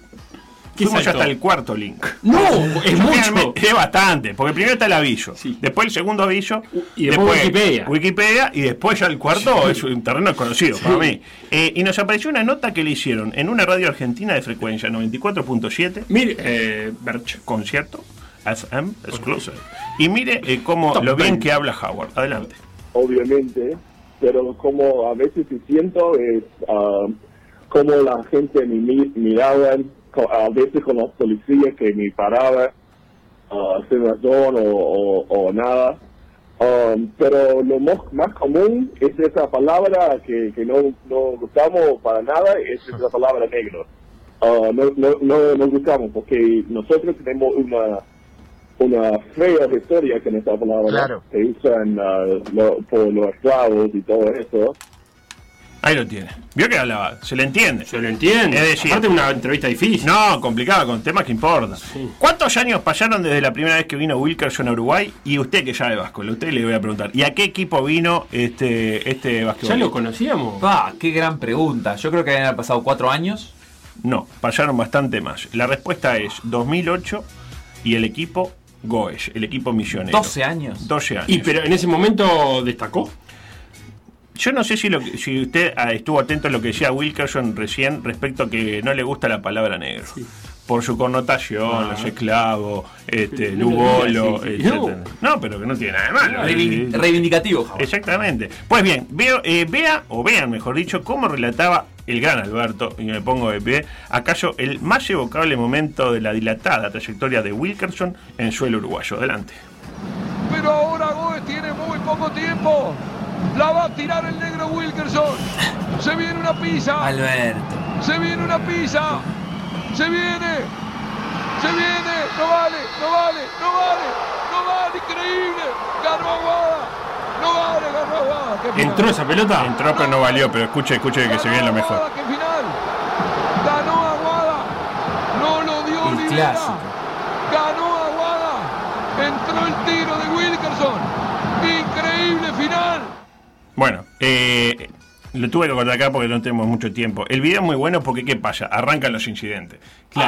[SPEAKER 13] fuimos
[SPEAKER 1] saltó?
[SPEAKER 13] hasta el cuarto link.
[SPEAKER 1] No, es mucho.
[SPEAKER 13] Es bastante, porque primero está el aviso, después el segundo aviso,
[SPEAKER 1] Y después Wikipedia.
[SPEAKER 13] Wikipedia, y después ya el cuarto es un terreno desconocido para mí. Eh, y nos apareció una nota que le hicieron en una radio argentina de frecuencia 94.7.
[SPEAKER 1] Mire, eh, Berch.
[SPEAKER 13] Concierto, FM, exclusive. Y mire eh, cómo
[SPEAKER 1] Top
[SPEAKER 13] lo bien
[SPEAKER 1] 20.
[SPEAKER 13] que habla Howard. Adelante.
[SPEAKER 17] obviamente, pero como a veces sí siento es ah, como la gente me mi- miraba, co- a veces con los policías que me paraba ah, sin razón o, o- o nada. Um, pero lo mo- más común es esa palabra que, que no, no gustamos para nada, es esa palabra negro. Ah, no, no, no nos gustamos porque nosotros tenemos una una fea historia con esa palabra
[SPEAKER 13] Claro.
[SPEAKER 17] que usan ah, lo- por los esclavos y todo eso.
[SPEAKER 13] Ahí lo tiene. ¿Vio que hablaba? Se le entiende.
[SPEAKER 1] Se lo entiende.
[SPEAKER 13] Es decir,
[SPEAKER 1] Aparte una entrevista difícil.
[SPEAKER 13] No, complicada, con temas que importan. ¿Cuántos años pasaron desde la primera vez que vino Wilkerson a Uruguay? Y usted que ya de Vasco, a usted le voy a preguntar. ¿Y a qué equipo vino este, este basquetbolista?
[SPEAKER 1] ¿Ya lo conocíamos?
[SPEAKER 2] Ah, qué gran pregunta. Yo creo que habían pasado cuatro años.
[SPEAKER 13] No, pasaron bastante más. La respuesta es 2008 y el equipo Goes, el equipo misionero.
[SPEAKER 2] 12 años.
[SPEAKER 13] 12 años.
[SPEAKER 1] Y pero en ese momento destacó.
[SPEAKER 13] Yo no sé si, lo que- si usted ah, estuvo atento a lo que decía Wilkerson recién respecto a que no le gusta la palabra negro. Por su connotación,
[SPEAKER 1] Ah.
[SPEAKER 13] los esclavos, este, Lugolo, etcétera. No, pero que no tiene nada de malo.
[SPEAKER 2] Reivin- reivindicativo, Java.
[SPEAKER 13] Exactamente. Pues bien, veo, eh, vea, o vean mejor dicho, cómo relataba el gran Alberto, y me pongo de pie, acaso el más evocable momento de la dilatada trayectoria de Wilkerson en suelo uruguayo. Adelante.
[SPEAKER 18] Pero ahora Goes tiene muy poco tiempo. La va a tirar el negro Wilkerson. Se viene una pizza.
[SPEAKER 2] Alberto.
[SPEAKER 18] Se viene una pizza. Se viene. Se viene. No vale, no vale, no vale. No vale, increíble. Ganó Aguada. No vale, ganó Aguada.
[SPEAKER 1] ¿Entró esa pelota?
[SPEAKER 13] Entró pero no valió, pero escuche, escuche que se viene lo mejor.
[SPEAKER 18] Aguada, qué final. Ganó Aguada. No lo dio
[SPEAKER 2] El
[SPEAKER 18] Olivera.
[SPEAKER 2] clásico.
[SPEAKER 18] Ganó Aguada. Entró el tiro
[SPEAKER 13] eh, lo tuve que cortar acá porque no tenemos mucho tiempo. El video es muy bueno porque ¿qué pasa? Arrancan los incidentes.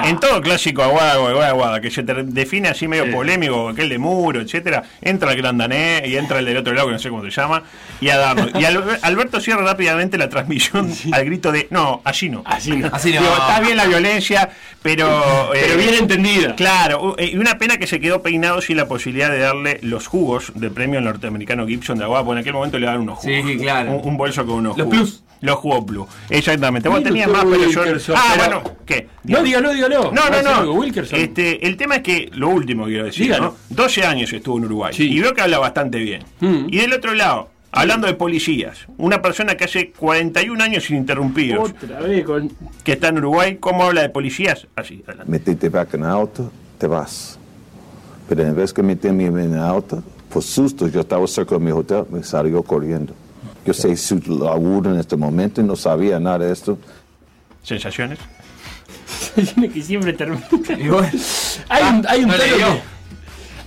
[SPEAKER 13] En todo clásico Aguada, Aguada, Aguada, que se define así medio
[SPEAKER 1] Sí.
[SPEAKER 13] polémico, aquel de Muro, etcétera, entra el Grandané y entra el del otro lado, que no sé cómo se llama, y a darnos. Y Al- Alberto cierra rápidamente la transmisión al grito de no, allí no.
[SPEAKER 1] Así no.
[SPEAKER 2] Así no.
[SPEAKER 13] Digo, está bien la violencia, pero.
[SPEAKER 1] Pero bien entendida.
[SPEAKER 13] Claro, eh, y una pena que se quedó peinado sin la posibilidad de darle los jugos del premio norteamericano Gibson de Aguada, porque en aquel momento le daban unos jugos.
[SPEAKER 2] Sí, claro.
[SPEAKER 13] Un, un bolso con unos
[SPEAKER 2] Los
[SPEAKER 13] jugos.
[SPEAKER 2] Plus.
[SPEAKER 13] Lo jugó Blue. Exactamente. Vos tenías más, pero yo. Ah,
[SPEAKER 1] pero-
[SPEAKER 13] bueno, ¿qué?
[SPEAKER 1] No, dígalo, dígalo.
[SPEAKER 13] No, no, no. Este, el tema es que lo último que quiero decir,
[SPEAKER 1] Dígalo.
[SPEAKER 13] ¿no? 12 años estuvo en Uruguay y veo que habla bastante bien.
[SPEAKER 1] Mm.
[SPEAKER 13] Y del otro lado, hablando de policías, una persona que hace 41 años ininterrumpidos,
[SPEAKER 1] Otra vez con.
[SPEAKER 13] que está en Uruguay, ¿cómo habla de policías? Así, adelante.
[SPEAKER 19] back en el auto, te vas. Pero en vez que meterme en el auto, por susto, yo estaba cerca de mi hotel, me salió corriendo. Yo sé su laburo en este momento y no sabía nada de esto.
[SPEAKER 13] ¿Sensaciones?
[SPEAKER 1] Tiene que siempre termina. hay un, hay un
[SPEAKER 13] no
[SPEAKER 1] tono
[SPEAKER 13] leyó.
[SPEAKER 1] que-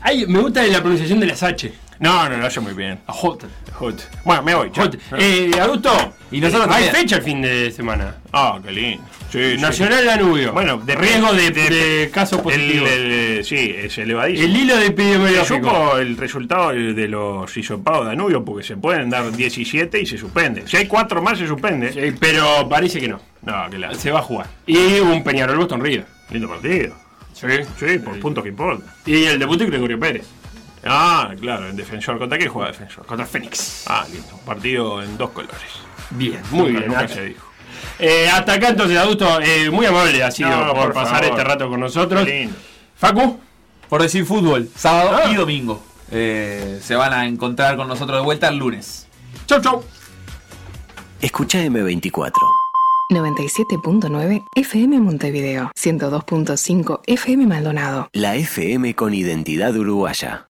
[SPEAKER 1] hay- me gusta la pronunciación de las H.
[SPEAKER 13] No, no, lo hace muy bien.
[SPEAKER 1] Hot.
[SPEAKER 13] Hot. Bueno, me voy.
[SPEAKER 1] Hot. Eh, Augusto,
[SPEAKER 13] Y nosotros
[SPEAKER 1] hay
[SPEAKER 13] también.
[SPEAKER 1] fecha el fin de semana.
[SPEAKER 13] Ah, qué lindo. Sí, sí.
[SPEAKER 1] Nacional Danubio.
[SPEAKER 13] Bueno, de
[SPEAKER 1] riesgo de, de casos positivos.
[SPEAKER 13] El, el- sí, es elevadísimo.
[SPEAKER 1] El hilo de
[SPEAKER 13] ¿Se
[SPEAKER 1] epidemiológico.
[SPEAKER 13] supo el resultado de los hisopados Danubio? Porque se pueden dar 17 y se suspende. Si hay cuatro más, se suspende.
[SPEAKER 1] Sí, pero parece que no.
[SPEAKER 13] No, que la...
[SPEAKER 1] Se va a jugar. Y un Peñarol Boston River.
[SPEAKER 13] Lindo partido.
[SPEAKER 1] Sí.
[SPEAKER 13] Sí, por puntos que importa.
[SPEAKER 1] Y el debut de Gregorio Pérez.
[SPEAKER 13] Ah, claro, en defensor. ¿Contra qué juega defensor?
[SPEAKER 1] Contra Fénix.
[SPEAKER 13] Ah, lindo. Partido en dos colores.
[SPEAKER 1] Bien, muy
[SPEAKER 13] Nunca-
[SPEAKER 1] bien.
[SPEAKER 13] nunca
[SPEAKER 1] Acá-
[SPEAKER 13] se dijo.
[SPEAKER 1] Eh, hasta acá entonces, adulto, eh, muy amable ha sido
[SPEAKER 13] No,
[SPEAKER 1] por,
[SPEAKER 13] por
[SPEAKER 1] pasar
[SPEAKER 13] favor.
[SPEAKER 1] este rato con nosotros.
[SPEAKER 13] Lindo.
[SPEAKER 1] Facu,
[SPEAKER 2] Por decir fútbol, sábado
[SPEAKER 1] Ah.
[SPEAKER 2] y domingo. Eh, se van a encontrar con nosotros de vuelta el lunes.
[SPEAKER 1] chau chau.
[SPEAKER 20] Escucha M24.
[SPEAKER 4] 97.9 FM Montevideo, 102.5 FM Maldonado.
[SPEAKER 20] La FM con identidad uruguaya.